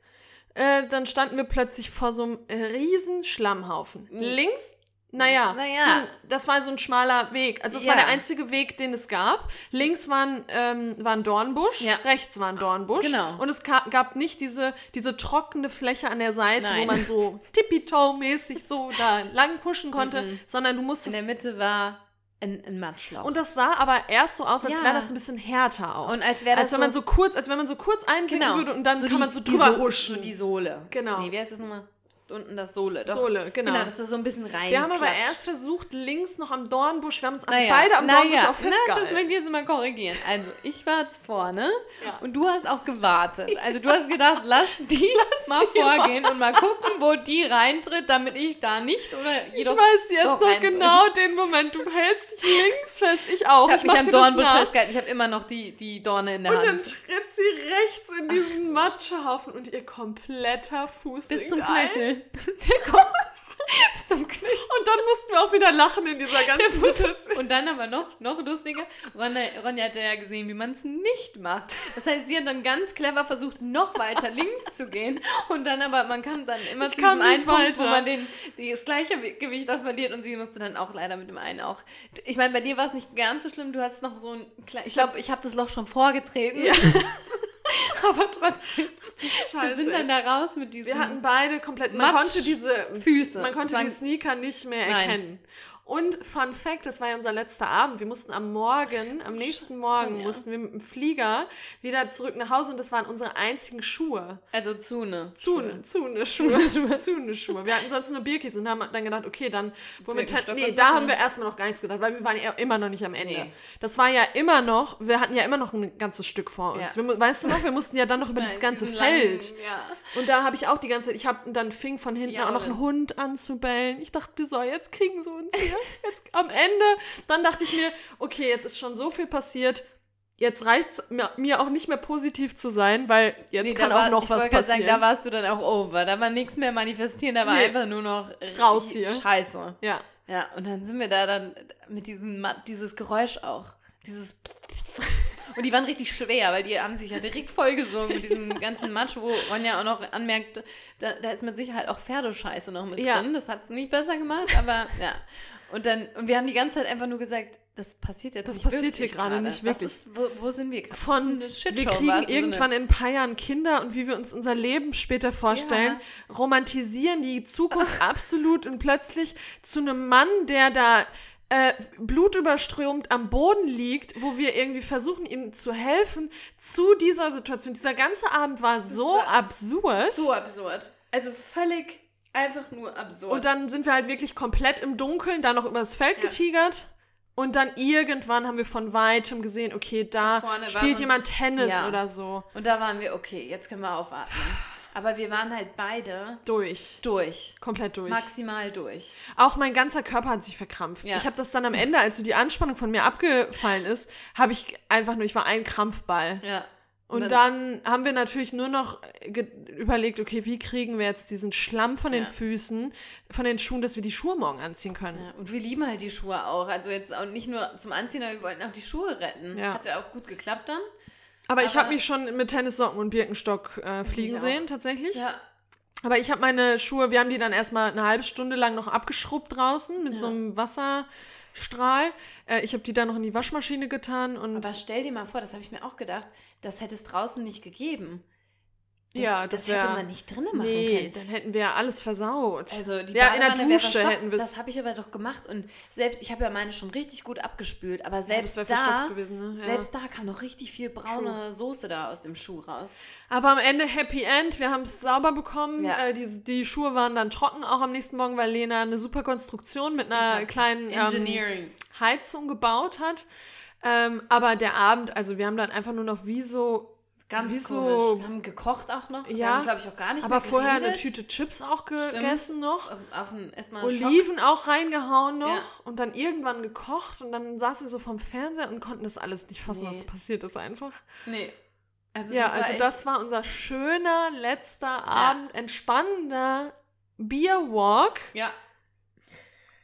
Äh, dann standen wir plötzlich vor so einem riesen Schlammhaufen. Links, naja, Naja. So ein, das war so ein schmaler Weg. Also es war Ja. der einzige Weg, den es gab. Links war ein, ähm, war ein Dornbusch, Ja. rechts war ein Dornbusch. Genau. Und es gab nicht diese, diese trockene Fläche an der Seite, wo Nein. man so tippitoe-mäßig so da lang pushen konnte, sondern du In musstest der Mitte war ein, ein Matschloch. und das sah aber erst so aus, als Ja. wäre das ein bisschen härter auch. Und als wäre das als wenn man so- so kurz, als wenn man so kurz einsinken würde und dann kann die- man so die drüber So- huschen. So die Sohle. Genau. Nee, wie heißt das nochmal? Unten das Sohle. Doch. Sohle, genau. Genau, dass das so ein bisschen rein. wir haben aber klatscht. erst versucht, links noch am Dornbusch, wir haben uns Naja, beide am naja, Dornbusch auch na, das festgehalten. möchte ich jetzt mal korrigieren. Also, ich war jetzt vorne Ja. und du hast auch gewartet. Also, du hast gedacht, lass die mal die vorgehen und mal gucken, wo die reintritt, damit ich da nicht oder ich jedoch. weiß jetzt noch reintritt. genau den Moment. Du hältst dich links fest, ich auch. Ich habe mich am Dornbusch festgehalten. Ich habe immer noch die, die Dorne in der Und dann Hand. tritt sie rechts in diesen Matschehaufen und ihr kompletter Fuß Bis zum ein. Knöchel. Der kommt bis zum Knöchel. Und dann mussten wir auch wieder lachen in dieser ganzen Situation. Und dann aber noch, noch lustiger, Ronja, Ronja hatte ja gesehen, wie man es nicht macht. Das heißt, sie hat dann ganz clever versucht, noch weiter links zu gehen. Und dann aber, man kam dann immer Ich zu diesem einen Punkt, wo weiter. man den, das gleiche Gewicht auch verliert. Und sie musste dann auch leider mit dem einen auch. Ich meine, bei dir war es nicht ganz so schlimm. Du hast noch so ein kleines, ich glaube, ich habe das Loch schon vorgetreten. Ja. aber trotzdem, wir Scheiße. sind dann da raus mit diesem... Wir hatten beide komplett. Man Matsch- konnte diese Füße. Man konnte die Sneaker nicht mehr Nein. Und Fun Fact, das war ja unser letzter Abend. Wir mussten am Morgen, am nächsten Morgen, ja. mussten wir mit dem Flieger wieder zurück nach Hause und das waren unsere einzigen Schuhe. also Zune. Zune, Zune Schuhe. Zune Schuhe. Wir hatten sonst nur Birkis und haben dann gedacht, okay, dann wir ten- Nee, da haben wir erstmal noch gar nichts gedacht, weil wir waren ja immer noch nicht am Ende. Nee. Das war ja immer noch, wir hatten ja immer noch ein ganzes Stück vor uns. Ja. Wir, weißt du noch, wir mussten ja dann noch über das ganze Feld. langen- ja. Und da habe ich auch die ganze Zeit, ich habe dann fing von hinten Ja, auch noch aber- ein Hund an zu bellen. Ich dachte mir so, jetzt kriegen sie uns hier. Jetzt am Ende. Dann dachte ich mir, okay, jetzt ist schon so viel passiert. Jetzt reicht es mir, mir auch nicht mehr positiv zu sein, weil jetzt Nee, kann auch war- noch ich was passieren. Sagen, da warst du dann auch over. Da war nichts mehr manifestieren, da war Nee. einfach nur noch Raus hier. Scheiße. ja. Ja, und dann sind wir da dann mit diesem dieses Geräusch auch. Dieses und die waren richtig schwer, weil die haben sich ja direkt vollgesogen mit diesem ganzen Matsch, wo Ronja auch noch anmerkt, da, da ist mit Sicherheit auch Pferdescheiße noch mit Ja. drin. Das hat es nicht besser gemacht, aber ja. Und dann, und wir haben die ganze Zeit einfach nur gesagt, das passiert jetzt Das nicht passiert hier gerade nicht wirklich. Ist, wo, wo sind wir? Das Von, ist eine wir kriegen irgendwann in ein paar Jahren Kinder und wie wir uns unser Leben später vorstellen, romantisieren die Zukunft absolut und plötzlich zu einem Mann, der da äh, blutüberströmt am Boden liegt, wo wir irgendwie versuchen, ihm zu helfen, zu dieser Situation. Dieser ganze Abend war so war absurd. So absurd. Also völlig einfach nur absurd. Und dann sind wir halt wirklich komplett im Dunkeln, da noch übers Feld Ja. getigert. Und dann irgendwann haben wir von weitem gesehen, okay, da spielt jemand Tennis Ja. oder so. Und da waren wir, okay, jetzt können wir aufatmen. Aber wir waren halt beide Durch. durch. Komplett durch. Maximal durch. Auch mein ganzer Körper hat sich verkrampft. Ja. Ich habe das dann am Ende, als so die Anspannung von mir abgefallen ist, habe ich einfach nur, ich war ein Krampfball. Ja. Und dann haben wir natürlich nur noch ge- überlegt, okay, wie kriegen wir jetzt diesen Schlamm von den Ja. Füßen, von den Schuhen, dass wir die Schuhe morgen anziehen können. Ja, und wir lieben halt die Schuhe auch. Also jetzt auch nicht nur zum Anziehen, aber wir wollten auch die Schuhe retten. Ja. Hat ja auch gut geklappt dann. Aber, ich Aber- habe mich schon mit Tennissocken und Birkenstock äh, fliegen sehen, tatsächlich. Ja. Aber ich habe meine Schuhe, wir haben die dann erstmal eine halbe Stunde lang noch abgeschrubbt draußen mit Ja. so einem Wasserstrahl. Äh, ich habe die dann noch in die Waschmaschine getan und Aber stell dir mal vor, das habe ich mir auch gedacht, das hätte es draußen nicht gegeben. Das, Ja, das, das hätte wär- man nicht drinnen machen nee, können. dann hätten wir ja alles versaut. Also die Ja, in der Dusche hätten wir's- Das habe ich aber doch gemacht und selbst, ich habe ja meine schon richtig gut abgespült, aber Ja, selbst wär da, gewesen, ne? Ja. selbst da kam noch richtig viel braune Soße da aus dem Schuh raus. Aber am Ende Happy End, wir haben es sauber bekommen. Ja. Äh, die, die Schuhe waren dann trocken, auch am nächsten Morgen, weil Lena eine super Konstruktion mit einer kleinen ähm. Heizung gebaut hat. Ähm, aber der Abend, also wir haben dann einfach nur noch wie so, Ganz wie so- komisch. Wir haben gekocht auch noch. Wir Ja, haben, glaube ich, auch gar nicht aber vorher eine. Tüte Chips auch Stimmt. gegessen noch. Auf, auf ein, erstmal einen Schock. Oliven auch reingehauen noch Ja. und dann irgendwann gekocht und dann saßen wir so vom Fernseher und konnten das alles nicht fassen, Nee. was passiert ist einfach. Nee. Also ja, das also echt, das war unser schöner letzter Abend, entspannender Bierwalk. Ja,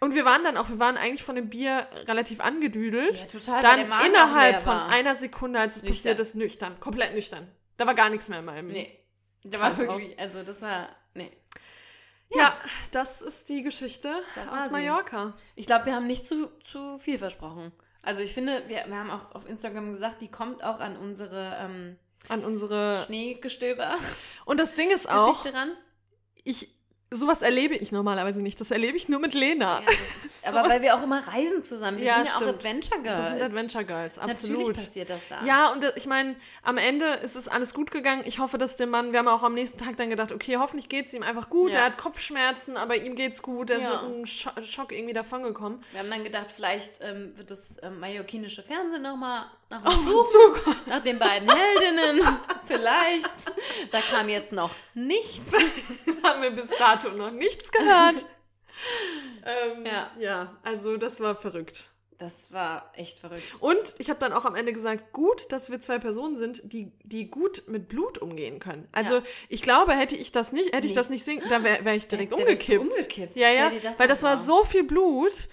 Und wir waren dann auch, wir waren eigentlich von dem Bier relativ angedüdelt. ja total. weil dann der Magen auch innerhalb von war. einer Sekunde, als es Nüchtern. passiert ist, nüchtern. Komplett nüchtern. Da war gar nichts mehr in meinem. Nee. Der war wirklich, also das war, nee. Ja. das ist die Geschichte Das aus sie. Mallorca. Ich glaube, wir haben nicht zu, zu viel versprochen. Also ich finde, wir, wir haben auch auf Instagram gesagt, die kommt auch an unsere ähm, An unsere. Schneegestöber-Geschichte Und das Ding ist auch, ran. ich, sowas erlebe ich normalerweise nicht. Das erlebe ich nur mit Lena. Ja, ist, aber weil wir auch immer reisen zusammen. Wir Ja, sind ja stimmt. auch Adventure Girls. Wir sind Adventure Girls, absolut. Natürlich passiert das da. Ja, und äh, ich meine, am Ende ist es alles gut gegangen. Ich hoffe, dass dem Mann, wir haben auch am nächsten Tag dann gedacht, okay, hoffentlich geht es ihm einfach gut. Ja. Er hat Kopfschmerzen, aber ihm geht's gut. Er ist mit einem Scho Schock irgendwie davongekommen. Wir haben dann gedacht, vielleicht ähm, wird das ähm, mallorquinische Fernsehen nochmal nach Auf uns suchen, zukommen. nach den beiden Heldinnen. vielleicht. Da kam jetzt noch nichts. haben wir bis dato noch nichts gehört. ähm, Ja. ja, also das war verrückt. Das war echt verrückt. Und ich habe dann auch am Ende gesagt, gut, dass wir zwei Personen sind, die, die gut mit Blut umgehen können. Also Ja. ich glaube, hätte ich das nicht, hätte ich Nee. das nicht singen, da wäre wär ich direkt Da wärst du umgekippt. umgekippt. Ja, ja, das weil das war so viel Blut.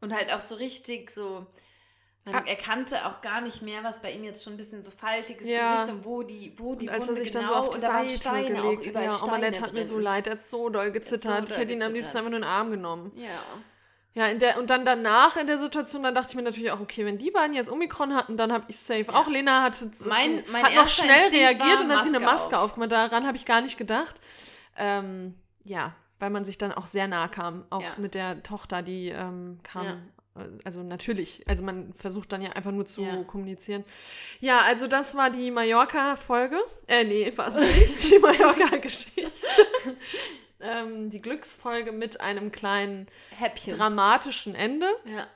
Und halt auch so richtig so. Man erkannte auch gar nicht mehr, was bei ihm jetzt schon ein bisschen so faltiges Ja. Gesicht und wo die, wo die Und als er Wunde sich dann genau so auf die und da waren Steine auch gelegt überall ja, Steine der tat mir so leid, er hat so doll gezittert. so ich hätte ihn am liebsten einfach nur in den Arm genommen. Ja. Ja, in der, und dann danach in der Situation, dann dachte ich mir natürlich auch, okay, wenn die beiden jetzt Omikron hatten, dann habe ich safe. Auch Lena so, Mein- mein hat noch schnell Instinkt reagiert und hat sie eine Maske Maske auf. aufgemacht. Daran habe ich gar nicht gedacht. Ähm, ja, weil man sich dann auch sehr nah kam, auch Ja. mit der Tochter, die ähm, kam. Ja. Also natürlich, also man versucht dann ja einfach nur zu Ja. kommunizieren. Ja, also das war die Mallorca-Folge. Äh, nee, war es nicht. Die Mallorca-Geschichte. ähm, die Glücksfolge mit einem kleinen Häppchen. dramatischen Ende. ja.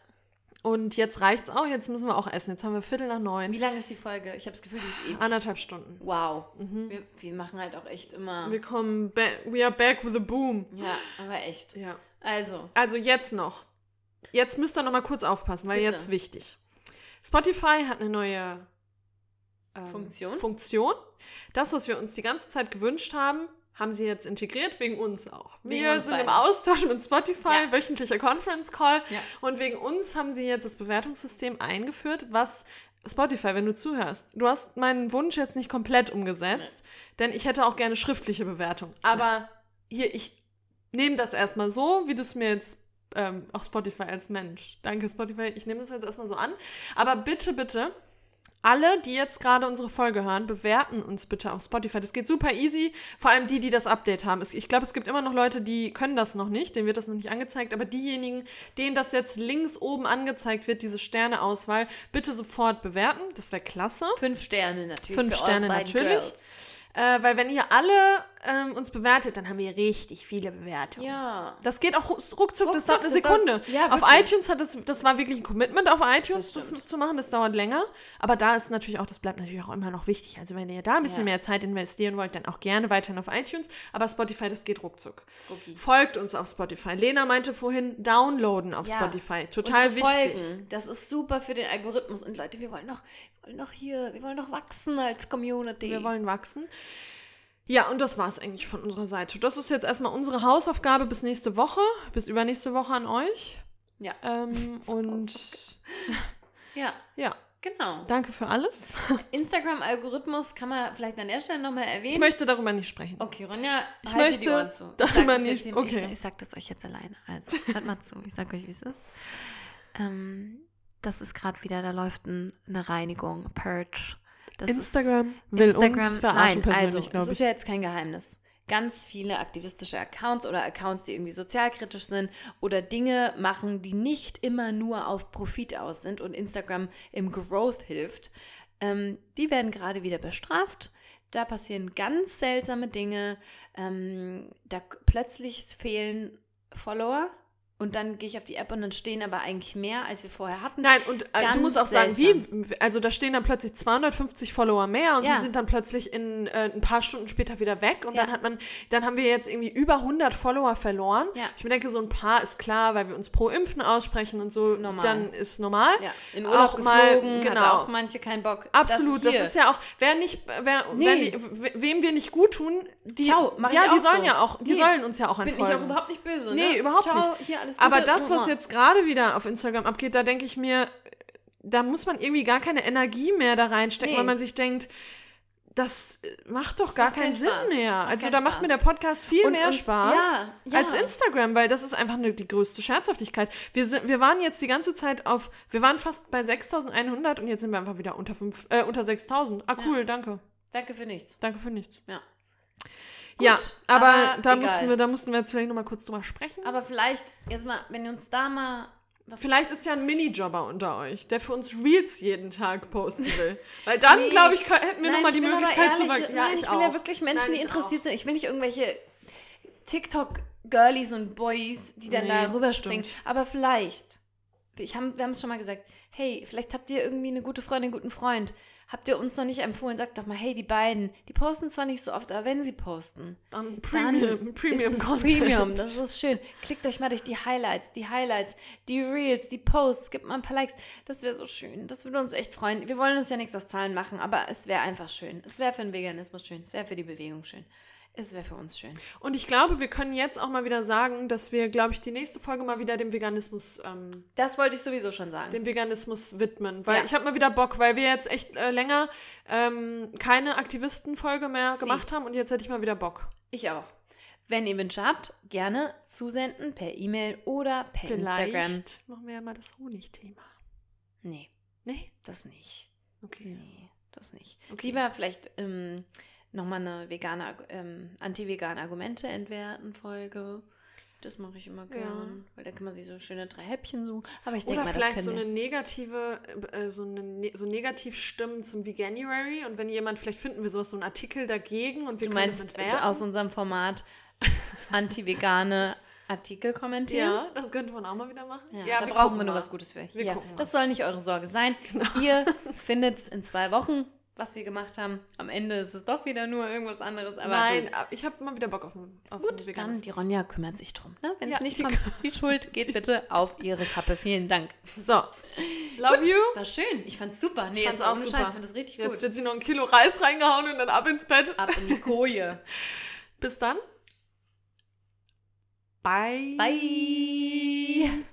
Und jetzt reicht's auch, jetzt müssen wir auch essen. Jetzt haben wir Viertel nach neun. Wie lange ist die Folge? Ich habe das Gefühl, die ist ewig. Anderthalb Stunden. Wow. Wir, wir machen halt auch echt immer. Wir kommen, ba we are back with a boom. Ja, aber echt. Ja. Also, Also jetzt noch. Jetzt müsst ihr noch mal kurz aufpassen, weil Bitte. jetzt wichtig. Spotify hat eine neue ähm, Funktion? Funktion. Das, was wir uns die ganze Zeit gewünscht haben, haben sie jetzt integriert, wegen uns auch. Wegen wir uns sind im beiden. Austausch mit Spotify, Ja. wöchentlicher Conference Call. Ja. Und wegen uns haben sie jetzt das Bewertungssystem eingeführt, was Spotify, wenn du zuhörst, du hast meinen Wunsch jetzt nicht komplett umgesetzt, denn ich hätte auch gerne schriftliche Bewertung. Aber hier, ich nehme das erstmal so, wie du es mir jetzt ähm, auch Spotify als Mensch. Danke, Spotify. Ich nehme das jetzt erstmal so an. Aber bitte, bitte, alle, die jetzt gerade unsere Folge hören, bewerten uns bitte auf Spotify. Das geht super easy. Vor allem die, die das Update haben. Ich glaube, es gibt immer noch Leute, die können das noch nicht. Denen wird das noch nicht angezeigt. Aber diejenigen, denen das jetzt links oben angezeigt wird, diese Sterneauswahl, bitte sofort bewerten. Das wäre klasse. fünf Sterne natürlich. Fünf Sterne natürlich. Girls. Äh, weil wenn ihr alle ähm, uns bewertet, dann haben wir richtig viele Bewertungen. Ja. Das geht auch ruckzuck, das Ruckzuck, dauert eine das dauert- Sekunde. ja, auf iTunes hat das, das war wirklich ein Commitment auf iTunes, Das das, zu machen, das dauert länger. Aber da ist natürlich auch, das bleibt natürlich auch immer noch wichtig. Also wenn ihr da ein bisschen Ja. mehr Zeit investieren wollt, dann auch gerne weiterhin auf iTunes. Aber Spotify, das geht ruckzuck. Rucki. Folgt uns auf Spotify. Lena meinte vorhin, downloaden auf Ja. Spotify. Total Unsere wichtig. Folgen, das ist super für den Algorithmus. Und Leute, wir wollen noch, wir wollen noch hier, wir wollen noch wachsen als Community. Wir wollen wachsen. Ja, und das war es eigentlich von unserer Seite. Das ist jetzt erstmal unsere Hausaufgabe bis nächste Woche, bis übernächste Woche an euch. Ja. Ähm, und Ja, ja, genau. danke für alles. Instagram-Algorithmus kann man vielleicht an der Stelle nochmal erwähnen. Ich möchte darüber nicht sprechen. Okay, Ronja, Ich möchte die Ohren zu. Ich darüber nicht- jetzt okay. Ich, ich sag das euch jetzt alleine. Also, hört mal zu. Ich sag euch, wie es ist. Ähm, das ist gerade wieder, da läuft ein, eine Reinigung, Purge. Das Instagram will Instagram, uns verarschen nein, persönlich, also, glaube ist ja jetzt kein Geheimnis. Ganz viele aktivistische Accounts oder Accounts, die irgendwie sozialkritisch sind oder Dinge machen, die nicht immer nur auf Profit aus sind und Instagram im Growth hilft, ähm, die werden gerade wieder bestraft. Da passieren ganz seltsame Dinge. Ähm, da plötzlich fehlen Follower und dann gehe ich auf die App und dann stehen aber eigentlich mehr, als wir vorher hatten. Nein, und äh, du musst auch sagen, seltsam. wie, also da stehen dann plötzlich 250 Follower mehr und Ja. die sind dann plötzlich in äh, ein paar Stunden später wieder weg und Ja. dann hat man, dann haben wir jetzt irgendwie über 100 Follower verloren. Ja. Ich mir denke, so ein paar ist klar, weil wir uns pro Impfen aussprechen und so, Normal. dann ist normal. Ja, in Urlaub Auch mal, geflogen, genau. hatte auch manche keinen Bock. Absolut, das, hier. ist ja auch, wer nicht, wer, Nee. wer we- wem wir nicht gut tun, die, Ciao, ja, die sollen so. ja auch, die Nee, sollen uns ja auch bin entfolgen. ich auch überhaupt nicht böse. Nee, ne? überhaupt Ciao, nicht. Hier alles Gute. Aber das, was jetzt gerade wieder auf Instagram abgeht, da denke ich mir, da muss man irgendwie gar keine Energie mehr da reinstecken, Nee. weil man sich denkt, das äh, macht doch gar Macht keinen keinen Sinn Spaß. mehr. Macht Also da macht mir der Spaß. Podcast viel Und mehr uns- Spaß ja, ja. als Instagram, weil das ist einfach eine, die größte Scherzhaftigkeit. Wir, sind, wir waren jetzt die ganze Zeit auf, wir waren fast bei 6100 und jetzt sind wir einfach wieder unter, äh, unter 6000. Ah, cool, danke. Danke für nichts. Danke für nichts. Ja. Ja, aber, aber da, egal. mussten wir, da mussten wir jetzt vielleicht nochmal kurz drüber sprechen. Aber vielleicht, jetzt mal, wenn ihr uns da mal was Vielleicht ist ja ein Minijobber unter euch, der für uns Reels jeden Tag posten will. Weil dann, Nee. glaube ich, hätten wir nochmal die ich Möglichkeit zu wachsen. Nein, ich, will ja wirklich Menschen, Nein, die ich interessiert auch. sind. Ich will nicht irgendwelche TikTok-Girlies und Boys, die dann Nee, da rüberspringen. stimmt. Aber vielleicht, ich hab, wir haben es schon mal gesagt, hey, vielleicht habt ihr irgendwie eine gute Freundin, einen guten Freund. Habt ihr uns noch nicht empfohlen? Sagt doch mal, hey, die beiden, die posten zwar nicht so oft, aber wenn sie posten, Dann dann Premium, Premium ist es Content. Premium, das ist schön. Klickt euch mal durch die Highlights, die Highlights, die Reels, die Posts, gebt mal ein paar Likes. Das wäre so schön. Das würde uns echt freuen. Wir wollen uns ja nichts aus Zahlen machen, aber es wäre einfach schön. Es wäre für den Veganismus schön. Es wäre für die Bewegung schön. Es wäre für uns schön. Und ich glaube, wir können jetzt auch mal wieder sagen, dass wir, glaube ich, die nächste Folge mal wieder dem Veganismus, ähm, Das wollte ich sowieso schon sagen. dem Veganismus widmen. Weil Ja. ich habe mal wieder Bock, weil wir jetzt echt äh, länger ähm, keine Aktivistenfolge mehr Sie. gemacht haben und jetzt hätte ich mal wieder Bock. Ich auch. Wenn ihr Wünsche habt, gerne zusenden per E-Mail oder per Vielleicht Instagram. machen wir ja mal das Honigthema. Nee, Nee? das nicht. Okay. Nee, das nicht. Okay. Lieber vielleicht ähm, nochmal eine vegane, ähm, anti-vegane Argumente entwerten Folge. Das mache ich immer gern, weil da kann man sich so schöne drei Häppchen suchen. Aber ich denke Oder mal, das vielleicht können so wir. eine negative, äh, so, eine, ne- so Negativstimmen zum Veganuary und wenn jemand, vielleicht finden wir sowas, so einen Artikel dagegen und wir Du können das meinst entwerten. aus unserem Format anti-vegane Artikel kommentieren? Ja, das könnte man auch mal wieder machen. Ja, da brauchen wir nur mal. was Gutes für. Wir gucken mal. Das soll nicht eure Sorge sein. Ihr findet es in zwei Wochen, was wir gemacht haben. Am Ende ist es doch wieder nur irgendwas anderes. Aber Nein, du, ich habe mal wieder Bock auf, auf gut, einen dann die Ronja kümmert sich drum. Ne? Wenn Ja, es nicht die kommt, die Schuld geht bitte auf ihre Kappe. Vielen Dank. So, love Gut, you. War schön. Ich fand's super. Nee, Ich fand's jetzt auch super. Scheiß, ich fand das richtig Jetzt gut. wird sie noch ein Kilo Reis reingehauen und dann ab ins Bett. Ab in die Koje. Bis dann. Bye. Bye.